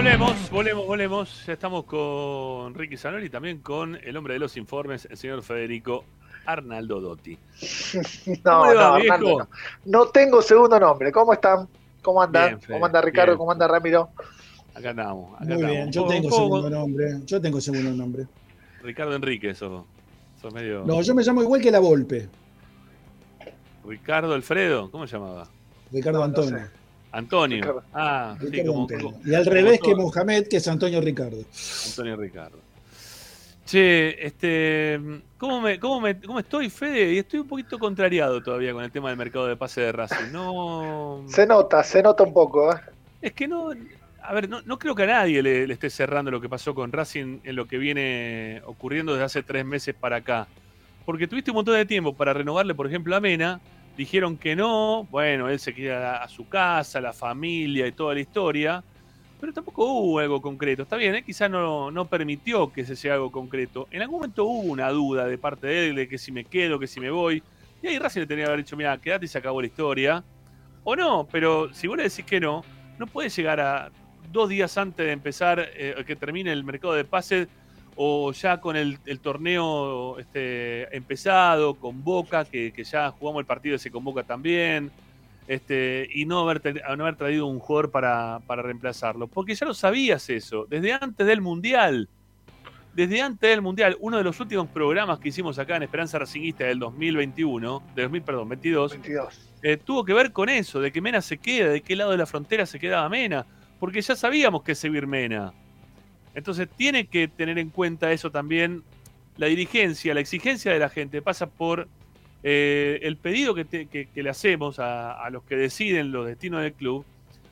Volvemos, volvemos, volvemos. Ya estamos con Ricky Zanoli y también con el hombre de los informes, el señor Federico Arnaldo Dotti. No, ¿Cómo le va, no? Arnaldo, no. No tengo segundo nombre. ¿Cómo están? ¿Cómo andan? Bien, Fede, ¿Cómo anda Ricardo? bien. ¿Cómo anda Ramiro? Acá andamos. Acá Muy estamos. bien, yo ¿Cómo- tengo cómo- segundo nombre. Yo tengo segundo nombre. Ricardo Enrique, sos, sos medio. No, yo me llamo igual que la Volpe, Ricardo Alfredo, ¿cómo se llamaba? Ricardo Antonio. Antonio. Ah, sí, como, como- Y al como revés que. Mohamed, que es Antonio Ricardo. Antonio Ricardo. Che, este, ¿cómo, me, cómo, me, ¿cómo estoy, Fede? Y estoy un poquito contrariado todavía con el tema del mercado de pase de Racing. No, Se nota, se nota un poco. ¿eh? es que no, a ver, no, no creo que a nadie le, le esté cerrando lo que pasó con Racing en lo que viene ocurriendo desde hace tres meses para acá. Porque tuviste un montón de tiempo para renovarle, por ejemplo, a Mena. Dijeron que no, bueno, él se queda a su casa, la familia y toda la historia. Pero tampoco hubo algo concreto. Está bien, ¿eh? quizás no, no permitió que se sea algo concreto. En algún momento hubo una duda de parte de él de que si me quedo, que si me voy. Y ahí Racing le tenía que haber dicho, mira, quédate y se acabó la historia. O no, pero si vos le decís que no, no puedes llegar a dos días antes de empezar, eh, que termine el mercado de pases, o ya con el, el torneo este, empezado, con Boca, que, que ya jugamos el partido y se convoca también, este, y no haber, no haber traído un jugador para, para reemplazarlo. Porque ya lo sabías eso, desde antes del Mundial. Desde antes del Mundial, uno de los últimos programas que hicimos acá en Esperanza Racinguista del 2021, de 2000, perdón, 22, 22. eh, tuvo que ver con eso, de que Mena se queda, de qué lado de la frontera se quedaba Mena, porque ya sabíamos que es seguir Mena. Entonces tiene que tener en cuenta eso también, la dirigencia, la exigencia de la gente pasa por eh, el pedido que, te- que- le hacemos a, a los que deciden los destinos del club,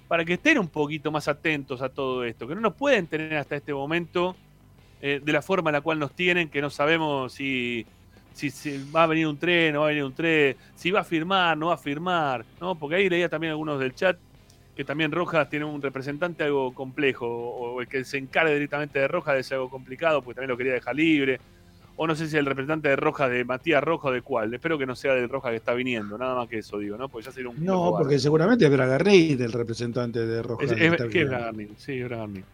para que estén un poquito más atentos a todo esto, que no nos pueden tener hasta este momento eh, de la forma en la cual nos tienen, que no sabemos si, si, si va a venir un tren, no va a venir un tren, si va a firmar, no va a firmar, ¿no? Porque ahí leía también algunos del chat que también Rojas tiene un representante algo complejo, o el que se encargue directamente de Rojas es algo complicado, porque también lo quería dejar libre. O no sé si el representante de Rojas de Matías Rojas de cuál. Espero que no sea del Rojas que está viniendo, nada más que eso digo, ¿no? Porque ya sería un No, porque seguramente es Bragarni el representante de Rojas. es, que es- está ¿Qué es bien. Bragarni? Sí, es.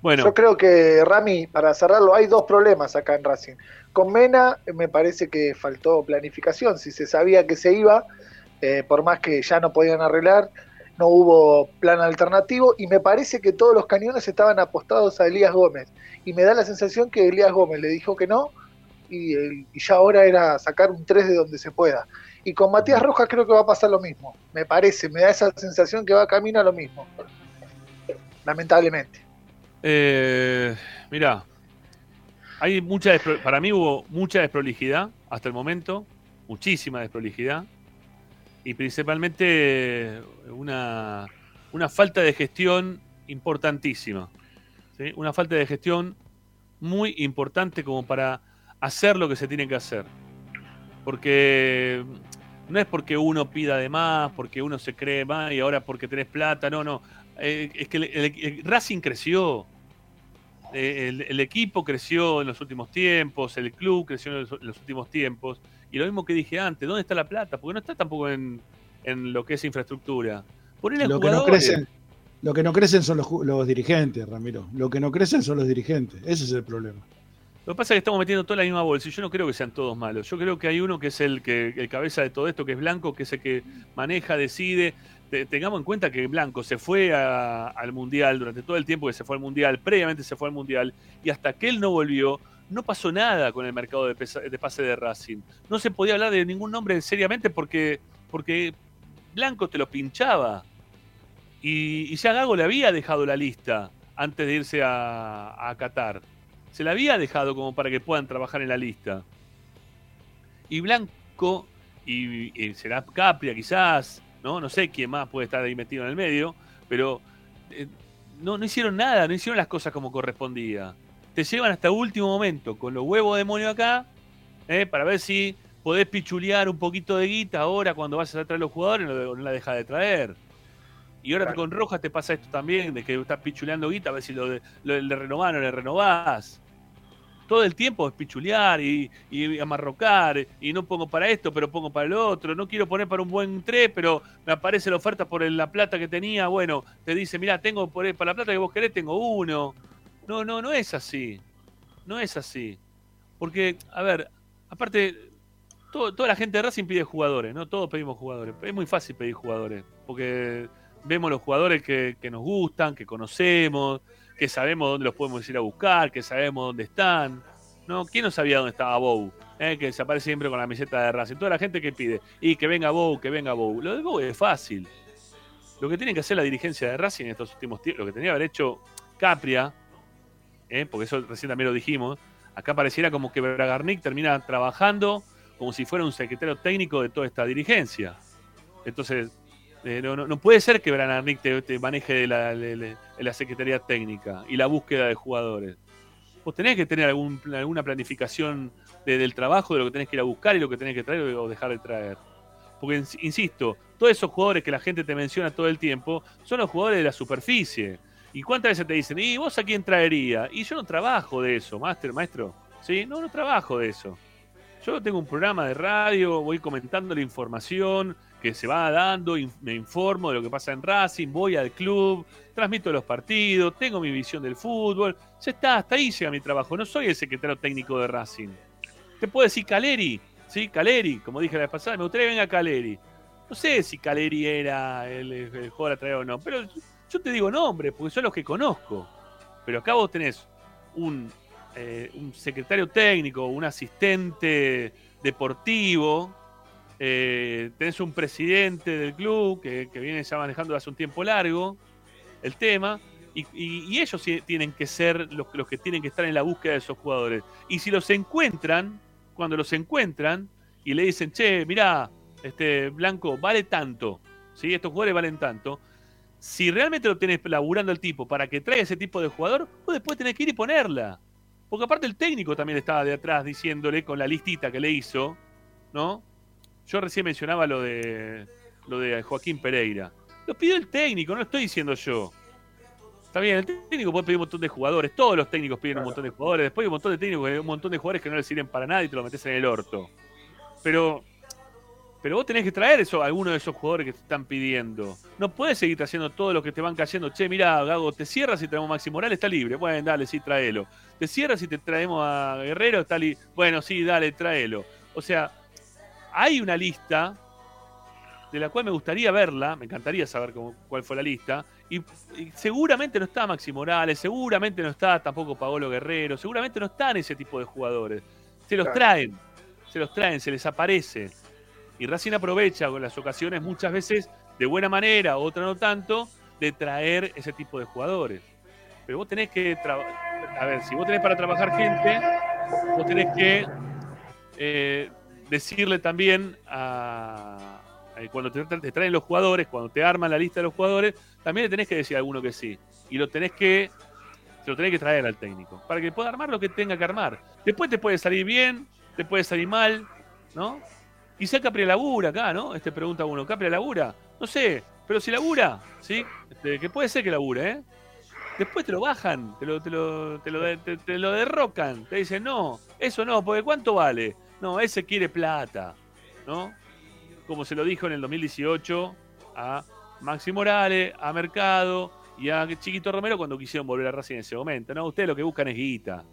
Bueno, Yo creo que, Rami, para cerrarlo, hay dos problemas acá en Racing. Con Mena me parece que faltó planificación. Si se sabía que se iba, eh, por más que ya no podían arreglar, no hubo plan alternativo y me parece que todos los cañones estaban apostados a Elías Gómez. Y me da la sensación que Elías Gómez le dijo que no y, ya ahora era sacar un 3 de donde se pueda. Y con Matías Rojas creo que va a pasar lo mismo. Me parece, me da esa sensación que va camino a lo mismo. Lamentablemente. Eh, mira, hay mucha despro- para mí hubo mucha desprolijidad hasta el momento, muchísima desprolijidad y principalmente una, una falta de gestión importantísima, una falta de gestión muy importante como para hacer lo que se tiene que hacer, porque no es porque uno pida de más, porque uno se cree más y ahora porque tenés plata, no, no, Eh, es que el- Racing creció, eh, el, equipo creció en los últimos tiempos, el club creció en los últimos tiempos, y lo mismo que dije antes, ¿dónde está la plata? Porque no está tampoco en, en lo que es infraestructura. Ponele Lo que no crecen, lo que no crecen son los, los dirigentes, Ramiro. Lo que no crecen son los dirigentes. Ese es el problema. Lo que pasa es que estamos metiendo toda la misma bolsa y yo no creo que sean todos malos. Yo creo que hay uno que es el que el cabeza de todo esto, que es Blanco, que es el que maneja, decide. Te- tengamos en cuenta que Blanco se fue a- al Mundial durante todo el tiempo que se fue al Mundial, previamente se fue al Mundial, y hasta que él no volvió, no pasó nada con el mercado de, pase de Racing. No se podía hablar de ningún nombre seriamente porque, porque Blanco te lo pinchaba. Y, y ya Gago le había dejado la lista antes de irse a, Qatar. Se la había dejado como para que puedan trabajar en la lista. Y Blanco, y, y será Capria quizás, ¿no? No sé quién más puede estar ahí metido en el medio, pero eh, no, no hicieron nada, no hicieron las cosas como correspondía. Te llevan hasta último momento con los huevos de demonio acá, ¿eh? para ver si podés pichulear un poquito de guita ahora cuando vas a traer los jugadores, no, no la dejas de traer. Y ahora con Rojas te pasa esto también, de que estás pichuleando guita, a ver si lo, de- lo- le renovás o no le renovás. todo el tiempo es pichulear y, y amarrocar y no pongo para esto, pero pongo para el otro. No quiero poner para un buen 3, pero me aparece la oferta por la plata que tenía. Bueno, te dice, mira, tengo por, para la plata que vos querés, tengo uno. No, no, no es así. No es así. Porque, a ver, aparte, toda la gente de Racing pide jugadores, ¿no? Todos pedimos jugadores. Es muy fácil pedir jugadores, porque vemos los jugadores que, que nos gustan, que conocemos, que sabemos dónde los podemos ir a buscar, que sabemos dónde están. ¿no? ¿Quién no sabía dónde estaba Bow? Eh, que se aparece siempre con la camiseta de Racing. Toda la gente que pide, y que venga Bow, que venga Bow. Lo de Bow es fácil. Lo que tiene que hacer la dirigencia de Racing en estos últimos tiempos, lo que tenía que haber hecho Capria, eh, porque eso recién también lo dijimos, acá pareciera como que Bragarnik termina trabajando como si fuera un secretario técnico de toda esta dirigencia. Entonces, eh, no, puede ser que Bragarnik te, maneje la, la, Secretaría Técnica y la búsqueda de jugadores. Vos tenés que tener algún, alguna planificación del trabajo, de lo que tenés que ir a buscar y lo que tenés que traer o dejar de traer. Porque, insisto, todos esos jugadores que la gente te menciona todo el tiempo son los jugadores de la superficie. ¿Y cuántas veces te dicen, ¿y vos a quién traería? Y yo no trabajo de eso, máster, maestro. ¿Sí? No, no trabajo de eso. Yo tengo un programa de radio, voy comentando la información que se va dando, me informo de lo que pasa en Racing, voy al club, transmito los partidos, tengo mi visión del fútbol. Ya está, hasta ahí llega mi trabajo. No soy el secretario técnico de Racing. Te puedo decir Caleri, ¿sí? Caleri, como dije la vez pasada, me gustaría que venga Caleri. No sé si Caleri era el, jugador a o no, pero yo te digo nombres, porque son los que conozco. Pero acá vos tenés un eh, un secretario técnico, un asistente deportivo, eh, tenés un presidente del club que, viene ya manejando hace un tiempo largo el tema, y, ellos tienen que ser los, los, que tienen que estar en la búsqueda de esos jugadores. Y si los encuentran, cuando los encuentran y le dicen, che, mirá, este Blanco vale tanto, ¿sí? estos jugadores valen tanto, si realmente lo tenés laburando el tipo para que traiga ese tipo de jugador, vos después tenés que ir y ponerla. Porque aparte el técnico también estaba de atrás diciéndole con la listita que le hizo, ¿no? Yo recién mencionaba lo de lo de Joaquín Pereira. Lo pidió el técnico, no lo estoy diciendo yo. Está bien, el técnico puede pedir un montón de jugadores, todos los técnicos piden un montón de jugadores, después hay un montón de técnicos, un montón de jugadores que no le sirven para nada y te lo metes en el orto. Pero pero vos tenés que traer eso, a alguno de esos jugadores que te están pidiendo. No puedes seguir haciendo todo lo que te van cayendo. Che, mira, Gago, te cierras y traemos a Maxi Morales, está libre. Bueno, dale, sí, tráelo. Te cierras y te traemos a Guerrero, está libre. Bueno, sí, dale, tráelo. O sea, hay una lista de la cual me gustaría verla, me encantaría saber cómo, cuál fue la lista, y, seguramente no está Maxi Morales, seguramente no está tampoco Paolo Guerrero, seguramente no están ese tipo de jugadores. Se los traen, se los traen, se les aparece. Y Racing aprovecha con las ocasiones muchas veces de buena manera, otra no tanto, de traer ese tipo de jugadores. Pero vos tenés que, a ver, si vos tenés para trabajar gente, vos tenés que eh, decirle también a, cuando te, traen los jugadores, cuando te arman la lista de los jugadores, también le tenés que decir a alguno que sí. Y lo tenés que, se lo tenés que traer al técnico, para que pueda armar lo que tenga que armar. Después te puede salir bien, te puede salir mal, ¿no? Quizá Capri labura acá, ¿no? Este pregunta uno, ¿Capri labura? No sé, pero si labura, ¿sí? Este, que puede ser que labure, ¿eh? Después te lo bajan, te lo, te lo, te lo, derrocan, te dicen, no, eso no, porque ¿cuánto vale? No, ese quiere plata, ¿no? Como se lo dijo en el 2018 a Maxi Morales, a Mercado y a Chiquito Romero cuando quisieron volver a Racing en ese momento, ¿no? Ustedes lo que buscan es guita.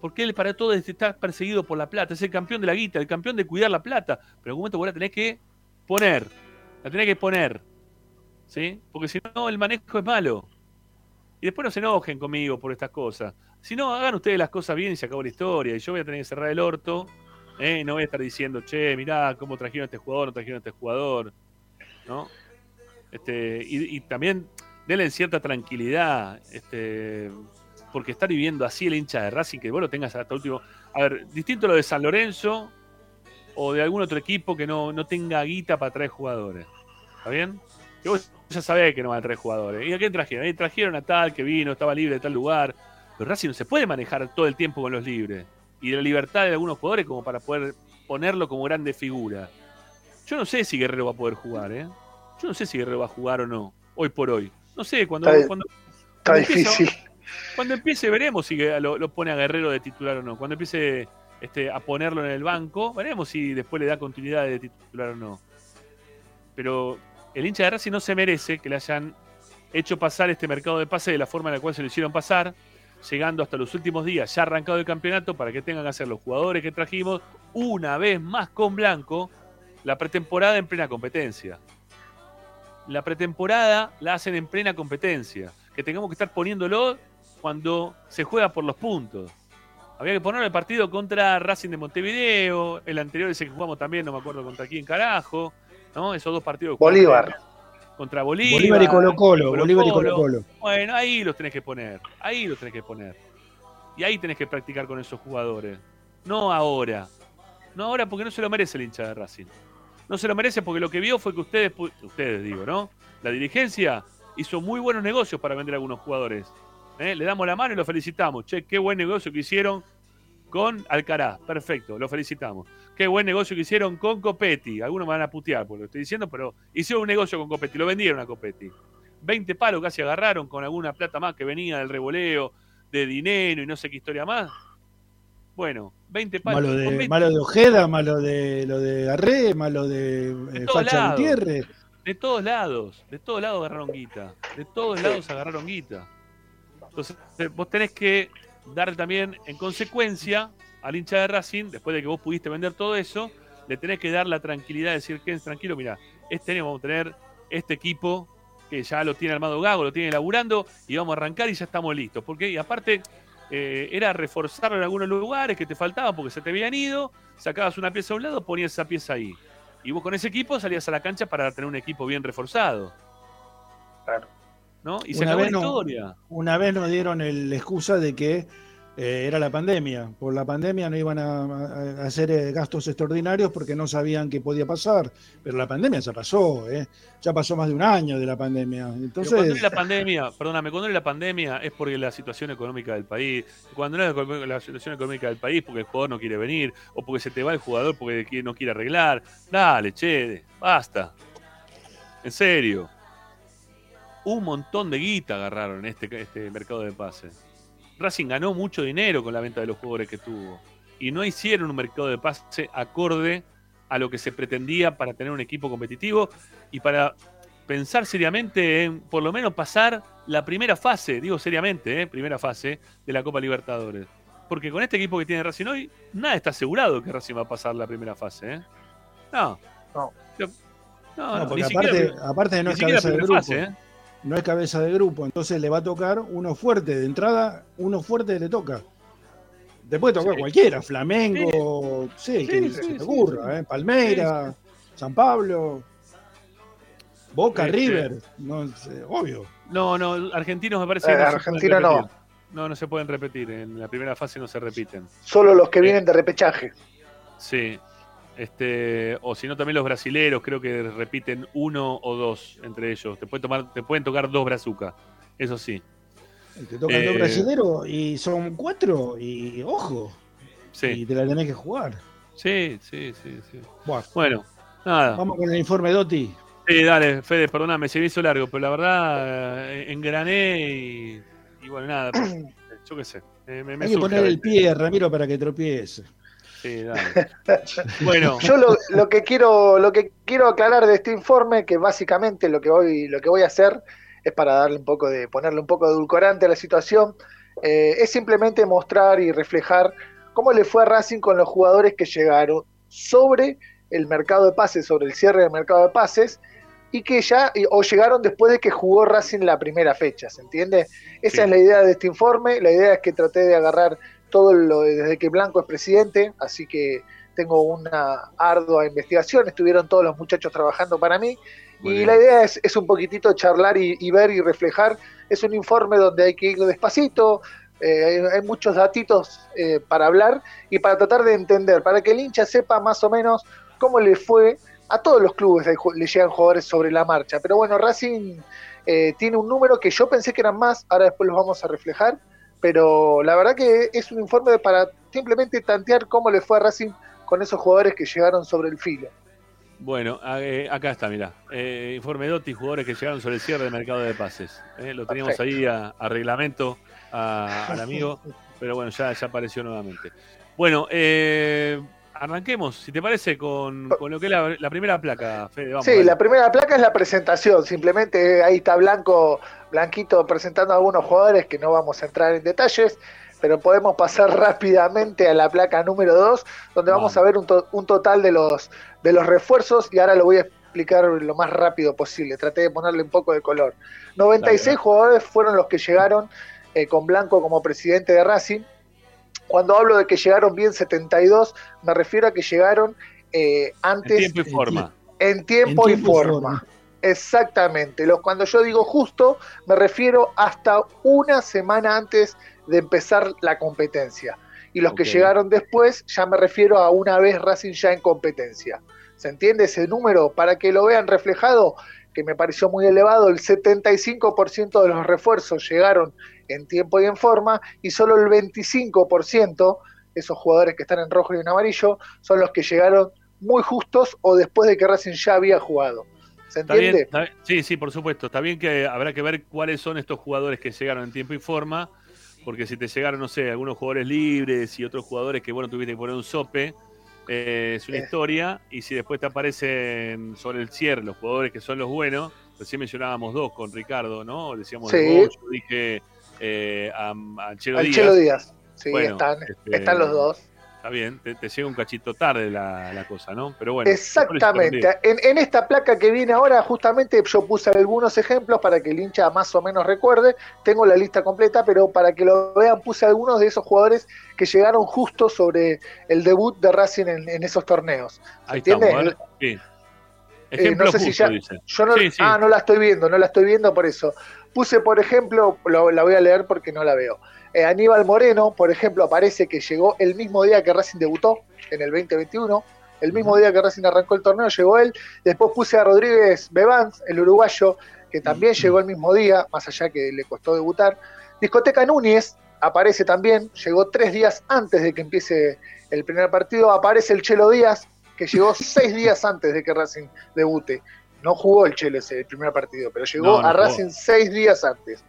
Porque él para todo está perseguido por la plata, es el campeón de la guita, el campeón de cuidar la plata. Pero en algún momento vos la tenés que poner, la tenés que poner. ¿Sí? Porque si no, el manejo es malo. Y después no se enojen conmigo por estas cosas. Si no, hagan ustedes las cosas bien y se acabó la historia. Y yo voy a tener que cerrar el orto. ¿eh? No voy a estar diciendo, che, mirá cómo trajeron a este jugador, no trajeron a este jugador. ¿No? Este, y, y también denle cierta tranquilidad. Este, porque estar viviendo así el hincha de Racing, que vos lo tengas hasta último. A ver, distinto lo de San Lorenzo o de algún otro equipo que no, no tenga guita para traer jugadores. ¿Está bien? Que vos ya sabés que no van a traer jugadores. ¿Y a quién trajeron? trajeron a tal que vino, estaba libre de tal lugar. Pero Racing no se puede manejar todo el tiempo con los libres. Y de la libertad de algunos jugadores como para poder ponerlo como grande figura. Yo no sé si Guerrero va a poder jugar, ¿eh? Yo no sé si Guerrero va a jugar o no, hoy por hoy. No sé, cuando... Está, cuando, está difícil. Cuando empiece veremos si lo, pone a Guerrero de titular o no. Cuando empiece este, a ponerlo en el banco, veremos si después le da continuidad de titular o no. Pero el hincha de Racing no se merece que le hayan hecho pasar este mercado de pase de la forma en la cual se lo hicieron pasar, llegando hasta los últimos días, ya arrancado el campeonato, para que tengan que hacer los jugadores que trajimos una vez más con Blanco la pretemporada en plena competencia. La pretemporada la hacen en plena competencia. Que tengamos que estar poniéndolo cuando se juega por los puntos. Había que poner el partido contra Racing de Montevideo, el anterior ese que jugamos también, no me acuerdo contra quién carajo, ¿no? Esos dos partidos. Bolívar. Contra Bolívar. Bolívar y Colo Colo, Bolívar y Colo Colo. Bueno, ahí los tenés que poner, ahí los tenés que poner. Y ahí tenés que practicar con esos jugadores. No ahora. No ahora porque no se lo merece el hincha de Racing. No se lo merece porque lo que vio fue que ustedes, ustedes digo, ¿no? La dirigencia hizo muy buenos negocios para vender a algunos jugadores. ¿Eh? Le damos la mano y lo felicitamos. Che, qué buen negocio que hicieron con Alcaraz. Perfecto, lo felicitamos. Qué buen negocio que hicieron con Copetti. Algunos me van a putear por lo que estoy diciendo, pero hicieron un negocio con Copetti. Lo vendieron a Copetti. 20 palos casi agarraron con alguna plata más que venía del revoleo, de dinero y no sé qué historia más. Bueno, 20 palos. Malo de, malo de Ojeda, malo de lo de Arre, malo de, de eh, Facha Gutiérrez. De todos lados, de todos lados agarraron guita. De todos lados agarraron guita. Entonces, vos tenés que dar también, en consecuencia, al hincha de Racing, después de que vos pudiste vender todo eso, le tenés que dar la tranquilidad de decir que tranquilo, mira, este año vamos a tener este equipo que ya lo tiene armado Gago, lo tiene laburando, y vamos a arrancar y ya estamos listos. Porque, y aparte, eh, era reforzarlo en algunos lugares que te faltaban porque se te habían ido, sacabas una pieza a un lado, ponías esa pieza ahí. Y vos con ese equipo salías a la cancha para tener un equipo bien reforzado. Claro. ¿No? Y se Una acabó vez, la no- historia. una vez nos dieron el- la excusa de que eh, era la pandemia. Por la pandemia no iban a, hacer eh, gastos extraordinarios porque no sabían qué podía pasar. Pero la pandemia ya pasó, ¿eh? ya pasó más de un año de la pandemia. Pero cuando Entonces, es la pandemia, perdóname, cuando es la pandemia es porque la situación económica del país. Cuando no es la- situación económica del país porque el jugador no quiere venir o porque se te va el jugador porque no quiere arreglar. Dale, che, basta. En serio. Un montón de guita agarraron en este, este mercado de pases. Racing ganó mucho dinero con la venta de los jugadores que tuvo. Y no hicieron un mercado de pase acorde a lo que se pretendía para tener un equipo competitivo y para pensar seriamente en por lo menos pasar la primera fase, digo seriamente, ¿eh? primera fase de la Copa Libertadores. Porque con este equipo que tiene Racing hoy, nada está asegurado que Racing va a pasar la primera fase. ¿eh? No. No. No, no, no, porque ni aparte, siquiera- aparte no es cabeza de primera grupo. fase, ¿eh? No es cabeza de grupo. Entonces le va a tocar uno fuerte. De entrada, uno fuerte le toca. Después toca cualquiera, Flamengo, sí, que Sí, se sí, te sí, ocurra, ¿eh? Palmeira, San Pablo, Boca, Este- River, no sé, obvio. No, no, argentinos me parece Eh, que no se Argentina no. No, no se pueden repetir. En la primera fase no se repiten. Solo los que vienen de repechaje. Sí. Este, o si no, también los brasileros creo que repiten uno o dos entre ellos. Te, puede tomar, te pueden tocar dos brazucas. Eso sí. Te tocan Eh, dos brasileros y son cuatro y ojo, Sí, y te la tenés que jugar. sí, sí, sí. sí. Bueno, nada. vamos con el informe Dotti. Sí, dale, Fede, perdóname, se me hizo largo, pero la verdad eh, engrané y, y bueno, nada. yo qué sé. eh, me, me Hay que poner el pie, Ramiro, para que tropiece. Sí, dale. bueno, Yo lo, lo que quiero lo que quiero aclarar de este informe, que básicamente lo que voy lo que voy a hacer es para darle un poco de ponerle un poco de edulcorante a la situación, eh, es simplemente mostrar y reflejar cómo le fue a Racing con los jugadores que llegaron sobre el mercado de pases, sobre el cierre del mercado de pases y que ya o llegaron después de que jugó Racing la primera fecha, ¿se entiende? Esa Sí. es la idea de este informe, la idea es que traté de agarrar todo lo de- desde que Blanco es presidente, así que tengo una ardua investigación, estuvieron todos los muchachos trabajando para mí Muy y bien. la idea es, es un poquitito charlar y, y ver y reflejar, es un informe donde hay que ir despacito, eh, hay, hay muchos datitos eh, para hablar y para tratar de entender, para que el hincha sepa más o menos cómo le fue a todos los clubes, le llegan jugadores sobre la marcha, pero bueno, Racing eh, tiene un número que yo pensé que eran más, ahora después los vamos a reflejar, pero la verdad que es un informe para simplemente tantear cómo le fue a Racing con esos jugadores que llegaron sobre el filo. Bueno, eh, acá está, mirá. Eh, informe Dotti, jugadores que llegaron sobre el cierre del mercado de pases. Eh, lo teníamos Perfecto. ahí a, a reglamento a- al amigo, pero bueno, ya, ya apareció nuevamente. Bueno, eh, arranquemos, si te parece, con, con lo que es la, la primera placa, Fede. Vamos, Sí, la primera placa es la presentación, simplemente ahí está Blanco, Blanquito presentando a algunos jugadores que no vamos a entrar en detalles, pero podemos pasar rápidamente a la placa número 2, donde vamos a ver un, to- un total de los, de los refuerzos y ahora lo voy a explicar lo más rápido posible, traté de ponerle un poco de color. 96 Dale. jugadores fueron los que llegaron eh, con Blanco como presidente de Racing. Cuando hablo de que llegaron bien 72, me refiero a que llegaron eh, antes En tiempo y forma. en tiempo, En y tiempo y forma. forma. Exactamente. Los, cuando yo digo justo, me refiero hasta una semana antes de empezar la competencia. Y los que llegaron después, ya me refiero a una vez Racing ya en competencia. ¿Se entiende ese número? Para que lo vean reflejado, que me pareció muy elevado, el 75% de los refuerzos llegaron en tiempo y en forma, y solo el 25%, esos jugadores que están en rojo y en amarillo, son los que llegaron muy justos o después de que Racing ya había jugado. ¿Se Está bien, entiende? está bien. Sí, sí, por supuesto. Está bien que habrá que ver cuáles son estos jugadores que llegaron en tiempo y forma, porque si te llegaron, no sé, algunos jugadores libres y otros jugadores que, bueno, tuviste que poner un sope, eh, es una Eh. historia, y si después te aparecen sobre el cierre los jugadores que son los buenos, recién mencionábamos dos con Ricardo, ¿no? Decíamos de Sí. vos, yo dije eh, a, a Chelo Al Díaz. Chelo Díaz. Sí, Bueno, están, este, están los dos. Está bien, te, te llega un cachito tarde la, la cosa, ¿no? Pero bueno. Exactamente. En, en esta placa que viene ahora, justamente yo puse algunos ejemplos para que el hincha más o menos recuerde. Tengo la lista completa, pero para que lo vean, puse algunos de esos jugadores que llegaron justo sobre el debut de Racing en, en esos torneos. ¿Se Ahí entiende? estamos, a ver. Sí. Eh, Ejemplo no sé si ya. dice. Yo no, Sí, sí. Ah, no la estoy viendo, no la estoy viendo por eso. Puse, por ejemplo, lo- la voy a leer porque no la veo. Eh, Aníbal Moreno, por ejemplo, aparece que llegó el mismo día que Racing debutó, en el 2021. El mismo día que Racing arrancó el torneo, llegó él. Después puse a Rodríguez Bebans, el uruguayo, que también llegó el mismo día, más allá que le costó debutar. Discoteca Núñez aparece también, llegó tres días antes de que empiece el primer partido. Aparece el Chelo Díaz, que llegó seis días antes de que Racing debute. No jugó el Chelo ese primer partido, pero llegó No, no a jugó. Racing seis días antes.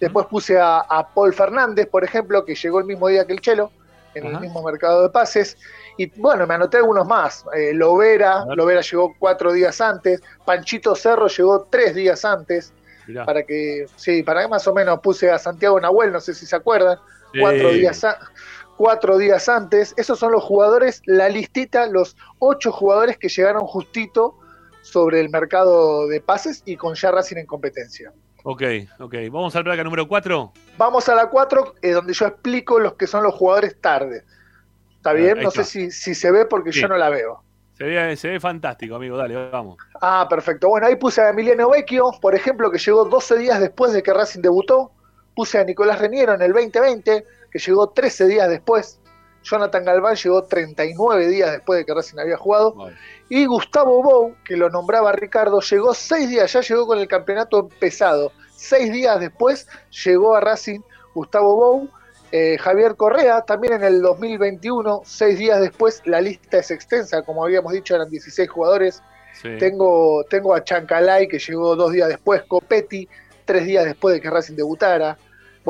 Después puse a, a Paul Fernández, por ejemplo, que llegó el mismo día que el Chelo, en el mismo mercado de pases. Y bueno, me anoté algunos más. Eh, Lovera, Lovera llegó cuatro días antes. Panchito Cerro llegó tres días antes. Mirá. Para que, sí, para que más o menos puse a Santiago Nahuel, no sé si se acuerdan, Sí. cuatro días a- cuatro días antes. Esos son los jugadores, la listita, los ocho jugadores que llegaron justito sobre el mercado de pases y con ya Racing en competencia. Ok, ok. Vamos al placa número 4. Vamos a la 4, donde yo explico los que son los jugadores tarde. ¿Está bien? ahí No sé si, si se ve porque Sí. yo no la veo. Se ve, se ve fantástico, amigo. Dale, vamos. Ah, perfecto. Bueno, ahí puse a Emiliano Vecchio, por ejemplo, que llegó 12 días después de que Racing debutó. Puse a Nicolás Reniero en el 2020, que llegó 13 días después. Jonathan Galván llegó 39 días después de que Racing había jugado. Y Gustavo Bou, que lo nombraba Ricardo, llegó 6 días, ya llegó con el campeonato empezado. 6 días después llegó a Racing Gustavo Bou. Eh, Javier Correa, también en el 2021, 6 días después, la lista es extensa, como habíamos dicho, eran 16 jugadores. Sí. Tengo, tengo a Chancalay, que llegó dos días después, Copetti, tres días después de que Racing debutara.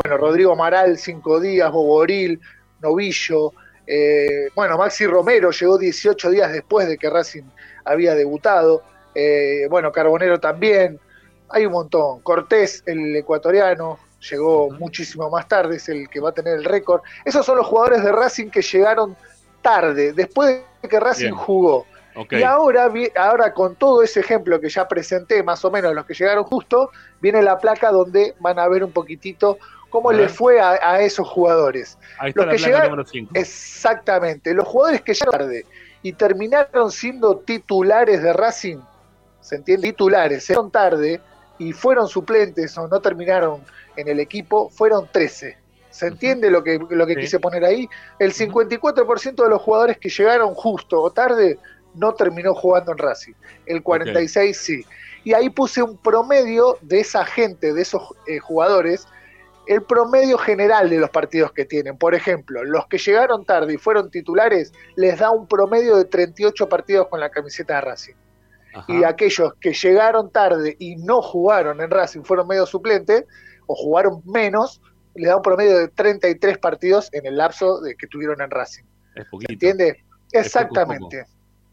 Bueno, Rodrigo Amaral, cinco días, Boboril, Novillo. eh, bueno, Maxi Romero llegó 18 días después de que Racing había debutado. eh, bueno, Carbonero también. Hay un montón. Cortés, el ecuatoriano, llegó muchísimo más tarde, es el que va a tener el récord. Esos son los jugadores de Racing que llegaron tarde, después de que Racing Bien. jugó. Y ahora, ahora con todo ese ejemplo que ya presenté, más o menos los que llegaron justo, viene la placa donde van a ver un poquitito cómo le fue a, a esos jugadores. Ahí está Los la que llegaron- número 5. Exactamente, los jugadores que llegaron tarde y terminaron siendo titulares de Racing, ¿se entiende? Titulares, llegaron tarde y fueron suplentes o no terminaron en el equipo, fueron 13. ¿Se entiende lo que, lo que Sí. quise poner ahí? El 54% de los jugadores que llegaron justo o tarde no terminó jugando en Racing. El 46 sí. Y ahí puse un promedio de esa gente, de esos eh, jugadores, el promedio general de los partidos que tienen. Por ejemplo, los que llegaron tarde y fueron titulares, les da un promedio de 38 partidos con la camiseta de Racing. y aquellos que llegaron tarde y no jugaron en Racing, fueron medio suplente o jugaron menos, le da un promedio de 33 partidos en el lapso de que tuvieron en Racing. Es poquito. ¿Entiende? Es Exactamente.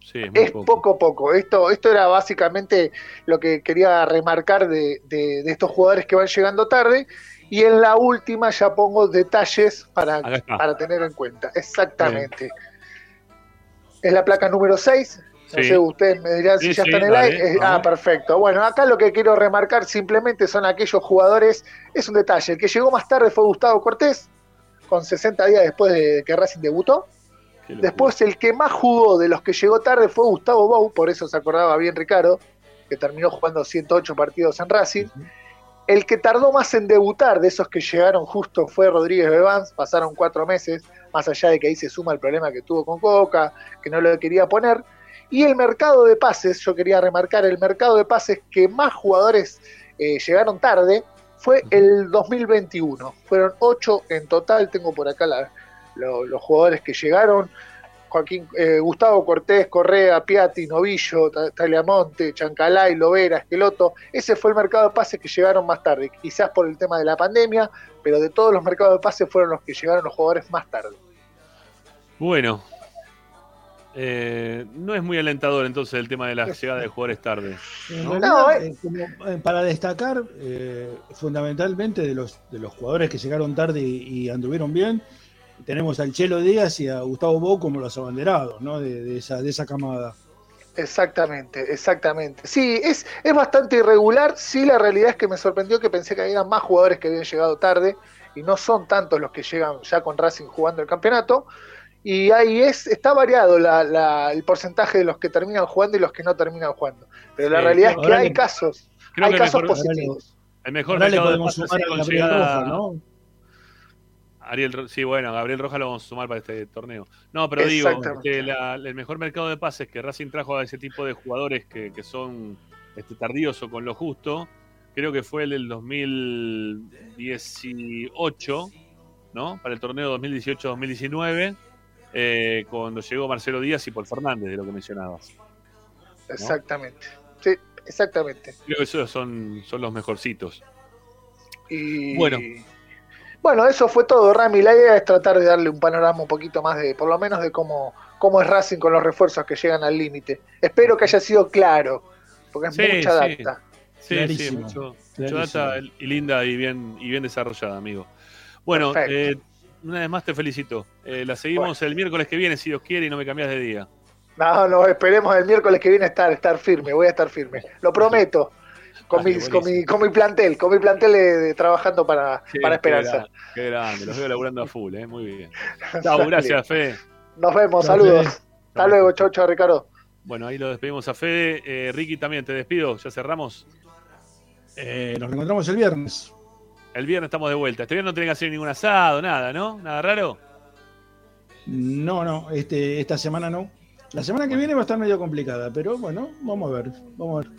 Sí, es muy Es poco a poco. Esto, esto era básicamente lo que quería remarcar de, de- de estos jugadores que van llegando tarde. Y en la última ya pongo detalles para, para tener en cuenta. Exactamente. Es la placa número 6. No Sí. sé, ustedes me dirán si ya sí, está en el aire. Ah, perfecto. Bueno, acá lo que quiero remarcar simplemente son aquellos jugadores. Es un detalle. El que llegó más tarde fue Gustavo Cortés, con 60 días después de que Racing debutó. Después el que más jugó de los que llegó tarde fue Gustavo Bou, por eso se acordaba bien Ricardo, que terminó jugando 108 partidos en Racing. El que tardó más en debutar de esos que llegaron justo fue Rodríguez Bebans, pasaron cuatro meses, más allá de que ahí se suma el problema que tuvo con Coca, que no lo quería poner. Y el mercado de pases, yo quería remarcar, el mercado de pases que más jugadores eh, llegaron tarde fue el 2021. Fueron ocho en total, tengo por acá la- lo- los jugadores que llegaron. Joaquín, eh, Gustavo Cortés, Correa, Piatti, Novillo, Ta- Tagliamonte, Chancalay, Lovera, Esqueloto. Ese fue el mercado de pases que llegaron más tarde, quizás por el tema de la pandemia, pero de todos los mercados de pases fueron los que llegaron los jugadores más tarde. Bueno. Eh, no es muy alentador entonces el tema de la llegada de jugadores tarde. En ¿no? realidad, eh, como, eh, para destacar eh, fundamentalmente de los, de los jugadores que llegaron tarde y, y anduvieron bien, tenemos al Chelo Díaz y a Gustavo Bou como los abanderados ¿no? de, de esa, de esa camada. Exactamente, exactamente. Sí, es, es bastante irregular. Sí, la realidad es que me sorprendió que pensé que había más jugadores que habían llegado tarde y no son tantos los que llegan ya con Racing jugando el campeonato. Y ahí es, está variado la- la- el porcentaje de los que terminan jugando y los que no terminan jugando. Pero la Sí, realidad es que hay casos, hay casos mejor- positivos. El mejor Ahora le mercado de podemos pases sumar sí, a con Gabriel llegada- Rojas, ¿no? Ariel, sí, bueno, Gabriel Rojas lo vamos a sumar para este torneo. No, pero digo, este, la- el mejor mercado de pases que Racing trajo a ese tipo de jugadores que, que son este, tardíos o con lo justo, creo que fue el del 2018, ¿no? Para el torneo 2018-2019, eh, cuando llegó Marcelo Díaz y Paul Fernández, de lo que mencionabas. Exactamente. Sí, exactamente. Creo que esos son, son los mejorcitos. Y Bueno. Bueno, eso fue todo, Rami. La idea es tratar de darle un panorama un poquito más de, por lo menos de cómo, cómo es Racing con los refuerzos que llegan al límite. Espero que haya sido claro, porque es Sí, mucha sí. data. Sí, sí, Clarísimo, mucho, mucho clarísimo. data y linda y bien, y bien desarrollada, amigo. Bueno, eh, una vez más te felicito. Eh, la seguimos el miércoles que viene, si Dios quiere, y no me cambias de día. No, no, esperemos el miércoles que viene estar, estar firme, voy a estar firme. Lo prometo. Con, mis- con, mi, con mi plantel, con mi plantel de, de trabajando para, para qué Esperanza. grande, Qué grande, los veo laburando a full, eh, muy bien. Chau, gracias, Fede. Nos vemos, saludos. Hasta luego, chau, chau, Ricardo. Bueno, ahí lo despedimos a Fede. Eh, Ricky también, te despido, ya cerramos. Eh, nos reencontramos el viernes. El viernes estamos de vuelta. Este viernes no tienen que hacer ningún asado, nada, ¿no? ¿Nada raro? No, no, este, esta semana no. La semana que viene va a estar medio complicada, pero bueno, vamos a ver. Vamos a ver.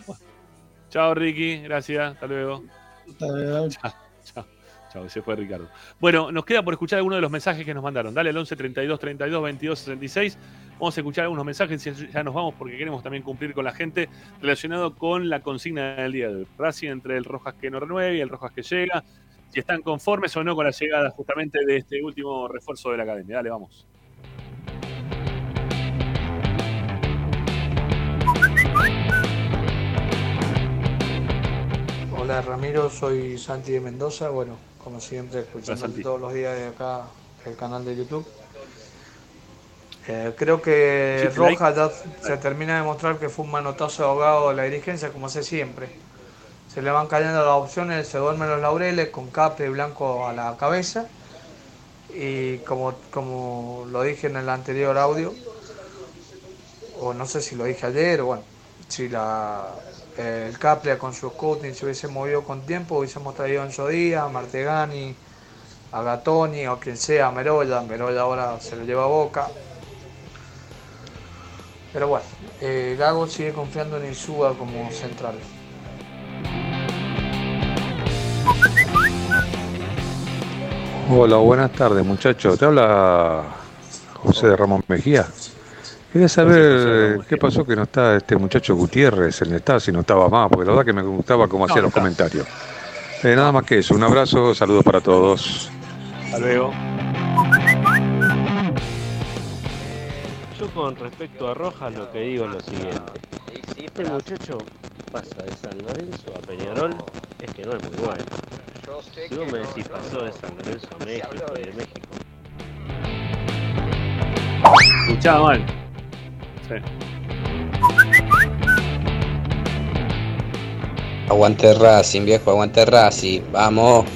Chao, Ricky, gracias, hasta luego. Hasta luego. Chao, chao, chao, se fue Ricardo. Bueno, nos queda por escuchar algunos de los mensajes que nos mandaron. Dale al 11 32 32 22 66. Vamos a escuchar algunos mensajes y ya nos vamos porque queremos también cumplir con la gente relacionado con la consigna del día de hoy. Racing entre el Rojas que no renueve y el Rojas que llega. Si están conformes o no con la llegada justamente de este último refuerzo de la academia. Dale, vamos. Hola Ramiro, soy Santi de Mendoza. Bueno, como siempre, escuchando todos los días de acá el canal de YouTube. Eh, creo que. Rojas ya se termina de mostrar que fue un manotazo de ahogado de la dirigencia, como hace siempre. Se le van cayendo las opciones, se duermen los laureles con Capri Blanco a la cabeza. Y como, como lo dije en el anterior audio, o no sé si lo dije ayer, o bueno, si la, el Capria con su scouting se hubiese movido con tiempo, hubiésemos traído a Enzo Díaz, a Martegani, a Gatoni o quien sea, a Meroya. Meroya ahora se lo lleva a Boca. Pero bueno, eh, Gago sigue confiando en Insúa como central. Hola, buenas tardes muchachos. Te habla José de Ramón Mejía. Quería saber qué pasó que no está este muchacho Gutiérrez en el estado, si no estaba más, porque la verdad que me gustaba cómo hacía los comentarios. Eh, nada más que eso, un abrazo, saludos para todos. Hasta luego. Yo con respecto a Rojas lo que digo es lo siguiente. Este muchacho pasa de San Lorenzo a Peñarol, es que no es muy bueno. Si vos me decís pasó de San Lorenzo a México y de México. Escuchaba mal. Sí. Aguante Racing, viejo, aguante Racing. Vamos.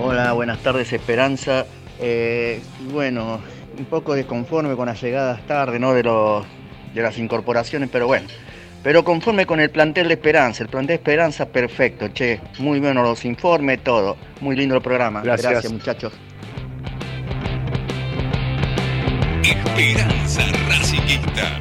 Hola, buenas tardes Esperanza. Eh, bueno, un poco desconforme con las llegadas tarde, ¿no? De los de las incorporaciones, pero bueno. Pero conforme con el plantel de Esperanza, el plantel de Esperanza perfecto, che. Muy bueno los informes, todo. Muy lindo el programa. Gracias. Gracias muchachos. Esperanza Racingista.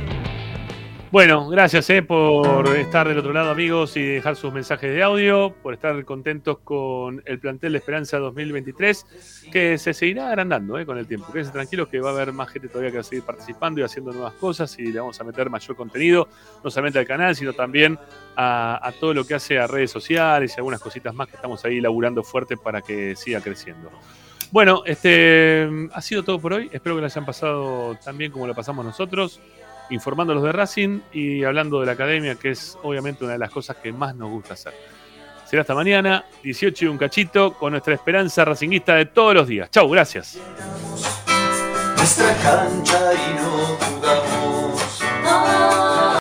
Bueno, gracias eh, por estar del otro lado, amigos, y dejar sus mensajes de audio, por estar contentos con el plantel de Esperanza 2023, que se seguirá agrandando eh, con el tiempo. Quédense tranquilos que va a haber más gente todavía que va a seguir participando y haciendo nuevas cosas y le vamos a meter mayor contenido, no solamente al canal, sino también a, a todo lo que hace a redes sociales y algunas cositas más que estamos ahí laburando fuerte para que siga creciendo. Bueno, este ha sido todo por hoy. Espero que lo hayan pasado tan bien como lo pasamos nosotros, informándolos de Racing y hablando de la academia, que es obviamente una de las cosas que más nos gusta hacer. Será hasta mañana, 18 y un cachito, con nuestra esperanza racinguista de todos los días. Chau, gracias. cancha y no